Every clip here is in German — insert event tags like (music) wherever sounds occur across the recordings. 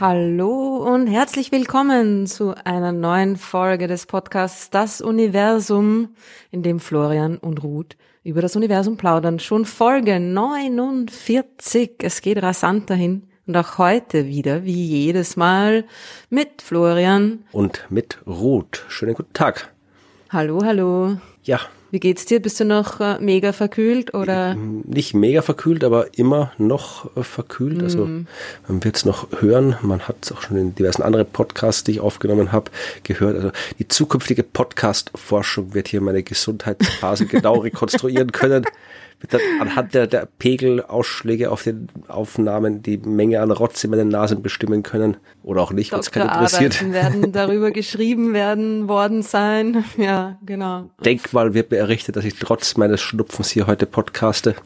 Hallo und herzlich willkommen zu einer neuen Folge des Podcasts Das Universum, in dem Florian und Ruth über das Universum plaudern. Schon Folge 49. Es geht rasant dahin. Und auch heute wieder, wie jedes Mal, mit Florian. Und mit Ruth. Schönen guten Tag. Hallo, hallo. Ja, wie geht's dir? Bist du noch äh, mega verkühlt oder? Nicht mega verkühlt, aber immer noch äh, verkühlt. Also mhm. man wird es noch hören. Man hat es auch schon in diversen anderen Podcasts, die ich aufgenommen habe, gehört. Also die zukünftige Podcast-Forschung wird hier meine Gesundheitsphase (laughs) genau rekonstruieren können anhand der, der Pegelausschläge auf den Aufnahmen die Menge an Rotz in meinen Nasen bestimmen können. Oder auch nicht, wenn es keinen interessiert. werden (laughs) darüber geschrieben werden worden sein. (laughs) Ja, genau. Denkmal wird mir errichtet, dass ich trotz meines Schnupfens hier heute podcaste.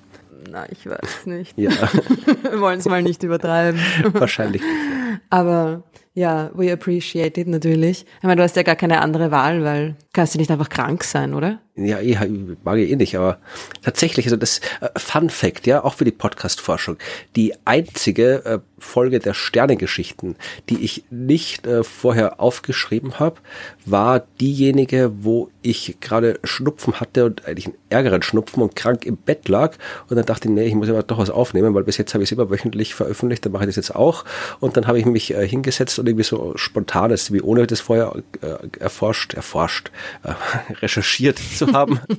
Na, ich weiß nicht. Ja. (laughs) Wir wollen es mal nicht übertreiben. Wahrscheinlich. Aber ja, we appreciate it natürlich. Ich meine, du hast ja gar keine andere Wahl, weil kannst du nicht einfach krank sein, oder? Ja, ich mag ich eh nicht, aber tatsächlich, also das äh, Fun Fact, ja, auch für die Podcast-Forschung, die einzige äh, Folge der Sternegeschichten, die ich nicht äh, vorher aufgeschrieben habe, war diejenige, wo ich gerade Schnupfen hatte und eigentlich einen ärgeren Schnupfen und krank im Bett lag. Und dann dachte ich, nee, ich muss aber doch was aufnehmen, weil bis jetzt habe ich es immer wöchentlich veröffentlicht, dann mache ich das jetzt auch. Und dann habe ich mich äh, hingesetzt und irgendwie so spontanes, wie ohne das vorher äh, erforscht, erforscht, äh, (laughs) recherchiert zu haben. (laughs)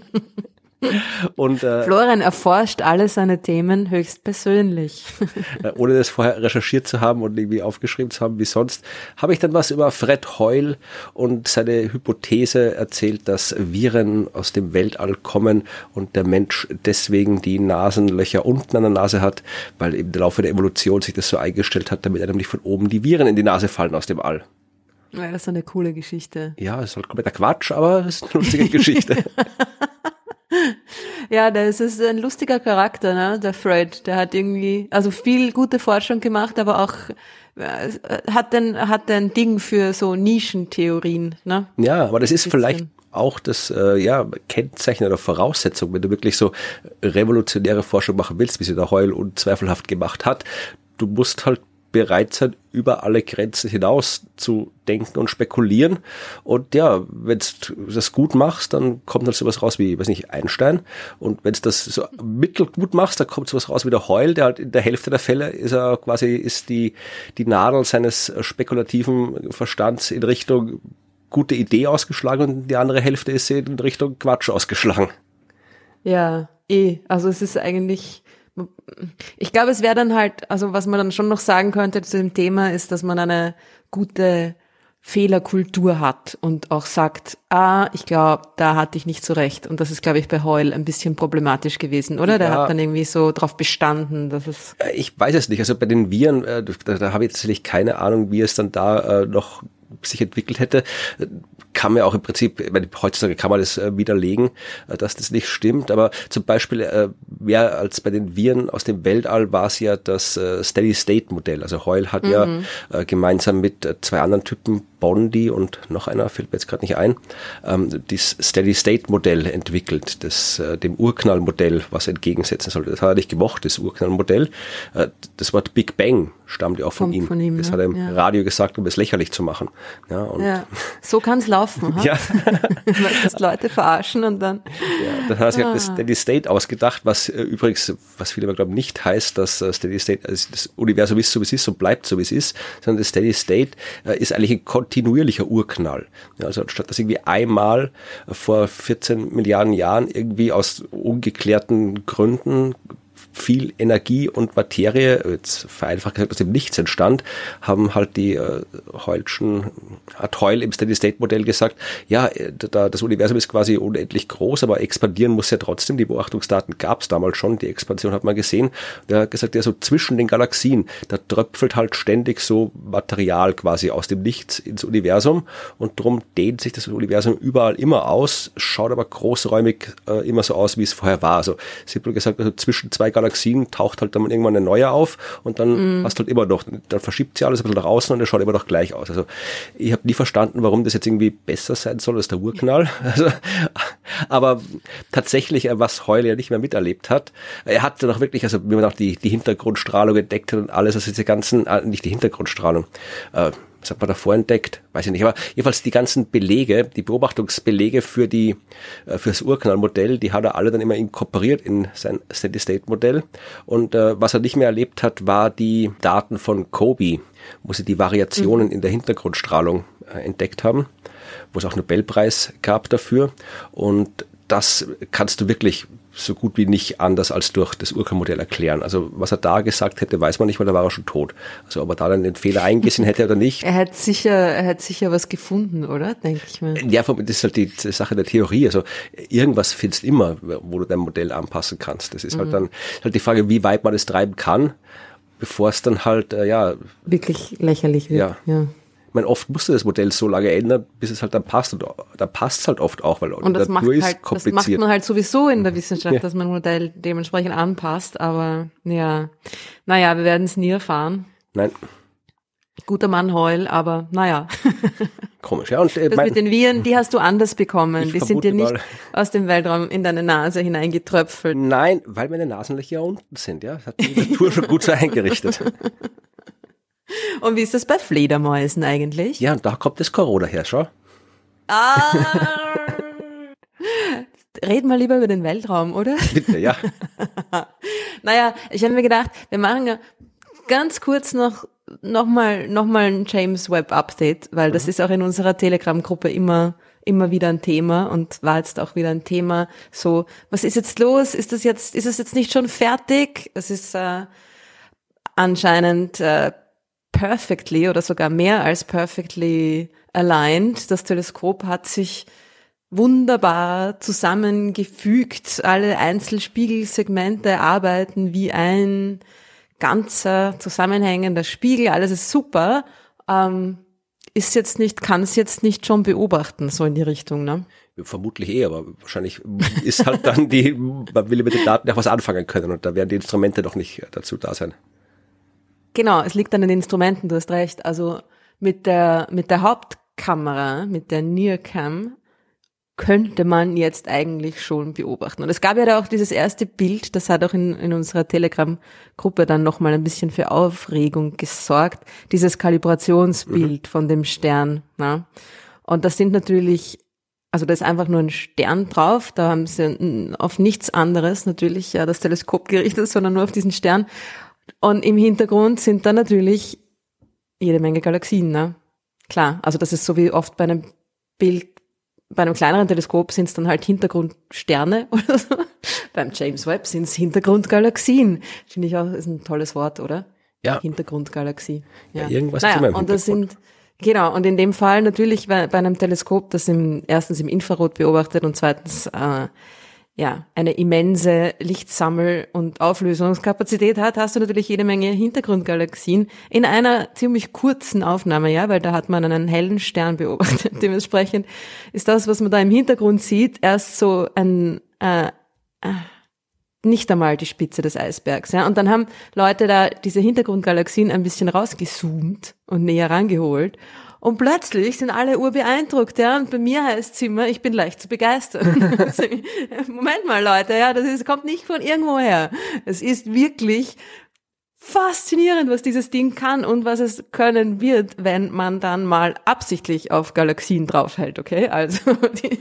Und, äh, Florian erforscht alle seine Themen höchstpersönlich. (laughs) Äh, ohne das vorher recherchiert zu haben und irgendwie aufgeschrieben zu haben wie sonst, habe ich dann was über Fred Hoyle und seine Hypothese erzählt, dass Viren aus dem Weltall kommen und der Mensch deswegen die Nasenlöcher unten an der Nase hat, weil im Laufe der Evolution sich das so eingestellt hat, damit einem nicht von oben die Viren in die Nase fallen aus dem All. Ja, das ist eine coole Geschichte. Ja, das ist halt kompletter Quatsch, aber es ist eine lustige (laughs) Geschichte. (laughs) ja, das ist ein lustiger Charakter, ne? der Fred. Der hat irgendwie, also viel gute Forschung gemacht, aber auch äh, hat ein, hat ein Ding für so Nischentheorien. Ne? Ja, aber das ist vielleicht auch das äh, ja, Kennzeichen oder Voraussetzung, wenn du wirklich so revolutionäre Forschung machen willst, wie sie der Heul unzweifelhaft gemacht hat. Du musst halt bereit sein, über alle Grenzen hinaus zu denken und spekulieren. Und ja, wenn du das gut machst, dann kommt halt sowas raus wie, weiß nicht, Einstein. Und wenn du das so mittelgut machst, dann kommt sowas raus wie der Heul, der halt in der Hälfte der Fälle ist er quasi, ist die, die Nadel seines spekulativen Verstands in Richtung gute Idee ausgeschlagen und die andere Hälfte ist in Richtung Quatsch ausgeschlagen. Ja, eh. Also es ist eigentlich, ich glaube, es wäre dann halt, also was man dann schon noch sagen könnte zu dem Thema ist, dass man eine gute Fehlerkultur hat und auch sagt, ah, ich glaube, da hatte ich nicht so recht. Und das ist, glaube ich, bei Heul ein bisschen problematisch gewesen, oder? Der hat dann irgendwie so darauf bestanden, dass es. Äh, ich weiß es nicht. Also bei den Viren, äh, da, da habe ich tatsächlich keine Ahnung, wie es dann da äh, noch sich entwickelt hätte, kann man auch im Prinzip, ich meine, heutzutage kann man das äh, widerlegen, äh, dass das nicht stimmt, aber zum Beispiel äh, mehr als bei den Viren aus dem Weltall war es ja das äh, Steady-State-Modell. Also Heul hat mhm. ja gemeinsam mit zwei anderen Typen Bondi und noch einer, fällt mir jetzt gerade nicht ein, ähm, das Steady-State-Modell entwickelt, das äh, dem Urknall-Modell was entgegensetzen sollte. Das hat er nicht gemocht, das Urknall-Modell. Äh, das Wort Big Bang stammt ja auch von ihm. Von ihm. Das ja. hat er im ja. Radio gesagt, um es lächerlich zu machen. Ja, und ja. So kann es laufen. Ja. (laughs) Weil Leute verarschen und dann. Ja, dann hat er sich ah. das Steady State ausgedacht, was äh, übrigens, was viele glauben, nicht heißt, dass äh, Steady State, also das Universum ist so wie es ist und bleibt so wie es ist, sondern das Steady State äh, ist eigentlich ein kontinuierlicher Urknall. Ja, also anstatt dass irgendwie einmal vor 14 Milliarden Jahren irgendwie aus ungeklärten Gründen viel Energie und Materie, jetzt vereinfacht gesagt, aus dem Nichts entstand, haben halt die äh, Heulschen, hat Heul im Steady-State-Modell gesagt, ja, da, das Universum ist quasi unendlich groß, aber expandieren muss ja trotzdem. Die Beobachtungsdaten gab es damals schon, die Expansion hat man gesehen. Der hat gesagt, ja, so zwischen den Galaxien, da tröpfelt halt ständig so Material quasi aus dem Nichts ins Universum und drum dehnt sich das Universum überall immer aus, schaut aber großräumig äh, immer so aus, wie es vorher war. Also simpel gesagt, also zwischen zwei Galaxien Galaxien taucht halt dann irgendwann eine neue auf und dann mm. hast halt immer noch, dann verschiebt sie alles ein bisschen nach außen und es schaut immer noch gleich aus. Also ich habe nie verstanden, warum das jetzt irgendwie besser sein soll als der Urknall. (laughs) Also, aber tatsächlich, äh, was Heule ja nicht mehr miterlebt hat, er hat dann auch wirklich, also wie man auch die, die Hintergrundstrahlung entdeckt hat und alles, also diese ganzen, äh, nicht die Hintergrundstrahlung, äh, was hat man davor entdeckt? Weiß ich nicht. Aber jedenfalls die ganzen Belege, die Beobachtungsbelege für die, äh, für das Urknallmodell, die hat er alle dann immer inkorporiert in sein Steady-State-Modell. Und äh, was er nicht mehr erlebt hat, war die Daten von Kobe, wo sie die Variationen mhm. in der Hintergrundstrahlung äh, entdeckt haben, wo es auch Nobelpreis gab dafür. Und das kannst du wirklich so gut wie nicht anders als durch das Urknallmodell erklären. Also was er da gesagt hätte, weiß man nicht, weil da war er schon tot. Also ob er da dann den Fehler eingesehen hätte oder nicht. (laughs) er hat sicher, er hat sicher was gefunden, oder? Denke ich mal. Ja, das ist halt die Sache der Theorie. Also irgendwas findest du immer, wo du dein Modell anpassen kannst. Das ist halt mhm. halt dann halt die Frage, wie weit man es treiben kann, bevor es dann halt, äh, ja. Wirklich lächerlich wird. Ja. ja meine, oft musste das Modell so lange ändern, bis es halt dann passt. Und da passt es halt oft auch, weil und das macht halt, Das macht man halt sowieso in der Wissenschaft, ja. dass man ein Modell dementsprechend anpasst. Aber ja, naja, wir werden es nie erfahren. Nein. Guter Mann heul, aber naja. (laughs) Komisch, ja. Und, äh, das mit den Viren, die hast du anders bekommen. Die sind dir nicht mal. aus dem Weltraum in deine Nase hineingetröpfelt. Nein, weil meine Nasenlöcher unten sind, ja. Das hat die Natur schon gut so eingerichtet. (laughs) Und wie ist das bei Fledermäusen eigentlich? Ja, und da kommt das Corona her, schau. Ah. Reden wir lieber über den Weltraum, oder? Bitte, ja. (laughs) naja, ich habe mir gedacht, wir machen ja ganz kurz noch nochmal noch mal ein James Webb Update, weil das mhm. ist auch in unserer Telegram-Gruppe immer immer wieder ein Thema und war jetzt auch wieder ein Thema. So, was ist jetzt los? Ist das jetzt ist es jetzt nicht schon fertig? Es ist äh, anscheinend äh, perfectly oder sogar mehr als perfectly aligned. Das Teleskop hat sich wunderbar zusammengefügt. Alle Einzelspiegelsegmente arbeiten wie ein ganzer zusammenhängender Spiegel. Alles ist super. Ähm, ist jetzt nicht, kann es jetzt nicht schon beobachten, so in die Richtung, ne? Vermutlich eh, aber wahrscheinlich ist halt dann die, man will mit den Daten auch was anfangen können und da werden die Instrumente doch nicht dazu da sein. Genau, es liegt an den Instrumenten, du hast recht. Also mit der, mit der Hauptkamera, mit der Nearcam, könnte man jetzt eigentlich schon beobachten. Und es gab ja da auch dieses erste Bild, das hat auch in, in unserer Telegram-Gruppe dann nochmal ein bisschen für Aufregung gesorgt, dieses Kalibrationsbild mhm. von dem Stern. Na? Und das sind natürlich, also da ist einfach nur ein Stern drauf, da haben sie auf nichts anderes natürlich ja das Teleskop gerichtet, (laughs) sondern nur auf diesen Stern. Und im Hintergrund sind da natürlich jede Menge Galaxien, ne? Klar, also das ist so wie oft bei einem Bild, bei einem kleineren Teleskop sind es dann halt Hintergrundsterne (laughs) oder so. Beim James Webb sind es Hintergrundgalaxien. Finde ich auch, ist ein tolles Wort, oder? Ja. Hintergrundgalaxie. Ja, ja irgendwas naja, immer im Und das sind, genau, und in dem Fall natürlich bei, bei einem Teleskop, das im, erstens im Infrarot beobachtet und zweitens äh, ja, eine immense Lichtsammel- und Auflösungskapazität hat, hast du natürlich jede Menge Hintergrundgalaxien in einer ziemlich kurzen Aufnahme, ja, weil da hat man einen hellen Stern beobachtet. (laughs) Dementsprechend ist das, was man da im Hintergrund sieht, erst so ein, äh, äh, nicht einmal die Spitze des Eisbergs, ja. Und dann haben Leute da diese Hintergrundgalaxien ein bisschen rausgezoomt und näher rangeholt und plötzlich sind alle urbeeindruckt, ja. Und bei mir heißt es immer, ich bin leicht zu begeistern. (laughs) Moment mal, Leute, ja, das ist, kommt nicht von irgendwo her. Es ist wirklich faszinierend, was dieses Ding kann und was es können wird, wenn man dann mal absichtlich auf Galaxien draufhält, okay? Also (laughs) die,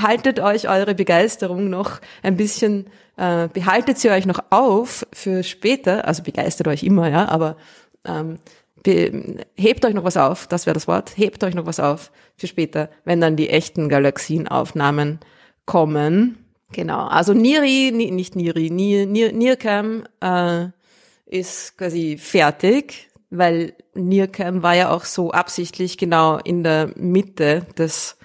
haltet euch eure Begeisterung noch ein bisschen, äh, behaltet sie euch noch auf für später, also begeistert euch immer, ja, aber ähm, hebt euch noch was auf, das wäre das Wort, hebt euch noch was auf für später, wenn dann die echten Galaxienaufnahmen kommen. Genau, also Niri, nicht Niri, Nir, Nir, Nircam äh, ist quasi fertig, weil Nircam war ja auch so absichtlich genau in der Mitte des,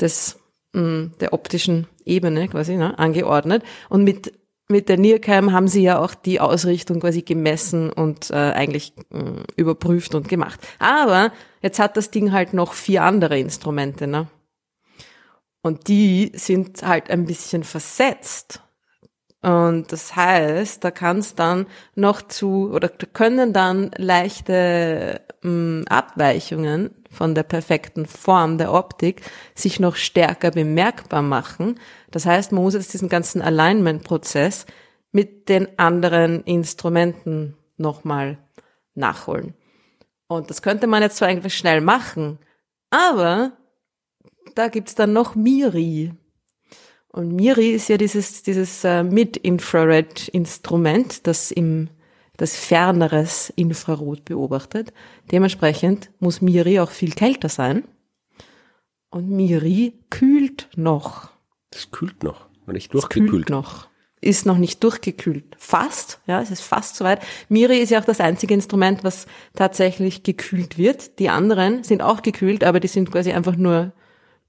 des mh, der optischen Ebene quasi ne, angeordnet und mit mit der NIRCam haben sie ja auch die Ausrichtung quasi gemessen und äh, eigentlich äh, überprüft und gemacht. Aber jetzt hat das Ding halt noch vier andere Instrumente, ne? Und die sind halt ein bisschen versetzt. Und das heißt, da kann es dann noch zu, oder können dann leichte mh, mm, Abweichungen von der perfekten Form der Optik sich noch stärker bemerkbar machen. Das heißt, man muss jetzt diesen ganzen Alignment-Prozess mit den anderen Instrumenten nochmal nachholen. Und das könnte man jetzt zwar eigentlich schnell machen, aber da gibt's dann noch Miri. Und Miri ist ja dieses, dieses äh, Mid-Infrared-Instrument, das im das ferneres Infrarot beobachtet. Dementsprechend muss Miri auch viel kälter sein. Und Miri kühlt noch. Das kühlt noch, noch nicht durchgekühlt. kühlt noch. Ist noch nicht durchgekühlt. Fast, ja, es ist fast soweit. Miri ist ja auch das einzige Instrument, was tatsächlich gekühlt wird. Die anderen sind auch gekühlt, aber die sind quasi einfach nur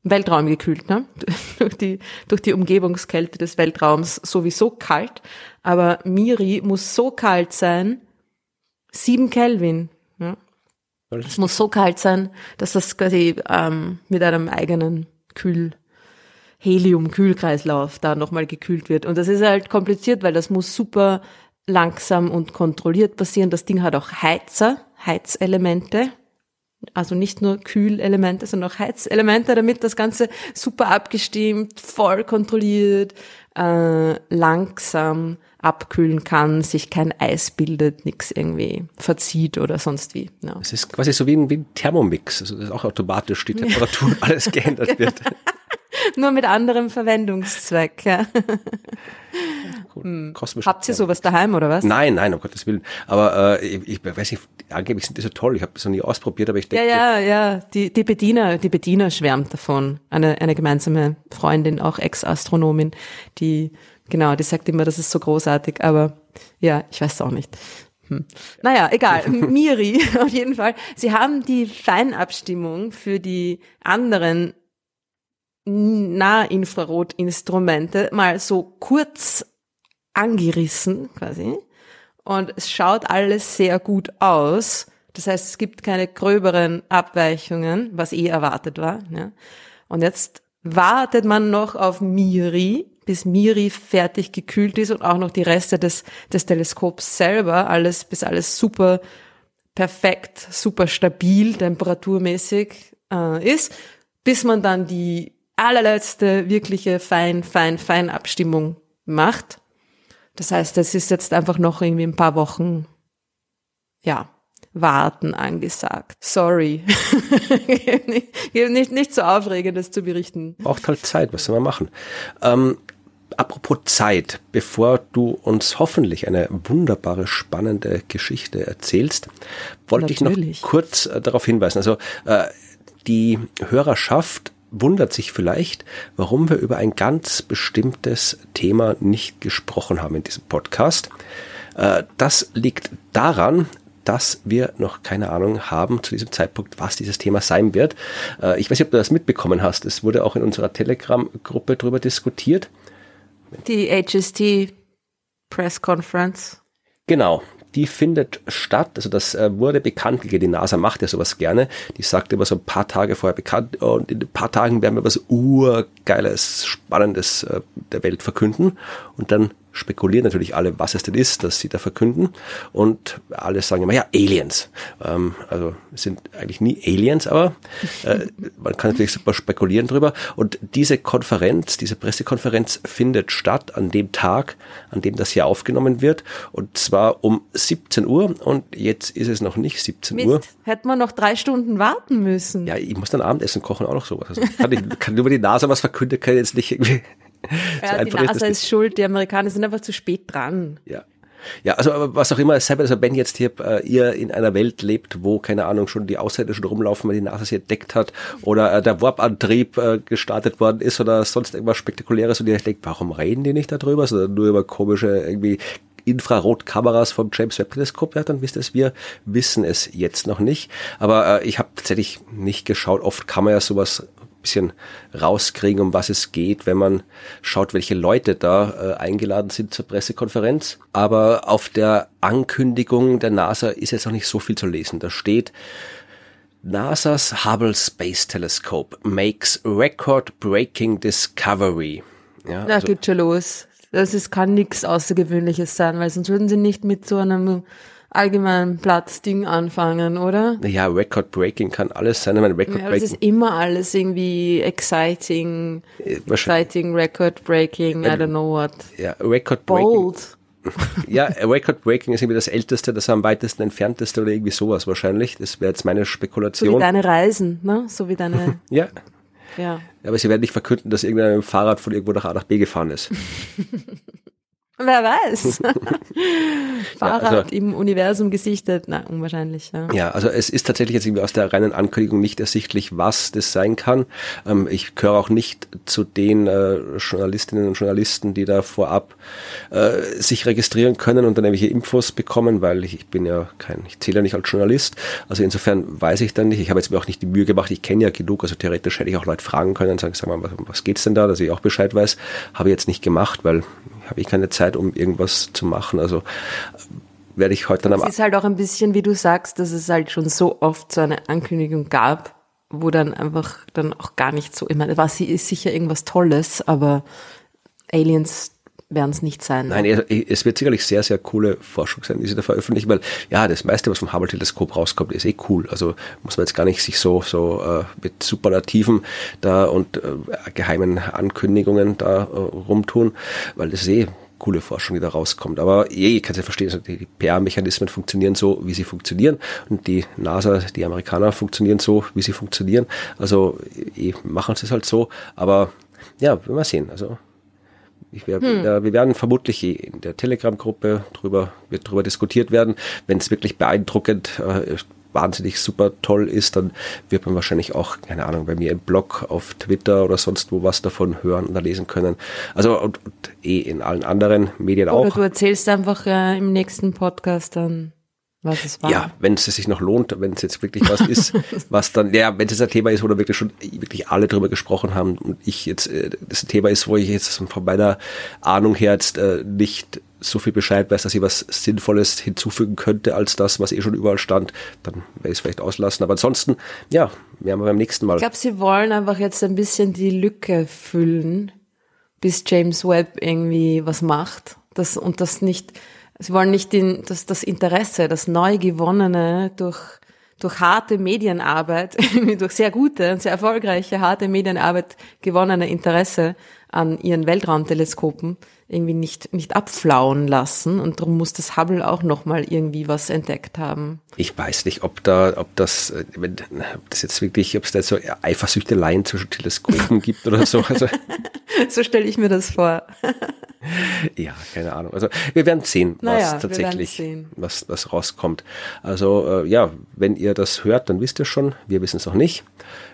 Weltraum gekühlt, ne? (laughs) durch, die, durch die Umgebungskälte des Weltraums sowieso kalt. Aber Miri muss so kalt sein, sieben Kelvin. Ja? Es muss so kalt sein, dass das quasi ähm, mit einem eigenen Kühl Helium-Kühlkreislauf da nochmal gekühlt wird. Und das ist halt kompliziert, weil das muss super langsam und kontrolliert passieren. Das Ding hat auch Heizer, Heizelemente also nicht nur Kühlelemente, sondern auch Heizelemente, damit das Ganze super abgestimmt, voll kontrolliert, äh, langsam abkühlen kann, sich kein Eis bildet, nichts irgendwie verzieht oder sonst wie. Ja. Es ist quasi so wie ein, wie ein Thermomix, also das auch automatisch die Temperatur (laughs) alles geändert wird. (laughs) (laughs) Nur mit anderem Verwendungszweck. Ja. Hm. Habt ihr sowas daheim oder was? Nein, nein, um Gottes Willen. Aber äh, ich, ich weiß nicht, angeblich sind die so toll. Ich habe das noch nie ausprobiert, aber ich denke. Ja, ja, ja. Die, die Bediener, die Bediener schwärmt davon. Eine, eine gemeinsame Freundin, auch Ex-Astronomin, die genau, die sagt immer, das ist so großartig. Aber ja, ich weiß es auch nicht. Hm. Naja, egal. (laughs) Miri, auf jeden Fall. Sie haben die Feinabstimmung für die anderen Nahinfrarotinstrumente mal so kurz angerissen quasi. Und es schaut alles sehr gut aus. Das heißt, es gibt keine gröberen Abweichungen, was eh erwartet war. Ja. Und jetzt wartet man noch auf Miri, bis Miri fertig gekühlt ist und auch noch die Reste des, des Teleskops selber, alles, bis alles super perfekt, super stabil, temperaturmäßig äh, ist, bis man dann die allerletzte wirkliche fein, fein, fein Abstimmung macht. Das heißt, es ist jetzt einfach noch irgendwie ein paar Wochen, ja, warten angesagt. Sorry. (laughs) nicht, nicht, nicht so aufregend, das zu berichten. Braucht halt Zeit, was soll man machen? Ähm, apropos Zeit, bevor du uns hoffentlich eine wunderbare, spannende Geschichte erzählst, wollte Natürlich. ich noch kurz äh, darauf hinweisen. Also äh, die Hörerschaft wundert sich vielleicht, warum wir über ein ganz bestimmtes Thema nicht gesprochen haben in diesem Podcast. Äh, das liegt daran, dass wir noch keine Ahnung haben zu diesem Zeitpunkt, was dieses Thema sein wird. Äh, ich weiß nicht, ob du das mitbekommen hast. Es wurde auch in unserer Telegram-Gruppe darüber diskutiert. Die HST Press Conference. Genau, die findet statt. Also das äh, wurde bekannt gegeben. Die NASA macht ja sowas gerne. Die sagt immer so ein paar Tage vorher bekannt und in ein paar Tagen werden wir was urgeiles, spannendes äh, der Welt verkünden. Und dann spekulieren natürlich alle, was es denn ist, dass sie da verkünden. Und alle sagen immer, ja, Aliens. Ähm, also es sind eigentlich nie Aliens, aber äh, man kann natürlich super spekulieren drüber. Und diese Konferenz, diese Pressekonferenz findet statt an dem Tag, an dem das hier aufgenommen wird. Und zwar um 17 Uhr. Und jetzt ist es noch nicht 17 Mist. Uhr. Hätten wir noch drei Stunden warten müssen. Ja, ich muss dann Abendessen kochen, auch noch sowas. Also kann, ich, kann über die NASA was verkünden, kann ich jetzt nicht irgendwie ja, die NASA ist, ist schuld, die Amerikaner sind einfach zu spät dran. Ja. Ja, also was auch immer es also wenn jetzt hier äh, ihr in einer Welt lebt, wo, keine Ahnung, schon die Außerirdischen schon rumlaufen, weil die NASA sie entdeckt hat, oder äh, der Warp-Antrieb äh, gestartet worden ist oder sonst irgendwas Spektakuläres und ihr denkt, warum reden die nicht darüber, sondern nur über komische irgendwie Infrarotkameras vom James Webb Teleskop, ja, dann wisst ihr es, wir wissen es jetzt noch nicht. Aber äh, ich habe tatsächlich nicht geschaut, oft kann man ja sowas bisschen rauskriegen, um was es geht, wenn man schaut, welche Leute da äh, eingeladen sind zur Pressekonferenz. Aber auf der Ankündigung der NASA ist jetzt noch nicht so viel zu lesen. Da steht, NASA's Hubble Space Telescope makes record-breaking discovery. Ja, da also, geht schon los. das ist, kann nichts Außergewöhnliches sein, weil sonst würden sie nicht mit so einem allgemeinen Platzding anfangen, oder? Naja, Record Breaking kann alles sein. Ich meine, Record ja, aber es ist immer alles irgendwie exciting, Äh, exciting, Record Breaking, I don't know what. ja, Record Breaking. Bold. (laughs) Ja, Record Breaking ist irgendwie das älteste, das am weitesten entfernteste oder irgendwie sowas wahrscheinlich. Das wäre jetzt meine So wie Spekulation. deine Reisen, ne? So wie deine, (laughs) ja. ja. Aber sie werden nicht verkünden, dass irgendeiner mit dem Fahrrad von irgendwo nach A nach B gefahren ist. (laughs) Wer weiß. (laughs) (laughs) Fahrrad also- im Universum gesichtet. Na, unwahrscheinlich, ja. Ja, also es ist tatsächlich jetzt irgendwie aus der reinen Ankündigung nicht ersichtlich, was das sein kann. Ähm, ich gehöre auch nicht zu den äh, Journalistinnen und Journalisten, die da vorab äh, sich registrieren können und dann irgendwelche Infos bekommen, weil ich, ich bin ja kein, ich zähle ja nicht als Journalist. Also insofern weiß ich dann nicht. Ich habe jetzt mir auch nicht die Mühe gemacht, ich kenne ja genug, also theoretisch hätte ich auch Leute fragen können und sagen, sag mal, was, was geht's denn da, dass ich auch Bescheid weiß. Habe ich jetzt nicht gemacht, weil habe ich keine Zeit, um irgendwas zu machen. Also äh, werde ich heute dann am Es ist halt auch ein bisschen, wie du sagst, dass es halt schon so oft so eine Ankündigung gab, wo dann einfach dann auch gar nicht so, ich meine, was sie ist sicher irgendwas Tolles, aber Aliens werden es nicht sein. Nein, es- es wird sicherlich sehr, sehr coole Forschung sein, die sie da veröffentlichen, weil ja, das meiste, was vom Hubble-Teleskop rauskommt, ist eh cool. Also muss man jetzt gar nicht sich so, so äh, mit Superlativen da und äh, geheimen Ankündigungen da äh, rumtun, weil das ist eh coole Forschung, die da rauskommt. Aber eh, ich kann es ja verstehen, also die PR-Mechanismen funktionieren so, wie sie funktionieren und die NASA, die Amerikaner funktionieren so, wie sie funktionieren. Also eh, machen sie es halt so, aber ja, werden wir sehen. Also ich wär, äh, wir werden vermutlich in der Telegram-Gruppe drüber, wird drüber diskutiert werden. Wenn es wirklich beeindruckend, äh, wahnsinnig super toll ist, dann wird man wahrscheinlich auch, keine Ahnung, bei mir im Blog, auf Twitter oder sonst wo was davon hören oder lesen können. Also und, und eh in allen anderen Medien Oder auch. du erzählst einfach äh, im nächsten Podcast dann, was es war. Ja, wenn es sich noch lohnt, wenn es jetzt wirklich was ist, (laughs) was dann, ja, wenn es jetzt ein Thema ist, wo da wirklich schon wirklich alle drüber gesprochen haben und ich jetzt, äh, das Thema ist, wo ich jetzt von meiner Ahnung her jetzt äh, nicht so viel Bescheid weiß, dass ich was Sinnvolles hinzufügen könnte, als das, was eh schon überall stand, dann werde ich es vielleicht auslassen. Aber ansonsten, ja, werden wir beim nächsten Mal. Ich glaube, sie wollen einfach jetzt ein bisschen die Lücke füllen, bis James Webb irgendwie was macht. Das, und das nicht, sie wollen nicht den, das, das Interesse, das neu gewonnene durch, durch harte Medienarbeit, (laughs) durch sehr gute und sehr erfolgreiche harte Medienarbeit gewonnene Interesse an ihren Weltraumteleskopen irgendwie nicht, nicht abflauen lassen. Und darum muss das Hubble auch nochmal irgendwie was entdeckt haben. Ich weiß nicht, ob da, ob das, äh, ob das jetzt wirklich, ob es da jetzt so Eifersüchteleien zwischen Teleskopen (laughs) gibt oder so. Also, So stelle ich mir das vor. Ja, keine Ahnung. Also wir werden sehen, was Naja, wir tatsächlich, sehen. was, was rauskommt. Also äh, ja, wenn ihr das hört, dann wisst ihr schon, wir wissen es noch nicht.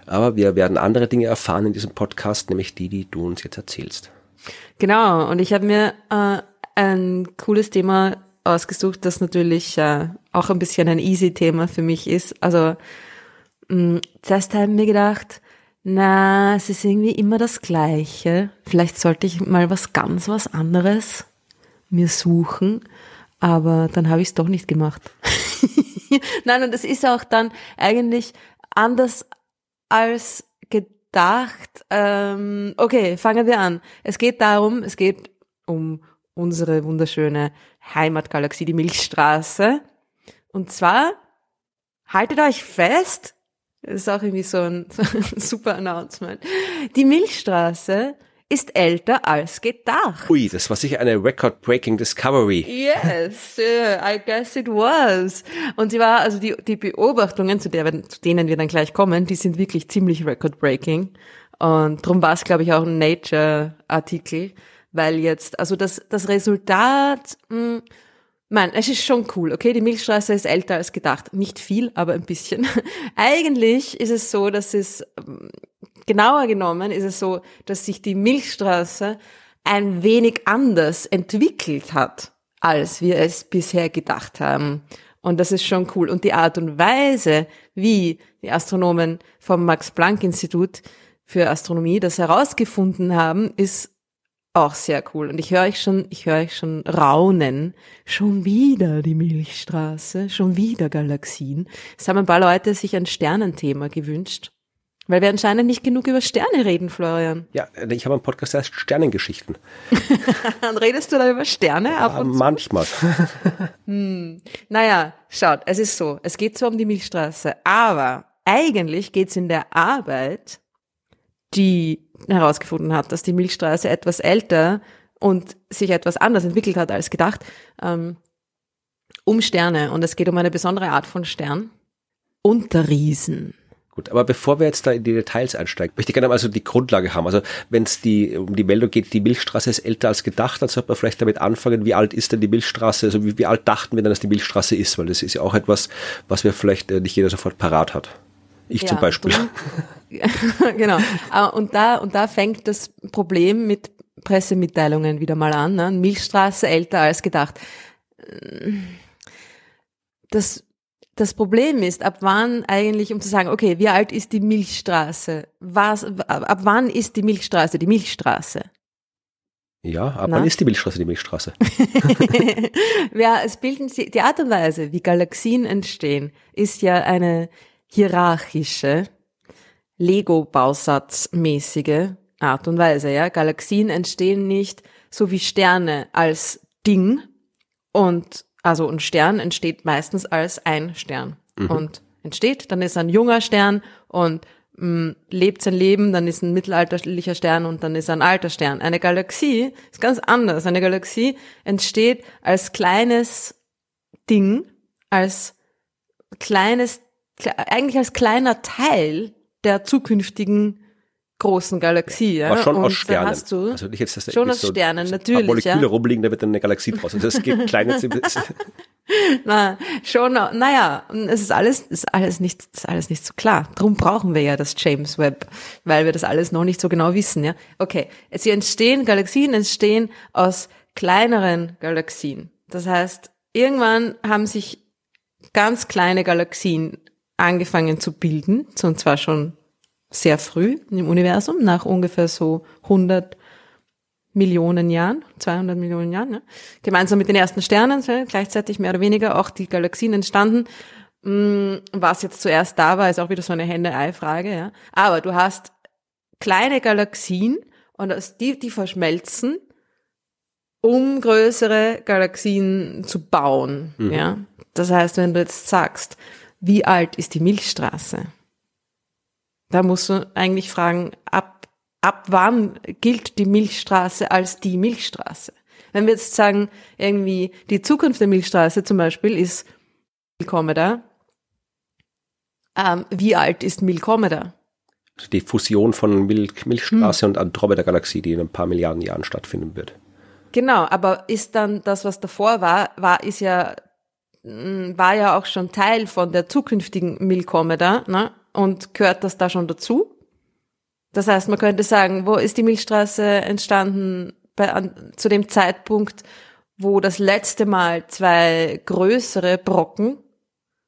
Aber wir werden andere Dinge erfahren in diesem Podcast, nämlich die, die du uns jetzt erzählst. Genau, und ich habe mir äh, ein cooles Thema ausgesucht, das natürlich äh, auch ein bisschen ein easy Thema für mich ist. Also mh, zuerst habe ich mir gedacht, na, es ist irgendwie immer das Gleiche. Vielleicht sollte ich mal was ganz was anderes mir suchen, aber dann habe ich es doch nicht gemacht. (laughs) Nein, und es ist auch dann eigentlich anders als gedacht. Ähm, okay, fangen wir an. Es geht darum, es geht um unsere wunderschöne Heimatgalaxie, die Milchstraße. Und zwar, haltet euch fest, das ist auch irgendwie so ein, so (laughs) ein super Announcement. Die Milchstraße ist älter als gedacht. Ui, das war sicher eine Record-Breaking Discovery. Yes, yeah, I guess it was. Und sie war, also die, die Beobachtungen, zu, der, zu denen wir dann gleich kommen, die sind wirklich ziemlich record-breaking. Und darum war es, glaube ich, auch ein Nature-Artikel, weil jetzt, also das, das Resultat, mh, Nein, es ist schon cool, okay? Die Milchstraße ist älter als gedacht. Nicht viel, aber ein bisschen. (laughs) Eigentlich ist es so, dass es, ähm, genauer genommen ist es so, dass sich die Milchstraße ein wenig anders entwickelt hat, als wir es bisher gedacht haben. Und das ist schon cool. Und die Art und Weise, wie die Astronomen vom Max-Planck-Institut für Astronomie das herausgefunden haben, ist auch sehr cool. Und ich höre euch schon, ich höre euch schon raunen. Schon wieder die Milchstraße, schon wieder Galaxien. Es haben ein paar Leute sich ein Sternenthema gewünscht. Weil wir anscheinend nicht genug über Sterne reden, Florian. Ja, ich habe einen Podcast, der heißt Sternengeschichten. (laughs) Dann redest du da über Sterne ab Ja, und zu? manchmal. (laughs) Naja, schaut, es ist so, es geht zwar um die Milchstraße, aber eigentlich geht's in der Arbeit, die herausgefunden hat, dass die Milchstraße etwas älter und sich etwas anders entwickelt hat als gedacht, ähm, um Sterne. Und es geht um eine besondere Art von Stern. Unterriesen. Gut, aber bevor wir jetzt da in die Details einsteigen, möchte ich gerne mal so die Grundlage haben. Also wenn es die, um die Meldung geht, die Milchstraße ist älter als gedacht, dann sollte man vielleicht damit anfangen, wie alt ist denn die Milchstraße, also wie, wie alt dachten wir denn, dass die Milchstraße ist, weil das ist ja auch etwas, was wir vielleicht äh, nicht jeder sofort parat hat. Ich zum Ja, Beispiel. drum- (laughs) genau. Aber Und da, und da fängt das Problem mit Pressemitteilungen wieder mal an. Ne? Milchstraße älter als gedacht. Das, das Problem ist, ab wann eigentlich, um zu sagen, okay, wie alt ist die Milchstraße? Was, ab wann ist die Milchstraße die Milchstraße? Ja, Na? wann ist die Milchstraße die Milchstraße? (laughs) ja, es bilden sie, die Art und Weise, wie Galaxien entstehen, ist ja eine hierarchische, Lego-Bausatzmäßige Art und Weise, ja. Galaxien entstehen nicht so wie Sterne als Ding und, also ein Stern entsteht meistens als ein Stern und entsteht, dann ist ein junger Stern und mh, lebt sein Leben, dann ist ein mittelalterlicher Stern und dann ist ein alter Stern. Eine Galaxie ist ganz anders. Eine Galaxie entsteht als kleines Ding, als kleines, kle- eigentlich als kleiner Teil der zukünftigen großen Galaxie. Ja? Aber schon und aus Sternen. Hast du also nicht jetzt, dass da schon aus so Sternen, so natürlich, Moleküle ja. rumliegen, da wird dann eine Galaxie draus. Also es geht kleine (laughs) Na, schon, naja, es ist alles, ist alles nicht, ist alles nicht so klar. Drum brauchen wir ja das James Webb, weil wir das alles noch nicht so genau wissen, ja. Okay. Sie entstehen, Galaxien entstehen aus kleineren Galaxien. Das heißt, irgendwann haben sich ganz kleine Galaxien angefangen zu bilden, und zwar schon sehr früh im Universum, nach ungefähr so 100 Millionen Jahren, 200 Millionen Jahren, ne? gemeinsam mit den ersten Sternen, so, gleichzeitig mehr oder weniger auch die Galaxien entstanden. Mm, Was jetzt zuerst da war, ist auch wieder so eine Hände-Ei-Frage, ja. Aber du hast kleine Galaxien und die, die verschmelzen, um größere Galaxien zu bauen, ja. Das heißt, wenn du jetzt sagst, wie alt ist die Milchstraße? Da musst du eigentlich fragen, ab, ab wann gilt die Milchstraße als die Milchstraße? Wenn wir jetzt sagen, irgendwie die Zukunft der Milchstraße zum Beispiel ist Milkomeda, ähm, wie alt ist Milkomeda? die Fusion von Milch, Milchstraße Hm. und Andromeda-Galaxie, die in ein paar Milliarden Jahren stattfinden wird. Genau, aber ist dann das, was davor war, war, ist ja, war ja auch schon Teil von der zukünftigen Milkomeda, ne? Und gehört das da schon dazu? Das heißt, man könnte sagen, wo ist die Milchstraße entstanden bei, an, zu dem Zeitpunkt, wo das letzte Mal zwei größere Brocken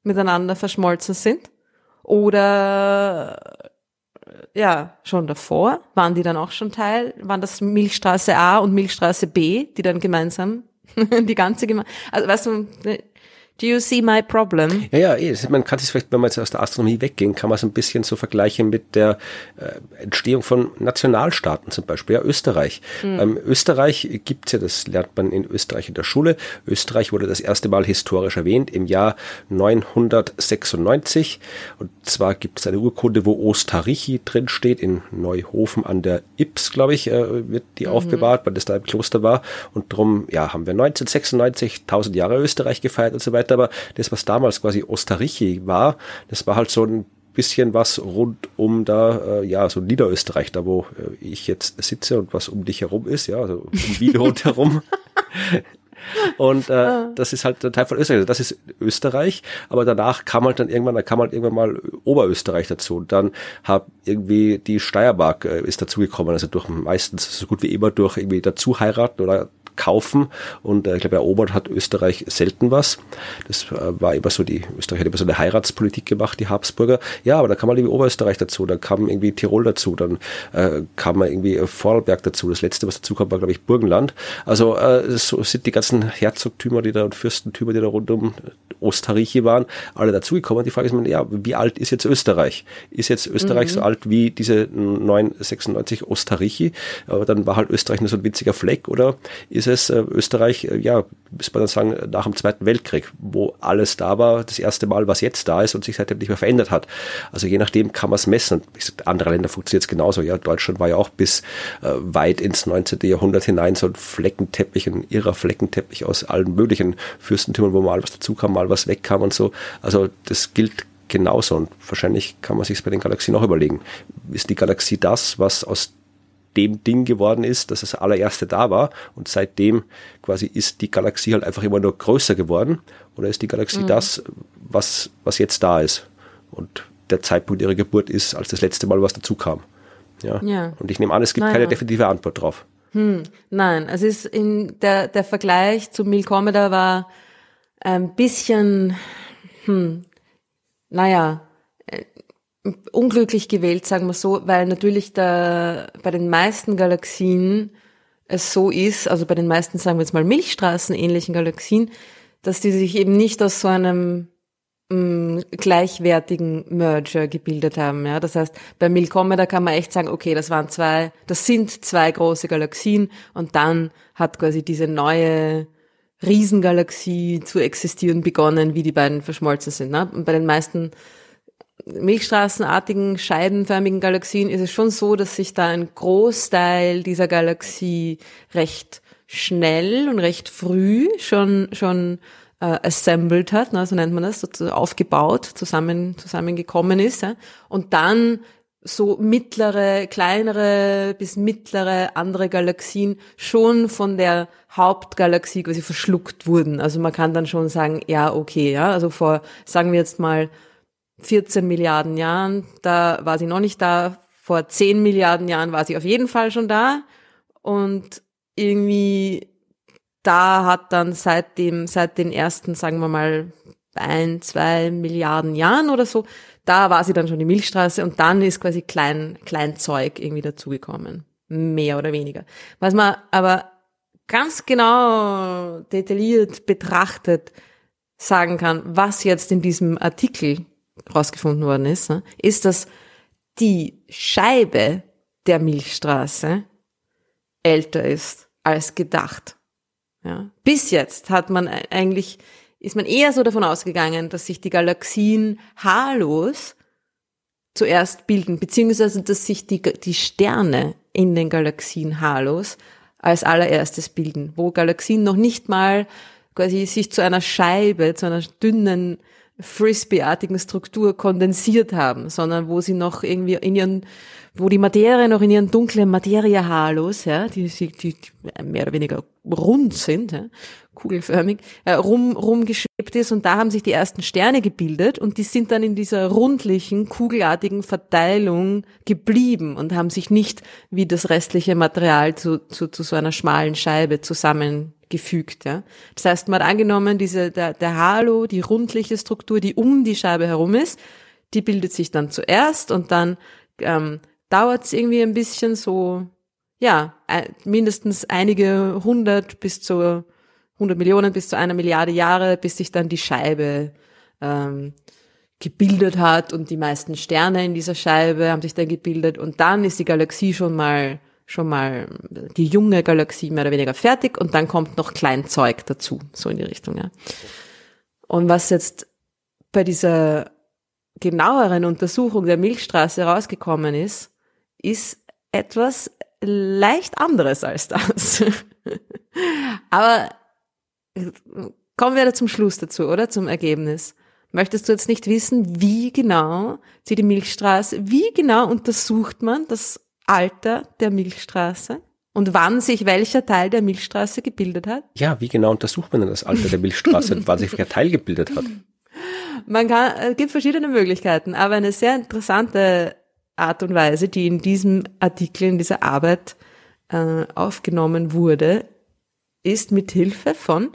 miteinander verschmolzen sind? Oder ja, schon davor, waren die dann auch schon Teil, waren das Milchstraße A und Milchstraße B, die dann gemeinsam (laughs) die ganze geme also weißt du, do you see my problem? Ja, ja, eh, es- man kann sich vielleicht, wenn man jetzt aus der Astronomie weggehen, kann man es ein bisschen so vergleichen mit der äh, Entstehung von Nationalstaaten zum Beispiel, ja, Österreich. Ähm, Österreich gibt's ja, das lernt man in Österreich in der Schule. Österreich wurde das erste Mal historisch erwähnt im Jahr 996. Und zwar gibt es eine Urkunde, wo Ostarichi drin steht, in Neuhofen an der Ips, glaube ich, äh, wird die aufbewahrt, weil das da im Kloster war. Und drum, ja, haben wir 1996 1000 Jahre Österreich gefeiert und so weiter. Aber das, was damals quasi Ostarichi war, das war halt so ein bisschen was rund um da, äh, ja, so Niederösterreich, da wo äh, ich jetzt sitze und was um dich herum ist, ja, also um Wien (laughs) rundherum. (laughs) Und äh, das ist halt ein Teil von Österreich. Also Das ist Österreich, aber danach kam halt dann irgendwann, da kam halt irgendwann mal Oberösterreich dazu. Und dann hat irgendwie die Steiermark äh, ist dazugekommen, also durch meistens so gut wie immer durch irgendwie dazu heiraten oder kaufen. Und äh, ich glaube, erobert hat Österreich selten was. Das äh, war immer so, die Österreich hat immer so eine Heiratspolitik gemacht, die Habsburger. Ja, aber da kam mal irgendwie Oberösterreich dazu, dann kam irgendwie Tirol dazu, dann äh, kam mal irgendwie Vorarlberg dazu. Das letzte, was dazu kam, war, glaube ich, Burgenland. Also äh, so sind die ganzen Herzogtümer, die da und Fürstentümer, die da rund um Osttarichi waren, alle dazugekommen. Die Frage ist, ja, wie alt ist jetzt Österreich? Ist jetzt Österreich mhm. so alt wie diese 996 Osttarichi? Aber dann war halt Österreich nur so ein winziger Fleck oder ist es äh, Österreich, äh, ja, muss man dann sagen, nach dem Zweiten Weltkrieg, wo alles da war, das erste Mal, was jetzt da ist und sich seitdem nicht mehr verändert hat. Also je nachdem kann man es messen. Und andere Länder funktioniert es genauso. Ja, Deutschland war ja auch bis äh, weit ins 19. Jahrhundert hinein so ein Fleckenteppich, ein irrer Fleckenteppich aus allen möglichen Fürstentümern, wo mal was dazu kam, mal was wegkam und so. Also das gilt genauso und wahrscheinlich kann man sich bei den Galaxien auch überlegen. Ist die Galaxie das, was aus dem Ding geworden ist, dass das allererste da war und seitdem quasi ist die Galaxie halt einfach immer nur größer geworden oder ist die Galaxie mhm. das, was, was jetzt da ist und der Zeitpunkt ihrer Geburt ist, als das letzte Mal was dazu kam. Ja. ja. Und ich nehme an, es gibt naja. keine definitive Antwort drauf. Hm, nein, es ist in der, der Vergleich zu Milkomeda war ein bisschen, hm, naja, unglücklich gewählt, sagen wir so, weil natürlich da bei den meisten Galaxien es so ist, also bei den meisten, sagen wir jetzt mal Milchstraßen ähnlichen Galaxien, dass die sich eben nicht aus so einem mh, gleichwertigen Merger gebildet haben. Ja, das heißt, bei Milkomeda kann man echt sagen, okay, das waren zwei, das sind zwei große Galaxien und dann hat quasi diese neue Riesengalaxie zu existieren begonnen, wie die beiden verschmolzen sind. Ne? Und bei den meisten milchstraßenartigen, scheibenförmigen Galaxien ist es schon so, dass sich da ein Großteil dieser Galaxie recht schnell und recht früh schon, schon äh, assembled hat, ne, so nennt man das, so aufgebaut, zusammen, zusammengekommen ist. Ja. Und dann so mittlere, kleinere bis mittlere andere Galaxien schon von der Hauptgalaxie quasi verschluckt wurden. Also man kann dann schon sagen, ja, okay, ja, also vor, sagen wir jetzt mal, 14 Milliarden Jahren, da war sie noch nicht da, vor 10 Milliarden Jahren war sie auf jeden Fall schon da und irgendwie da hat dann seit dem, seit den ersten, sagen wir mal, ein, zwei Milliarden Jahren oder so, da war sie dann schon die Milchstraße und dann ist quasi klein, klein Zeug irgendwie dazugekommen. Mehr oder weniger. Was man aber ganz genau detailliert betrachtet sagen kann, was jetzt in diesem Artikel rausgefunden worden ist, ne, ist, dass die Scheibe der Milchstraße älter ist als gedacht. Ja. Bis jetzt hat man eigentlich ist man eher so davon ausgegangen, dass sich die Galaxien haarlos zuerst bilden, beziehungsweise dass sich die, die Sterne in den Galaxien haarlos als allererstes bilden, wo Galaxien noch nicht mal quasi sich zu einer Scheibe, zu einer dünnen Frisbee-artigen Struktur kondensiert haben, sondern wo sie noch irgendwie in ihren, wo die Materie noch in ihren dunklen Materiehalos, ja, die, die, die mehr oder weniger rund sind, ja, kugelförmig, äh, rum, rumgeschwebt ist und da haben sich die ersten Sterne gebildet und die sind dann in dieser rundlichen, kugelartigen Verteilung geblieben und haben sich nicht wie das restliche Material zu, zu, zu so einer schmalen Scheibe zusammengefügt. Ja. Das heißt, man hat angenommen, diese, der, der Halo, die rundliche Struktur, die um die Scheibe herum ist, die bildet sich dann zuerst und dann ähm, dauert es irgendwie ein bisschen so, ja, mindestens einige hundert bis zu 100 Millionen bis zu einer Milliarde Jahre, bis sich dann die Scheibe ähm, gebildet hat und die meisten Sterne in dieser Scheibe haben sich dann gebildet und dann ist die Galaxie schon mal schon mal die junge Galaxie mehr oder weniger fertig und dann kommt noch Kleinzeug dazu, so in die Richtung, ja. Und was jetzt bei dieser genaueren Untersuchung der Milchstraße rausgekommen ist, ist etwas leicht anderes als das. (laughs) Aber kommen wir da zum Schluss dazu, oder? Zum Ergebnis. Möchtest du jetzt nicht wissen, wie genau sie die Milchstraße, wie genau untersucht man das Alter der Milchstraße? Und wann sich welcher Teil der Milchstraße gebildet hat? Ja, wie genau untersucht man denn das Alter der Milchstraße und wann sich welcher Teil gebildet hat? Man kann, es gibt verschiedene Möglichkeiten, aber eine sehr interessante Art und Weise, die in diesem Artikel, in dieser Arbeit äh, aufgenommen wurde, ist mit Hilfe von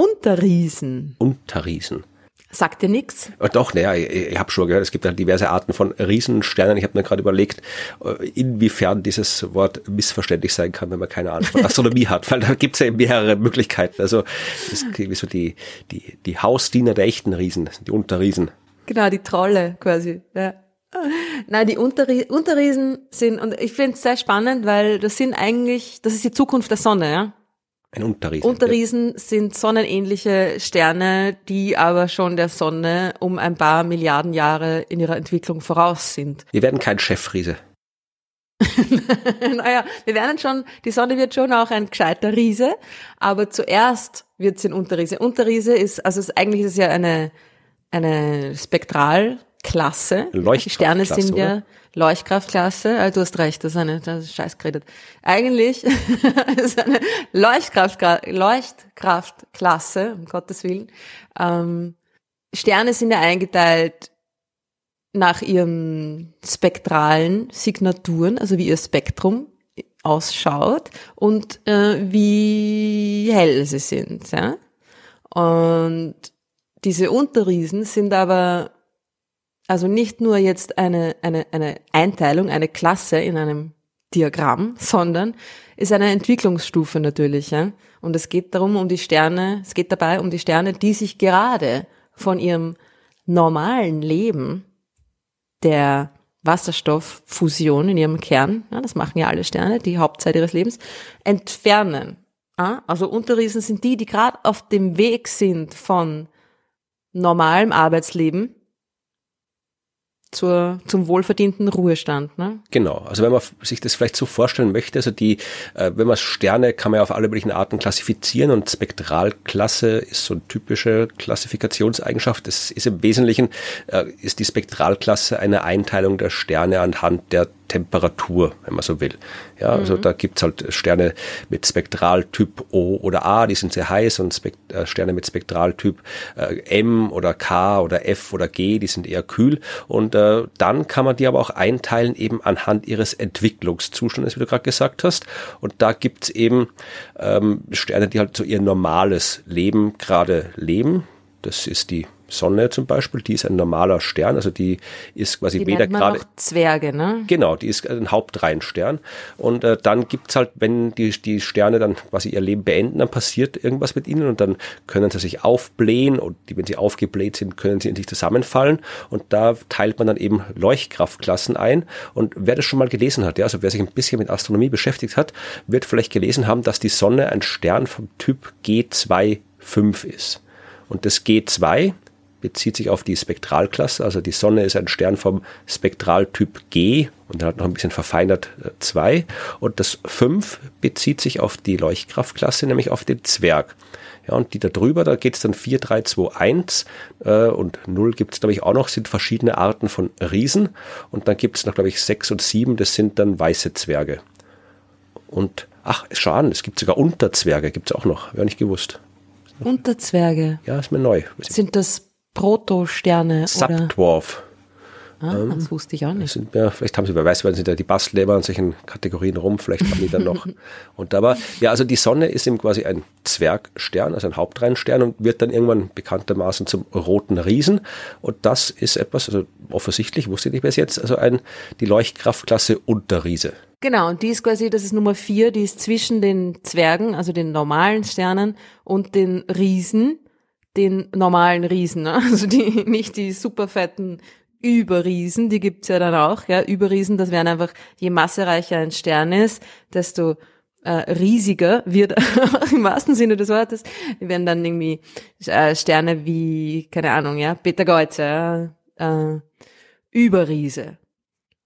Unterriesen. Unterriesen. Sagt dir nichts? Äh, doch, naja, ich, ich habe schon gehört, es gibt ja diverse Arten von Riesensternen. Ich habe mir gerade überlegt, äh, inwiefern dieses Wort missverständlich sein kann, wenn man keine Ahnung von Astronomie hat, weil da gibt es ja mehrere Möglichkeiten. Also das ist so die, die, die Hausdiener der echten Riesen, die Unterriesen. Genau, die Trolle quasi. Ja. Nein, die Unterrie Unterriesen sind, und ich finde es sehr spannend, weil das sind eigentlich, das ist die Zukunft der Sonne, ja. Ein Unterriesen. Unterriesen sind sonnenähnliche Sterne, die aber schon der Sonne um ein paar Milliarden Jahre in ihrer Entwicklung voraus sind. Wir werden kein Chefriese. (laughs) naja, wir werden schon, die Sonne wird schon auch ein gescheiter Riese, aber zuerst wird sie ein Unterriese. Unterriese ist, also es, eigentlich ist es ja eine, eine Spektralklasse. Die Sterne sind ja oder? Leuchtkraftklasse. Also du hast recht, das ist eine, das ist scheiß geredet. Eigentlich (laughs) ist eine Leuchtkraft, Leuchtkraftklasse, um Gottes Willen. Ähm, Sterne sind ja eingeteilt nach ihren spektralen Signaturen, also wie ihr Spektrum ausschaut und äh, wie hell sie sind. Ja? Und diese Unterriesen sind aber also nicht nur jetzt eine, eine, eine Einteilung, eine Klasse in einem Diagramm, sondern ist eine Entwicklungsstufe natürlich. Ja? Und es geht darum, um die Sterne, es geht dabei um die Sterne, die sich gerade von ihrem normalen Leben der Wasserstofffusion in ihrem Kern, ja, das machen ja alle Sterne, die Hauptzeit ihres Lebens, entfernen. Ja? Also Unterriesen sind die, die gerade auf dem Weg sind von normalem Arbeitsleben zur, zum wohlverdienten Ruhestand. Ne? Genau, also wenn man sich das vielleicht so vorstellen möchte, also die, äh, wenn man Sterne kann man ja auf alle möglichen Arten klassifizieren und Spektralklasse ist so eine typische Klassifikationseigenschaft. Das ist im Wesentlichen, äh, ist die Spektralklasse eine Einteilung der Sterne anhand der Temperatur, wenn man so will. Ja, also mhm. da gibt's halt Sterne mit Spektraltyp O oder A, die sind sehr heiß und Spekt äh, Sterne mit Spektraltyp äh, M oder K oder F oder G, die sind eher kühl. Und äh, dann kann man die aber auch einteilen eben anhand ihres Entwicklungszustandes, wie du gerade gesagt hast. Und da gibt's eben ähm, Sterne, die halt so ihr normales Leben gerade leben. Das ist die Sonne zum Beispiel, die ist ein normaler Stern, also die ist quasi die weder gerade. Zwerge, ne? Genau, die ist ein Hauptreihenstern. Und äh, dann gibt's halt, wenn die, die Sterne dann quasi ihr Leben beenden, dann passiert irgendwas mit ihnen und dann können sie sich aufblähen und die, wenn sie aufgebläht sind, können sie in sich zusammenfallen. Und da teilt man dann eben Leuchtkraftklassen ein. Und wer das schon mal gelesen hat, ja, also wer sich ein bisschen mit Astronomie beschäftigt hat, wird vielleicht gelesen haben, dass die Sonne ein Stern vom Typ G2.5 ist. Und das G2 bezieht sich auf die Spektralklasse. Also die Sonne ist ein Stern vom Spektraltyp G und dann hat noch ein bisschen verfeinert 2. Äh, und das 5 bezieht sich auf die Leuchtkraftklasse, nämlich auf den Zwerg. Ja, und die da drüber, da geht's dann 4, 3, 2, 1 äh, und 0 gibt's glaube ich auch noch, sind verschiedene Arten von Riesen. Und dann gibt's noch, glaube ich, 6 und 7, das sind dann weiße Zwerge. Und ach, schau an, es gibt sogar Unterzwerge, gibt's auch noch, wäre nicht gewusst. Unterzwerge? Ja, ist mir neu. Sind das Protosterne. Subdwarf. Ah, ähm, das wusste ich auch nicht. Sind, ja, vielleicht haben sie, wer weiß, wenn sie da die Bastleber in solchen Kategorien rum, vielleicht haben die dann noch. (laughs) und aber, ja, also die Sonne ist eben quasi ein Zwergstern, also ein Hauptreihenstern und wird dann irgendwann bekanntermaßen zum roten Riesen. Und das ist etwas, also offensichtlich, wusste ich nicht bis jetzt, also ein, die Leuchtkraftklasse Unterriese. Genau, und die ist quasi, das ist Nummer vier, die ist zwischen den Zwergen, also den normalen Sternen und den Riesen den normalen Riesen, ne? (laughs) also die nicht die superfetten Überriesen, die gibt's ja dann auch, ja, Überriesen, das wären einfach, je massereicher ein Stern ist, desto äh, riesiger wird, (laughs) im wahrsten Sinne des Wortes, die werden dann irgendwie äh, Sterne wie, keine Ahnung, ja, Peter Geuze, ja, äh, Überriese.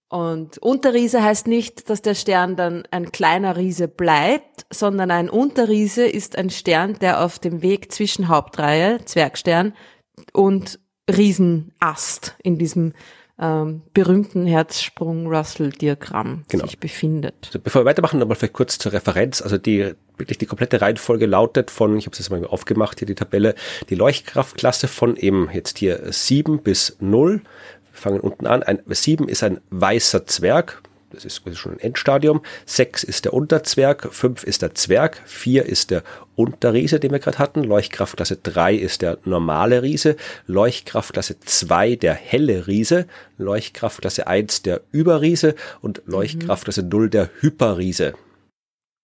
Und Unterriese heißt nicht, dass der Stern dann ein kleiner Riese bleibt, sondern ein Unterriese ist ein Stern, der auf dem Weg zwischen Hauptreihe, Zwergstern, und Riesenast in diesem ähm, berühmten Herzsprung-Russell-Diagramm genau. sich befindet. Also bevor wir weitermachen, nochmal vielleicht kurz zur Referenz. Also die wirklich die komplette Reihenfolge lautet von, ich habe es jetzt mal aufgemacht, hier die Tabelle, die Leuchtkraftklasse von eben jetzt hier 7 bis 0 fangen unten an. Ein 7 ist ein weißer Zwerg. das ist schon ein Endstadium. Sechs ist der Unterzwerg, fünf ist der Zwerg, vier ist der Unterriese, den wir gerade hatten. Leuchtkraftklasse drei ist der normale Riese, Leuchtkraftklasse zwei der helle Riese, Leuchtkraftklasse eins der Überriese und Leuchtkraftklasse null der Hyperriese.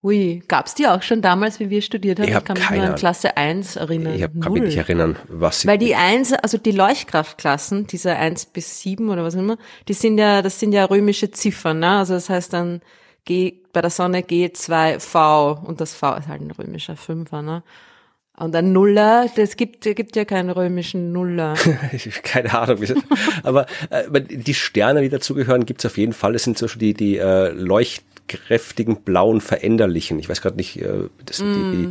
Ui, gab's die auch schon damals, wie wir studiert haben? Ich, hab kann mich keine nur an. Klasse 1 erinnern. Ich hab, kann mich nicht erinnern, was sie. Weil die 1, also die Leuchtkraftklassen, diese 1 bis 7 oder was immer, die sind ja, das sind ja römische Ziffern, ne? Also das heißt dann G, bei der Sonne G2V und das V ist halt ein römischer Fünfer, ne? Und ein Nuller, das gibt, gibt ja keinen römischen Nuller. (laughs) Ich keine Ahnung, (laughs) aber äh, die Sterne, die dazugehören, gibt's auf jeden Fall. Das sind zum Beispiel die, die äh, leuchtkräftigen blauen Veränderlichen. Ich weiß gerade nicht, äh, das sind Mm. die,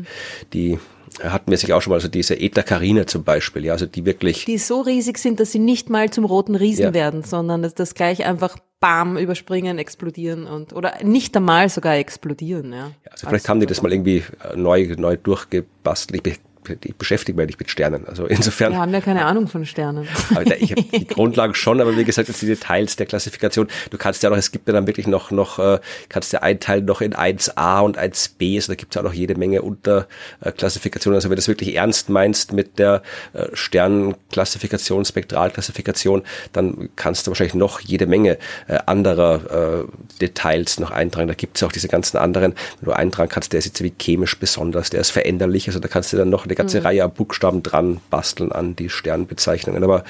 die, die hatten wir sich auch schon mal, also diese Eta Carina zum Beispiel, ja, also die wirklich, Die so riesig sind, dass sie nicht mal zum roten Riesen Ja. werden, sondern dass das gleich einfach bam überspringen, explodieren und, oder nicht einmal sogar explodieren, ja. also vielleicht haben die das mal irgendwie äh, neu, neu durchgebastelt. Ich, ich beschäftige mich nicht mit Sternen. Also insofern, Wir haben ja keine Ahnung von Sternen. Aber ich habe die Grundlagen schon, aber wie gesagt, jetzt die Details der Klassifikation. Du kannst ja noch, es gibt ja dann wirklich noch, noch äh, kannst ja einteilen noch in 1a und 1b, also da gibt es ja auch noch jede Menge Unterklassifikationen. Also wenn du das wirklich ernst meinst mit der äh, Sternenklassifikation, Spektralklassifikation, dann kannst du wahrscheinlich noch jede Menge äh, anderer Details noch eintragen. Da gibt es auch diese ganzen anderen, wenn du eintragen kannst, der ist jetzt wie chemisch besonders, der ist veränderlich, also da kannst du dann noch eine ganze Reihe an Buchstaben dran basteln an die Sternbezeichnungen. Aber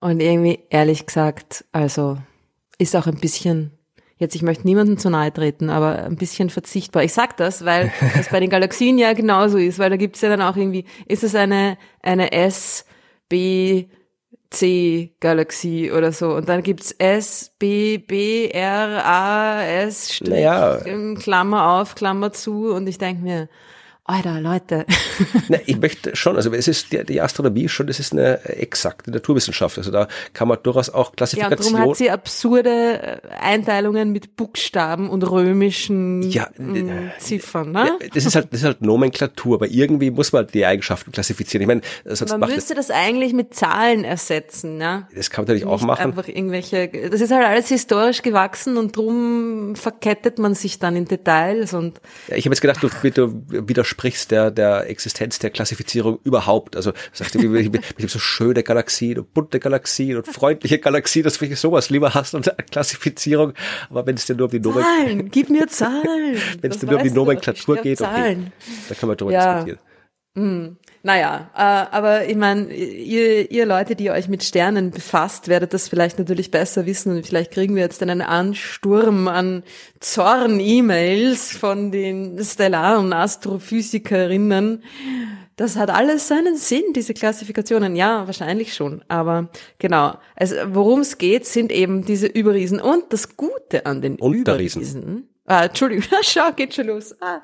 Und irgendwie, ehrlich gesagt, also ist auch ein bisschen, jetzt ich möchte niemandem zu nahe treten, aber ein bisschen verzichtbar. Ich sag das, weil (laughs) das bei den Galaxien ja genauso ist, weil da gibt's ja dann auch irgendwie, ist es eine, eine S, B, C Galaxie oder so. Und dann gibt's S, B, B, R, A, S, Strich, Naja. Klammer auf, Klammer zu. Und ich denk mir, Alter, Leute. (laughs) Na, ich möchte schon, also es ist die, die Astronomie schon, das ist eine exakte Naturwissenschaft. Also da kann man durchaus auch Ja, und Klassifikation. darum hat sie absurde äh, Einteilungen mit Buchstaben und römischen Ja, mm, Ziffern, ne? ja, das ist halt, das ist halt Nomenklatur, aber irgendwie muss man die Eigenschaften klassifizieren. Ich meine, sonst Man macht das, müsste das eigentlich mit Zahlen ersetzen, ja? das kann man natürlich auch Nicht machen. einfach irgendwelche, das ist halt alles historisch gewachsen und drum verkettet man sich dann in Details und Ja, ich habe jetzt gedacht, du, du widersprichst der, der Existenz der Klassifizierung überhaupt. Also sagst du, ich habe so schöne Galaxien und bunte Galaxien und freundliche Galaxien, dass du sowas lieber hast und eine Klassifizierung. Aber wenn es dir nur um die Nomen Zahlen, gib mir (laughs) Zahlen. wenn es dir nur um die Nomenklatur geht, okay, da kann man drüber Ja. diskutieren. Naja, äh, aber ich meine, ihr, ihr Leute, die euch mit Sternen befasst, werdet das vielleicht natürlich besser wissen und vielleicht kriegen wir jetzt einen Ansturm an Zorn-E-Mails von den stellaren Astrophysikerinnen. Das hat alles seinen Sinn, diese Klassifikationen. Ja, wahrscheinlich schon. Aber genau, also worum es geht, sind eben diese Überriesen. Und das Gute an den Unterriesen. Überriesen. Ah, Entschuldigung, (laughs) schau, geht schon los. Ah.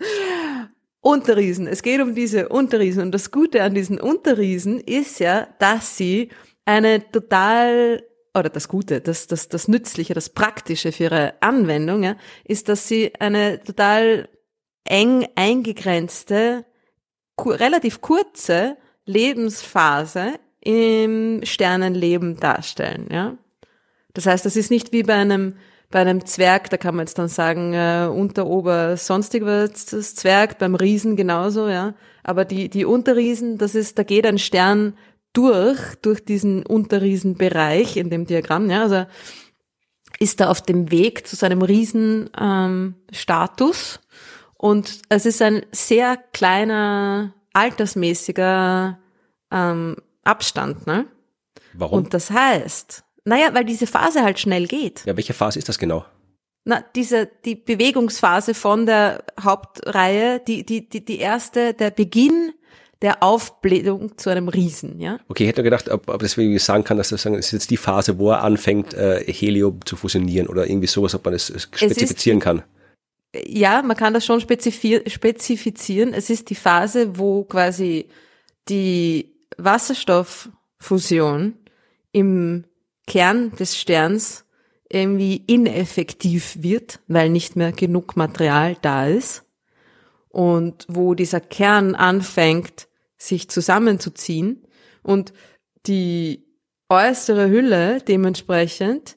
Unterriesen. Es geht um diese Unterriesen. Und das Gute an diesen Unterriesen ist ja, dass sie eine total, oder das Gute, das, das, das Nützliche, das Praktische für ihre Anwendung, ja, ist, dass sie eine total eng eingegrenzte, ku relativ kurze Lebensphase im Sternenleben darstellen, ja. Das heißt, das ist nicht wie bei einem bei einem Zwerg, da kann man jetzt dann sagen, äh, unter, ober, sonstig was das Zwerg, beim Riesen genauso, ja. Aber die, die Unterriesen, das ist, da geht ein Stern durch, durch diesen Unterriesenbereich in dem Diagramm, ja. Also ist da auf dem Weg zu seinem Riesenstatus ähm, Status. und es ist ein sehr kleiner, altersmäßiger ähm, Abstand, ne? Warum? Und das heißt, naja, weil diese Phase halt schnell geht. ja, welche Phase ist das genau? Na, diese, die Bewegungsphase von der Hauptreihe, die, die, die, die erste, der Beginn der Aufblähung zu einem Riesen, ja? Okay, ich hätte gedacht, ob, ob das irgendwie sagen kann, dass das sagen, es ist jetzt die Phase, wo er anfängt, äh, Helium zu fusionieren oder irgendwie sowas, ob man das spezifizieren kann. Ja, man kann das schon spezifizieren. Es ist die Phase, wo quasi die Wasserstofffusion im Kern des Sterns irgendwie ineffektiv wird, weil nicht mehr genug Material da ist. Und wo dieser Kern anfängt, sich zusammenzuziehen und die äußere Hülle dementsprechend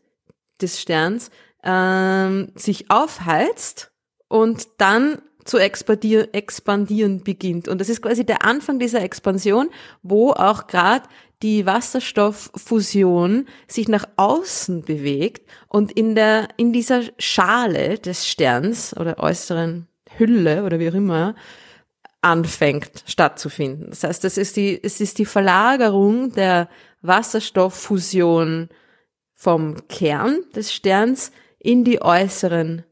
des Sterns ähm, sich aufheizt und dann zu expandieren, expandieren beginnt. Und das ist quasi der Anfang dieser Expansion, wo auch gerade die Wasserstofffusion sich nach außen bewegt und in der, in dieser Schale des Sterns oder äußeren Hülle oder wie auch immer anfängt stattzufinden. Das heißt, das ist die, es ist die Verlagerung der Wasserstofffusion vom Kern des Sterns in die äußeren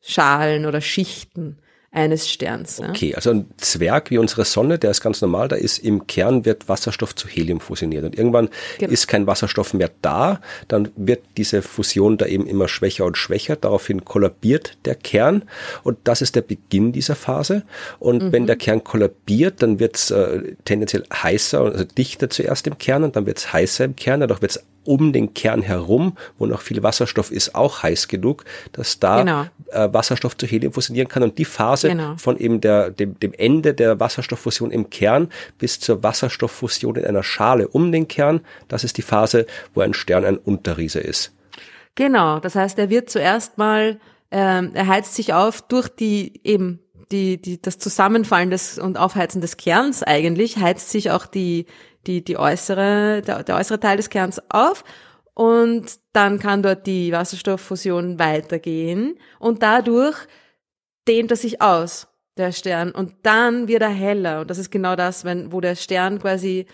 Schalen oder Schichten eines Sterns. Okay, also ein Zwerg wie unsere Sonne, der ist ganz normal, da ist im Kern wird Wasserstoff zu Helium fusioniert und irgendwann genau. ist kein Wasserstoff mehr da, dann wird diese Fusion da eben immer schwächer und schwächer, daraufhin kollabiert der Kern und das ist der Beginn dieser Phase und mhm. wenn der Kern kollabiert, dann wird es äh, tendenziell heißer, also dichter zuerst im Kern und dann wird es heißer im Kern, dadurch wird es um den Kern herum, wo noch viel Wasserstoff ist, auch heiß genug, dass da genau. äh, Wasserstoff zu Helium fusionieren kann. Und die Phase genau. von eben der, dem, dem Ende der Wasserstofffusion im Kern bis zur Wasserstofffusion in einer Schale um den Kern, das ist die Phase, wo ein Stern ein Unterriese ist. Genau, das heißt, er wird zuerst mal, ähm, er heizt sich auf durch die eben die, die, das Zusammenfallen des und Aufheizen des Kerns eigentlich, heizt sich auch die, die, die äußere, der, der äußere Teil des Kerns auf und dann kann dort die Wasserstofffusion weitergehen und dadurch dehnt er sich aus, der Stern, und dann wird er heller. Und das ist genau das, wenn, wo der Stern quasi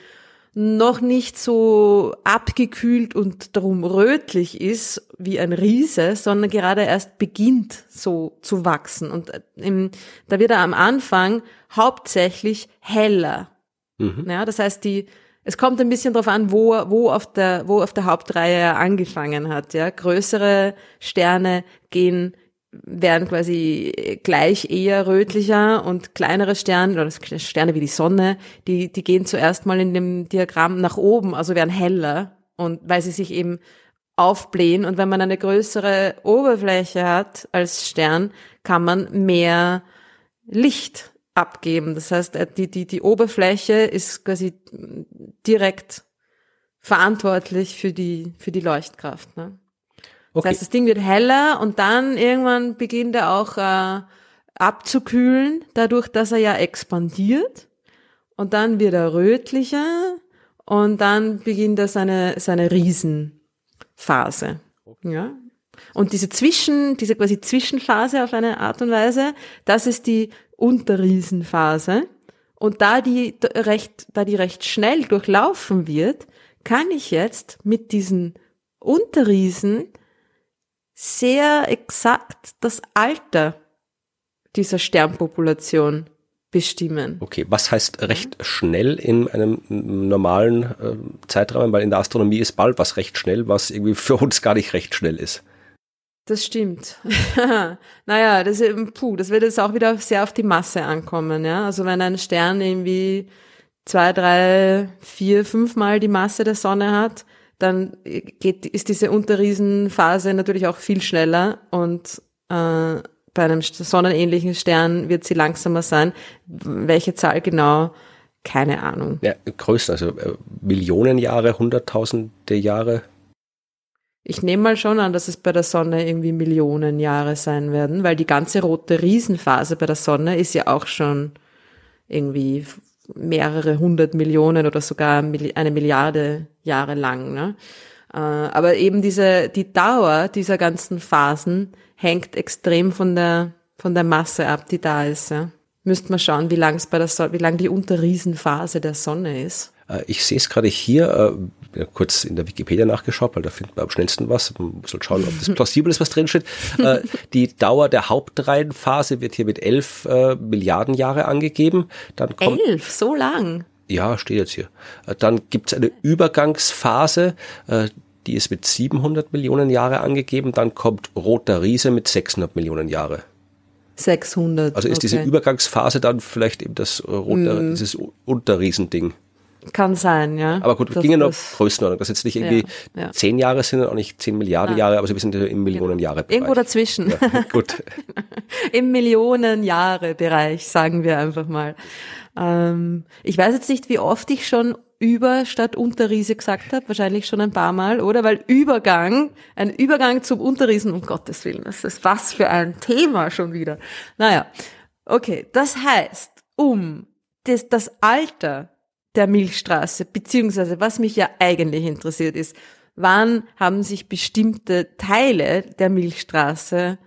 noch nicht so abgekühlt und darum rötlich ist wie ein Riese, sondern gerade erst beginnt so zu wachsen. Und äh, im, da wird er am Anfang hauptsächlich heller. Mhm. Ja, das heißt, die, es kommt ein bisschen darauf an, wo, wo, auf der, wo auf der Hauptreihe er angefangen hat. Ja? Größere Sterne gehen werden quasi gleich eher rötlicher und kleinere Sterne oder Sterne wie die Sonne, die, die gehen zuerst mal in dem Diagramm nach oben, also werden heller und weil sie sich eben aufblähen und wenn man eine größere Oberfläche hat als Stern, kann man mehr Licht abgeben. Das heißt, äh, die, die, die Oberfläche ist quasi direkt verantwortlich für die, für die Leuchtkraft. Ne? Okay. Das heißt, das Ding wird heller und dann irgendwann beginnt er auch äh, abzukühlen, dadurch, dass er ja expandiert. Und dann wird er rötlicher und dann beginnt er seine, seine Riesenphase. Ja. Und diese Zwischen, diese quasi Zwischenphase auf eine Art und Weise, das ist die Unterriesenphase. Und da die recht, da die recht schnell durchlaufen wird, kann ich jetzt mit diesen Unterriesen sehr exakt das Alter dieser Sternpopulation bestimmen. Okay, was heißt recht schnell in einem normalen äh, Zeitrahmen? Weil in der Astronomie ist bald was recht schnell, was irgendwie für uns gar nicht recht schnell ist. Das stimmt. (laughs) naja, das, puh, das wird jetzt auch wieder sehr auf die Masse ankommen, ja. Also wenn ein Stern irgendwie zwei, drei, vier, fünfmal die Masse der Sonne hat, dann geht, ist diese Unterriesenphase natürlich auch viel schneller und äh, bei einem sonnenähnlichen Stern wird sie langsamer sein. Welche Zahl genau? Keine Ahnung. Ja, größer, also äh, Millionen Jahre, Hunderttausende Jahre. Ich nehme mal schon an, dass es bei der Sonne irgendwie Millionen Jahre sein werden, weil die ganze rote Riesenphase bei der Sonne ist ja auch schon irgendwie mehrere hundert Millionen oder sogar eine Milliarde Jahre lang. Ne? Äh, aber eben diese, die Dauer dieser ganzen Phasen hängt extrem von der, von der Masse ab, die da ist. Ja? Müsste man schauen, wie lang es bei der Sonne, wie lang die Unterriesenphase der Sonne ist. Äh, ich sehe es gerade hier, äh, kurz in der Wikipedia nachgeschaut, weil da findet man am schnellsten was. Man muss halt schauen, ob das (laughs) plausibel ist, was drin steht. Äh, die Dauer der Hauptreihenphase wird hier mit elf Milliarden Jahre angegeben. Dann kommt, elf, so lang? Ja, steht jetzt hier. Dann gibt es eine Übergangsphase, die ist mit 700 Millionen Jahre angegeben. Dann kommt Roter Riese mit 600 Millionen Jahre. 600. Also ist okay. diese Übergangsphase dann vielleicht eben das rote, mm. dieses Unterriesending. Kann sein, ja. Aber gut, das, ging ja noch Größenordnung, dass jetzt nicht irgendwie ja, ja. zehn Jahre sind und auch nicht zehn Milliarden Nein. Jahre, aber wir sind im Millionenjahre Bereich. Irgendwo dazwischen. Ja, (laughs) gut. (laughs) Im Millionenjahre Bereich, sagen wir einfach mal. Ähm, ich weiß jetzt nicht, wie oft ich schon über statt Unterriese gesagt habe, wahrscheinlich schon ein paar Mal, oder? Weil Übergang, ein Übergang zum Unterriesen, um Gottes Willen, das ist was für ein Thema schon wieder. Naja, okay, das heißt, um das, das Alter der Milchstraße, beziehungsweise was mich ja eigentlich interessiert ist, wann haben sich bestimmte Teile der Milchstraße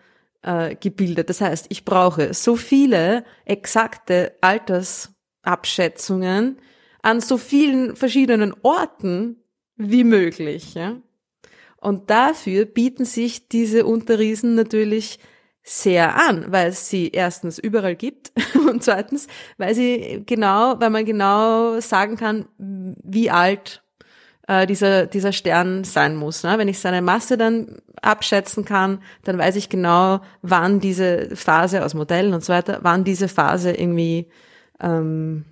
äh, gebildet. Das heißt, ich brauche so viele exakte Altersabschätzungen an so vielen verschiedenen Orten wie möglich. Ja? Und dafür bieten sich diese Unterriesen natürlich sehr an, weil es sie erstens überall gibt (laughs) und zweitens, weil sie genau, weil man genau sagen kann, wie alt äh, dieser, dieser Stern sein muss. Ne? Wenn ich seine Masse dann abschätzen kann, dann weiß ich genau, wann diese Phase aus Modellen und so weiter, wann diese Phase irgendwie ähm,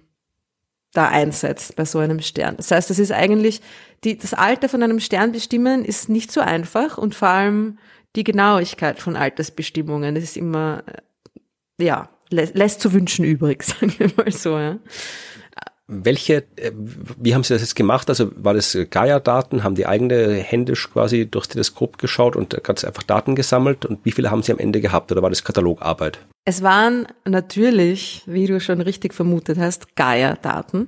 da einsetzt bei so einem Stern. Das heißt, das ist eigentlich, die, das Alter von einem Stern bestimmen ist nicht so einfach und vor allem die Genauigkeit von Altersbestimmungen ist immer, äh, ja, lä lässt zu wünschen übrig, (laughs) sagen wir mal so. Ja. Welche, äh, wie haben Sie das jetzt gemacht? Also war das Gaia-Daten? Haben die eigene händisch quasi durchs Teleskop geschaut und ganz einfach Daten gesammelt? Und wie viele haben Sie am Ende gehabt oder war das Katalogarbeit? Es waren natürlich, wie du schon richtig vermutet hast, Gaia-Daten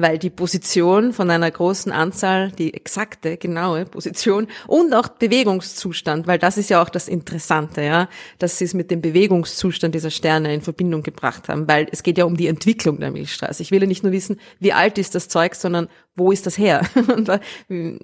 weil die Position von einer großen Anzahl, die exakte, genaue Position und auch Bewegungszustand, weil das ist ja auch das Interessante, ja, dass sie es mit dem Bewegungszustand dieser Sterne in Verbindung gebracht haben, weil es geht ja um die Entwicklung der Milchstraße. Ich will ja nicht nur wissen, wie alt ist das Zeug, sondern wo ist das her? (laughs)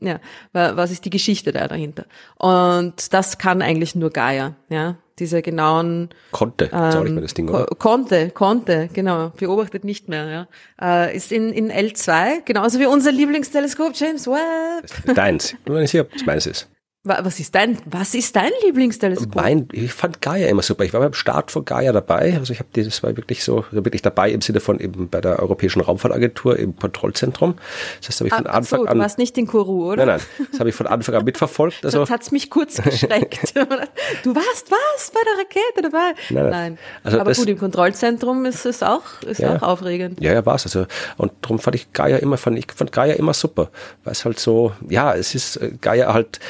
Ja, was ist die Geschichte da dahinter? Und das kann eigentlich nur Gaia, ja diese genauen konnte, ähm, nicht mehr das Ding, oder? Konnte, konnte, genau, beobachtet nicht mehr, ja. Äh, ist in, in L2, genauso wie unser Lieblingsteleskop James Webb. Deins, ich bin nicht sicher, ob es meins ist. Was ist dein, was ist dein Lieblingsteleskop? Mein, ich fand Gaia immer super. Ich war beim Start von Gaia dabei. Also ich habe das war wirklich so, wirklich dabei im Sinne von eben bei der Europäischen Raumfahrtagentur im Kontrollzentrum. Das heißt, habe ich von ah, Anfang so, an. Du warst nicht in Kuru, oder? Nein, nein. Das habe ich von Anfang an mitverfolgt. (laughs) Also das hat's mich kurz (laughs) geschreckt. du warst was bei der Rakete dabei? Nein. nein. nein. Also Aber gut, im Kontrollzentrum ist es auch, ist ja, auch aufregend. Ja, ja, war's. Also und darum fand ich Gaia immer, fand ich fand Gaia immer super, weil es halt so, ja, es ist äh, Gaia halt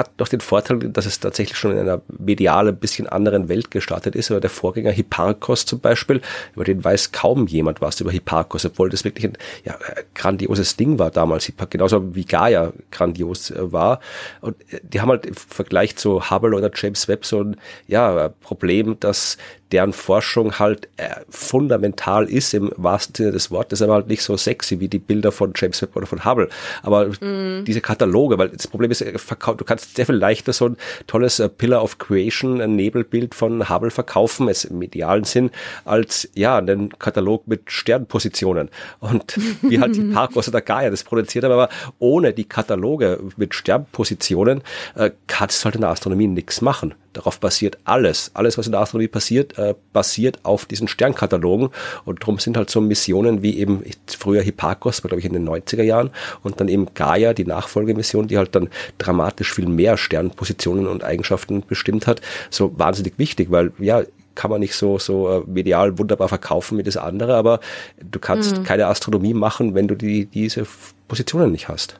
hat doch den Vorteil, dass es tatsächlich schon in einer medial ein bisschen anderen Welt gestartet ist. Aber der Vorgänger Hipparchos zum Beispiel, über den weiß kaum jemand was über Hipparchos, obwohl das wirklich ein ja, grandioses Ding war damals. Genauso wie Gaia grandios äh, war. Und äh, die haben halt im Vergleich zu Hubble oder James Webb so ein ja, Problem, dass deren Forschung halt äh, fundamental ist im wahrsten Sinne des Wortes, aber halt nicht so sexy wie die Bilder von James Webb oder von Hubble. Aber mm. diese Kataloge, weil das Problem ist, äh, du kannst sehr viel leichter so ein tolles äh, Pillar of Creation, ein Nebelbild von Hubble verkaufen, es im idealen Sinn, als ja, einen Katalog mit Sternpositionen. Und (laughs) wie halt die Parkos oder Gaia das produziert haben, aber ohne die Kataloge mit Sternpositionen äh, kannst du halt in der Astronomie nichts machen. Darauf basiert alles. Alles, was in der Astronomie passiert, äh, basiert auf diesen Sternkatalogen. Und darum sind halt so Missionen wie eben früher Hipparchos, war glaube ich in den 90er Jahren, und dann eben Gaia, die Nachfolgemission, die halt dann dramatisch viel mehr Sternpositionen und Eigenschaften bestimmt hat, so wahnsinnig wichtig, weil ja, kann man nicht so, so äh, medial wunderbar verkaufen wie das andere, aber du kannst mhm. keine Astronomie machen, wenn du die, diese Positionen nicht hast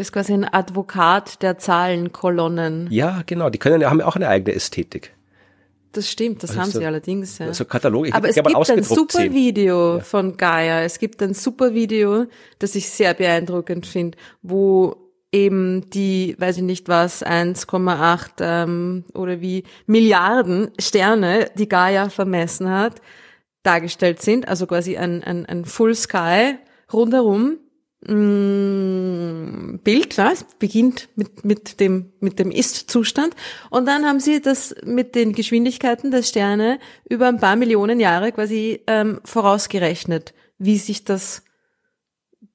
bist quasi ein Advokat der Zahlenkolonnen. Ja, genau. Die können, haben ja auch eine eigene Ästhetik. Das stimmt, das also haben so, sie allerdings. Ja. So Katalog, ich Aber es gibt ein super sehen. Video ja. von Gaia. Es gibt ein super Video, das ich sehr beeindruckend finde, wo eben die, weiß ich nicht was, 1,8 ähm, oder wie Milliarden Sterne, die Gaia vermessen hat, dargestellt sind. Also quasi ein, ein, ein Full Sky rundherum Bild, ja, es beginnt mit, mit dem, mit dem Ist-Zustand. Und dann haben sie das mit den Geschwindigkeiten der Sterne über ein paar Millionen Jahre quasi ähm, vorausgerechnet, wie sich das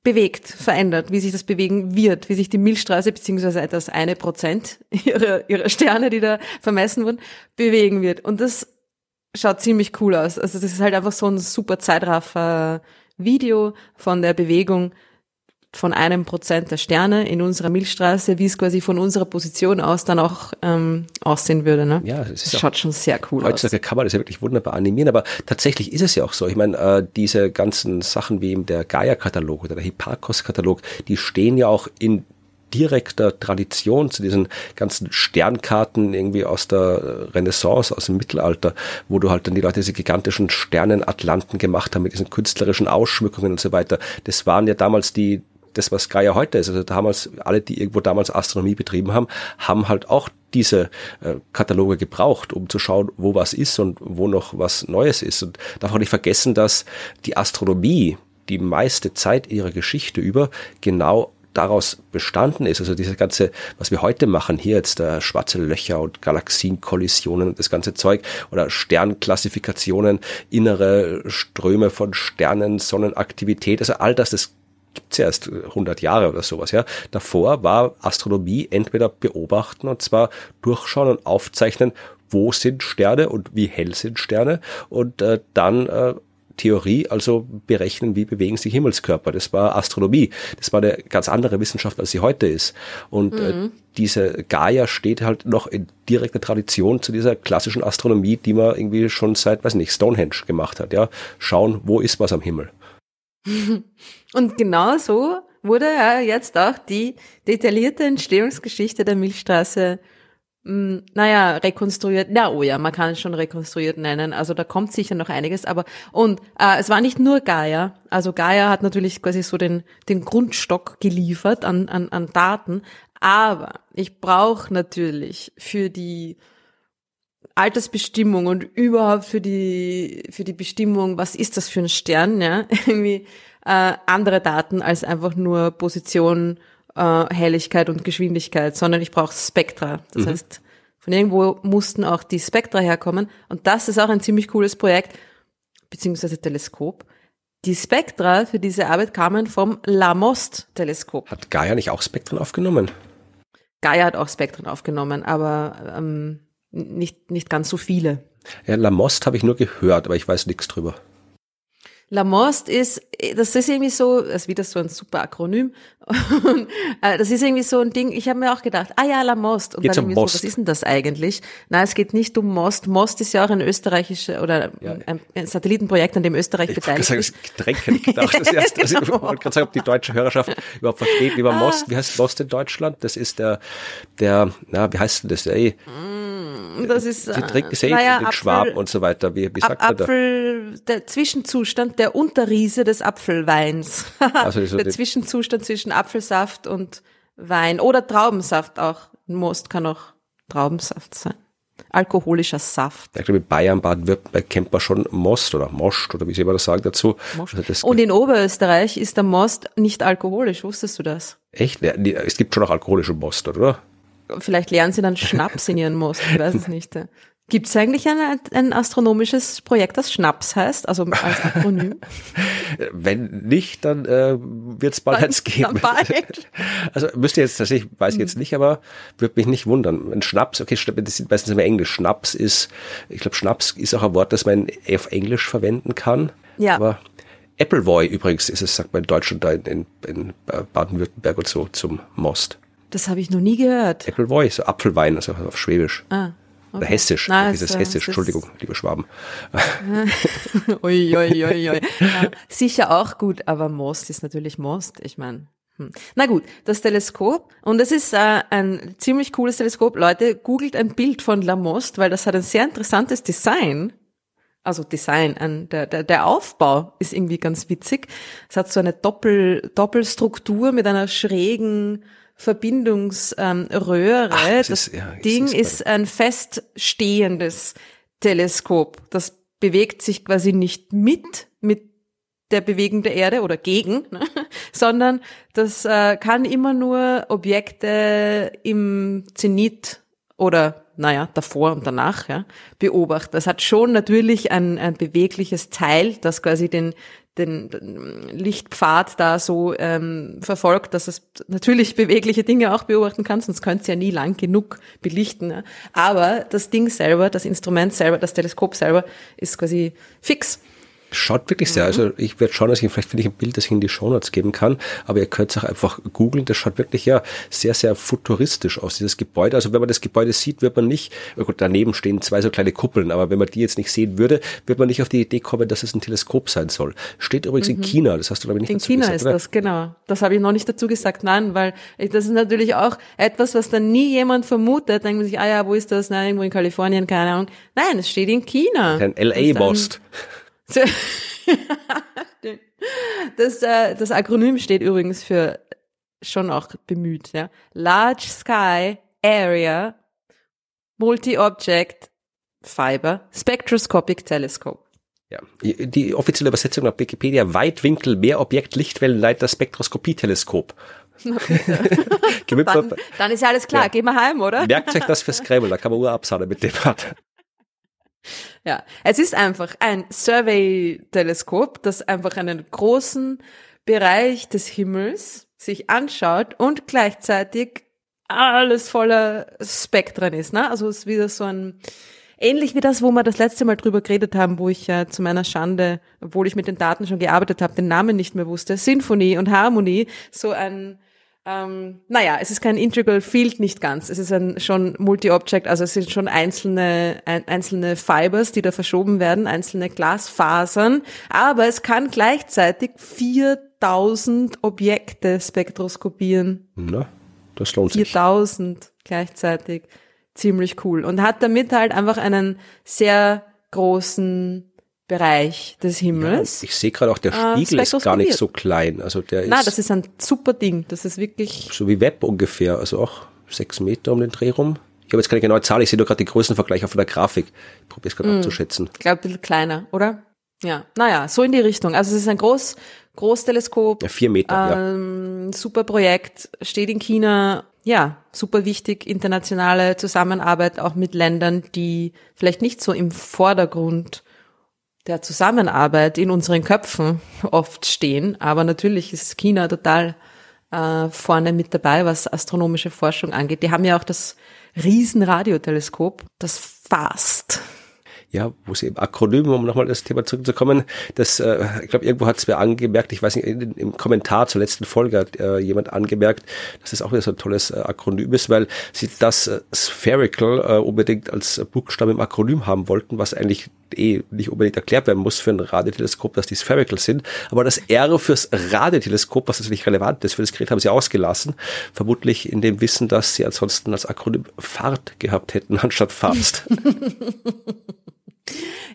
bewegt, verändert, wie sich das bewegen wird, wie sich die Milchstraße beziehungsweise das eine Prozent (laughs) ihrer, ihrer Sterne, die da vermessen wurden, bewegen wird. Und das schaut ziemlich cool aus. Also das ist halt einfach so ein super Zeitraffer Video von der Bewegung von einem Prozent der Sterne in unserer Milchstraße, wie es quasi von unserer Position aus dann auch ähm, aussehen würde. Ne? Ja, das, das schaut schon sehr cool heutzutage aus. Heutzutage kann man das ja wirklich wunderbar animieren, aber tatsächlich ist es ja auch so. Ich meine, äh, diese ganzen Sachen wie eben der Gaia-Katalog oder der Hipparchos-Katalog, die stehen ja auch in direkter Tradition zu diesen ganzen Sternkarten irgendwie aus der Renaissance, aus dem Mittelalter, wo du halt dann die Leute diese gigantischen Sternenatlanten gemacht haben mit diesen künstlerischen Ausschmückungen und so weiter. Das waren ja damals die das, was Gaia heute ist. Also damals, alle, die irgendwo damals Astronomie betrieben haben, haben halt auch diese äh, Kataloge gebraucht, um zu schauen, wo was ist und wo noch was Neues ist. Und darf auch nicht vergessen, dass die Astronomie die meiste Zeit ihrer Geschichte über genau daraus bestanden ist, also diese ganze, was wir heute machen, hier jetzt äh, schwarze Löcher und Galaxienkollisionen und das ganze Zeug oder Sternklassifikationen, innere Ströme von Sternen, Sonnenaktivität, also all das, das gibt's ja erst 100 Jahre oder sowas, ja. Davor war Astronomie entweder beobachten und zwar durchschauen und aufzeichnen, wo sind Sterne und wie hell sind Sterne und äh, dann äh, Theorie, also berechnen, wie bewegen sich Himmelskörper. Das war Astronomie. Das war eine ganz andere Wissenschaft, als sie heute ist. Und äh, mhm. äh, diese Gaia steht halt noch in direkter Tradition zu dieser klassischen Astronomie, die man irgendwie schon seit, weiß nicht, Stonehenge gemacht hat. Ja, schauen, wo ist was am Himmel. (laughs) Und genau so wurde ja jetzt auch die detaillierte Entstehungsgeschichte der Milchstraße hm, naja, rekonstruiert, na oh ja, man kann es schon rekonstruiert nennen, also da kommt sicher noch einiges, aber und äh, es war nicht nur Gaia, also Gaia hat natürlich quasi so den, den Grundstock geliefert an, an, an Daten, aber ich brauche natürlich für die Altersbestimmung und überhaupt für die, für die Bestimmung, was ist das für ein Stern, ja, (laughs) irgendwie äh, andere Daten als einfach nur Position, äh, Helligkeit und Geschwindigkeit, sondern ich brauche Spektra. Das mhm. heißt, von irgendwo mussten auch die Spektra herkommen. Und das ist auch ein ziemlich cooles Projekt, beziehungsweise Teleskop. Die Spektra für diese Arbeit kamen vom Lamost-Teleskop. Hat Gaia nicht auch Spektren aufgenommen? Gaia hat auch Spektren aufgenommen, aber ähm, nicht, nicht ganz so viele. Ja, Lamost habe ich nur gehört, aber ich weiß nichts drüber. Lamost ist, das ist irgendwie so, das ist wieder so ein super Akronym. Äh, das ist irgendwie so ein Ding, ich habe mir auch gedacht, ah ja, Lamost. Und Geht's dann um Most? so, was ist denn das eigentlich? Nein, es geht nicht um Most. Most ist ja auch ein österreichisches oder ja. ein Satellitenprojekt, an dem Österreich ich beteiligt sagen, ist. Getränk hätte ich gedacht. (laughs) Das erste, also ich wollte gerade sagen, ob die deutsche Hörerschaft überhaupt versteht, wie man Ah. Most, wie heißt Most in Deutschland? Das ist der, der, na, wie heißt denn das? Ey, Das ist, die äh, trinken sehr naja, mit Apfel- Schwaben und so weiter. Wie, wie sagt Ap man da? Apfel, der Zwischenzustand, der Unterriese des Apfelweins. Also so der Zwischenzustand zwischen Apfelsaft und Wein oder Traubensaft auch. Most kann auch Traubensaft sein. Alkoholischer Saft. Ich glaube, in Bayern, Baden-Württemberg kennt man schon Most oder Most oder wie sie immer das sagen dazu. Also Und in Oberösterreich ist der Most nicht alkoholisch. Wusstest du das? echt? Es gibt schon auch alkoholischen Most, oder? Vielleicht lernen sie dann Schnaps in ihren Most. Ich weiß es (laughs) nicht. Gibt es eigentlich ein, ein astronomisches Projekt, das Schnaps heißt, also als Akronym? (laughs) Wenn nicht, dann äh, wird es bald eins geben. bald. (laughs) Also müsste jetzt tatsächlich, weiß ich jetzt nicht, aber würde mich nicht wundern. Ein Schnaps, okay, das sind meistens immer Englisch. Schnaps ist, ich glaube, Schnaps ist auch ein Wort, das man auf Englisch verwenden kann. Ja. Aber Appleboy übrigens ist es, sagt man in Deutschland, da in, in, in Baden-Württemberg und so zum Most. Das habe ich noch nie gehört. Appleboy, so Apfelwein, also auf Schwäbisch. Ah, Oder Hessisch, dieses es, äh, Hessisch, es ist- Entschuldigung, liebe Schwaben. (laughs) Ui, ui, ui, ui. Ja, sicher auch gut, aber Most ist natürlich Most. Ich meine, hm. na gut, das Teleskop und es ist äh, ein ziemlich cooles Teleskop. Leute, googelt ein Bild von Lamost, weil das hat ein sehr interessantes Design. Also Design, ein, der, der, der Aufbau ist irgendwie ganz witzig. Es hat so eine Doppel, Doppelstruktur mit einer schrägen Verbindungsröhre. Röhre. Ach, das das ja, Ding ist ist ein feststehendes Teleskop. Das bewegt sich quasi nicht mit, mit der Bewegung der Erde oder gegen, ne? (laughs) sondern das äh, kann immer nur Objekte im Zenit oder naja, davor und danach ja, beobachten. Das hat schon natürlich ein, ein bewegliches Teil, das quasi den, den Lichtpfad da so ähm, verfolgt, dass es natürlich bewegliche Dinge auch beobachten kann, sonst könnte es ja nie lang genug belichten. Ja. Aber das Ding selber, das Instrument selber, das Teleskop selber ist quasi fix. Schaut wirklich sehr. Mhm. Also ich werde schauen, dass ich vielleicht finde ich ein Bild, das ich in die Shownotes geben kann. Aber ihr könnt es auch einfach googeln. Das schaut wirklich ja sehr, sehr futuristisch aus, dieses Gebäude. Also wenn man das Gebäude sieht, wird man nicht, oh gut, daneben stehen zwei so kleine Kuppeln, aber wenn man die jetzt nicht sehen würde, wird man nicht auf die Idee kommen, dass es ein Teleskop sein soll. Steht übrigens mhm. in China, das hast du glaube ich nicht in dazu China gesagt. In China ist oder? das, genau. Das habe ich noch nicht dazu gesagt, nein, weil das ist natürlich auch etwas, was dann nie jemand vermutet. Denkt man sich, ah ja, wo ist das? Nein, irgendwo in Kalifornien, keine Ahnung. Nein, es steht in China. Ein LA-Most. (laughs) das, äh, das Akronym steht übrigens für schon auch bemüht, ja. Large Sky Area Multi-Object Fiber Spectroscopic Telescope. Ja, die offizielle Übersetzung nach Wikipedia Weitwinkel Mehrobjekt Lichtwellenleiter Spektroskopie-Teleskop. (laughs) dann, dann, ist ja alles klar, ja. gehen wir heim, oder? Merkt euch das für Scrabble, da kann man Uhr absahnen mit dem Part. Ja, es ist einfach ein Survey-Teleskop, das einfach einen großen Bereich des Himmels sich anschaut und gleichzeitig alles voller Spektren ist. Ne? Also es ist wieder so ein, ähnlich wie das, wo wir das letzte Mal drüber geredet haben, wo ich ja zu meiner Schande, obwohl ich mit den Daten schon gearbeitet habe, den Namen nicht mehr wusste, Sinfonie und Harmonie, so ein ähm, naja, es ist kein Integral Field, nicht ganz. Es ist ein schon Multi-Object, also es sind schon einzelne, ein, einzelne Fibers, die da verschoben werden, einzelne Glasfasern. Aber es kann gleichzeitig 4000 Objekte spektroskopieren. Na, das lohnt 4000 sich. 4000 gleichzeitig. Ziemlich cool. Und hat damit halt einfach einen sehr großen Bereich des Himmels. Ja, ich sehe gerade auch, der äh, Spiegel äh, ist gar nicht so klein. Also der ist. Nein, das ist ein super Ding. Das ist wirklich. So wie Web ungefähr. Also auch sechs Meter um den Dreh rum. Ich habe jetzt keine genaue Zahl, ich sehe nur gerade die Größenvergleich auf der Grafik. Ich probiere es gerade mm, abzuschätzen. Ich glaube, ein bisschen kleiner, oder? Ja. Naja, so in die Richtung. Also es ist ein Groß, Großteleskop. Ja, vier Meter, ähm, ja. Super Projekt, steht in China. Ja, super wichtig, internationale Zusammenarbeit auch mit Ländern, die vielleicht nicht so im Vordergrund der Zusammenarbeit in unseren Köpfen oft stehen. Aber natürlich ist China total äh, vorne mit dabei, was astronomische Forschung angeht. Die haben ja auch das Riesenradioteleskop, das FAST ja, wo sie im Akronym, um nochmal das Thema zurückzukommen, das, äh, ich glaube, irgendwo hat es mir angemerkt, ich weiß nicht, im Kommentar zur letzten Folge hat äh, jemand angemerkt, dass das auch wieder so ein tolles äh, Akronym ist, weil sie das äh, Spherical äh, unbedingt als Buchstabe im Akronym haben wollten, was eigentlich eh nicht unbedingt erklärt werden muss für ein Radioteleskop, dass die Spherical sind. Aber das R fürs Radioteleskop, was natürlich relevant ist für das Gerät, haben sie ausgelassen. Vermutlich in dem Wissen, dass sie ansonsten als Akronym Fahrt gehabt hätten, (laughs) anstatt Fast. (laughs)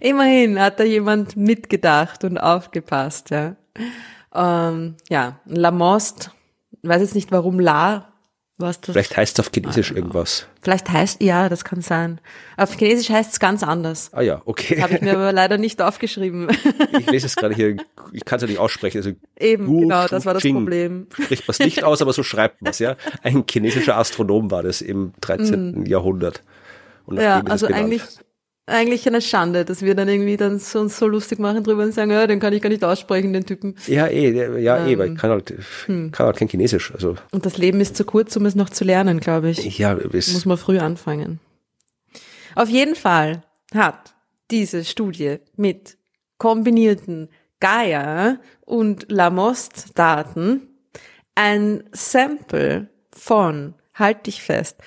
Immerhin hat da jemand mitgedacht und aufgepasst, ja. Ähm, ja, Lamost, weiß jetzt nicht warum La, was das. Vielleicht heißt es auf Chinesisch ah, genau. irgendwas. Vielleicht heißt, ja, das kann sein. Auf Chinesisch heißt es ganz anders. Ah ja, okay. Habe ich mir aber leider nicht aufgeschrieben. Ich lese es gerade hier, ich kann es ja nicht aussprechen. Also Eben, Gu, genau, das war das Ching. Problem. Spricht man es nicht aus, aber so schreibt man es, ja. Ein chinesischer Astronom war das im 13. Mm. Jahrhundert. ja, also eigentlich eigentlich eine Schande, dass wir dann irgendwie dann so, uns so lustig machen drüber und sagen, ja, den kann ich gar nicht aussprechen, den Typen. Ja, eh, ja, ähm, eh, weil ich kann halt, hm. kann halt kein Chinesisch, also. Und das Leben ist zu kurz, um es noch zu lernen, glaube ich. Ja, es muss man früh anfangen. Auf jeden Fall hat diese Studie mit kombinierten Gaia und Lamost-Daten ein Sample von, halt dich fest,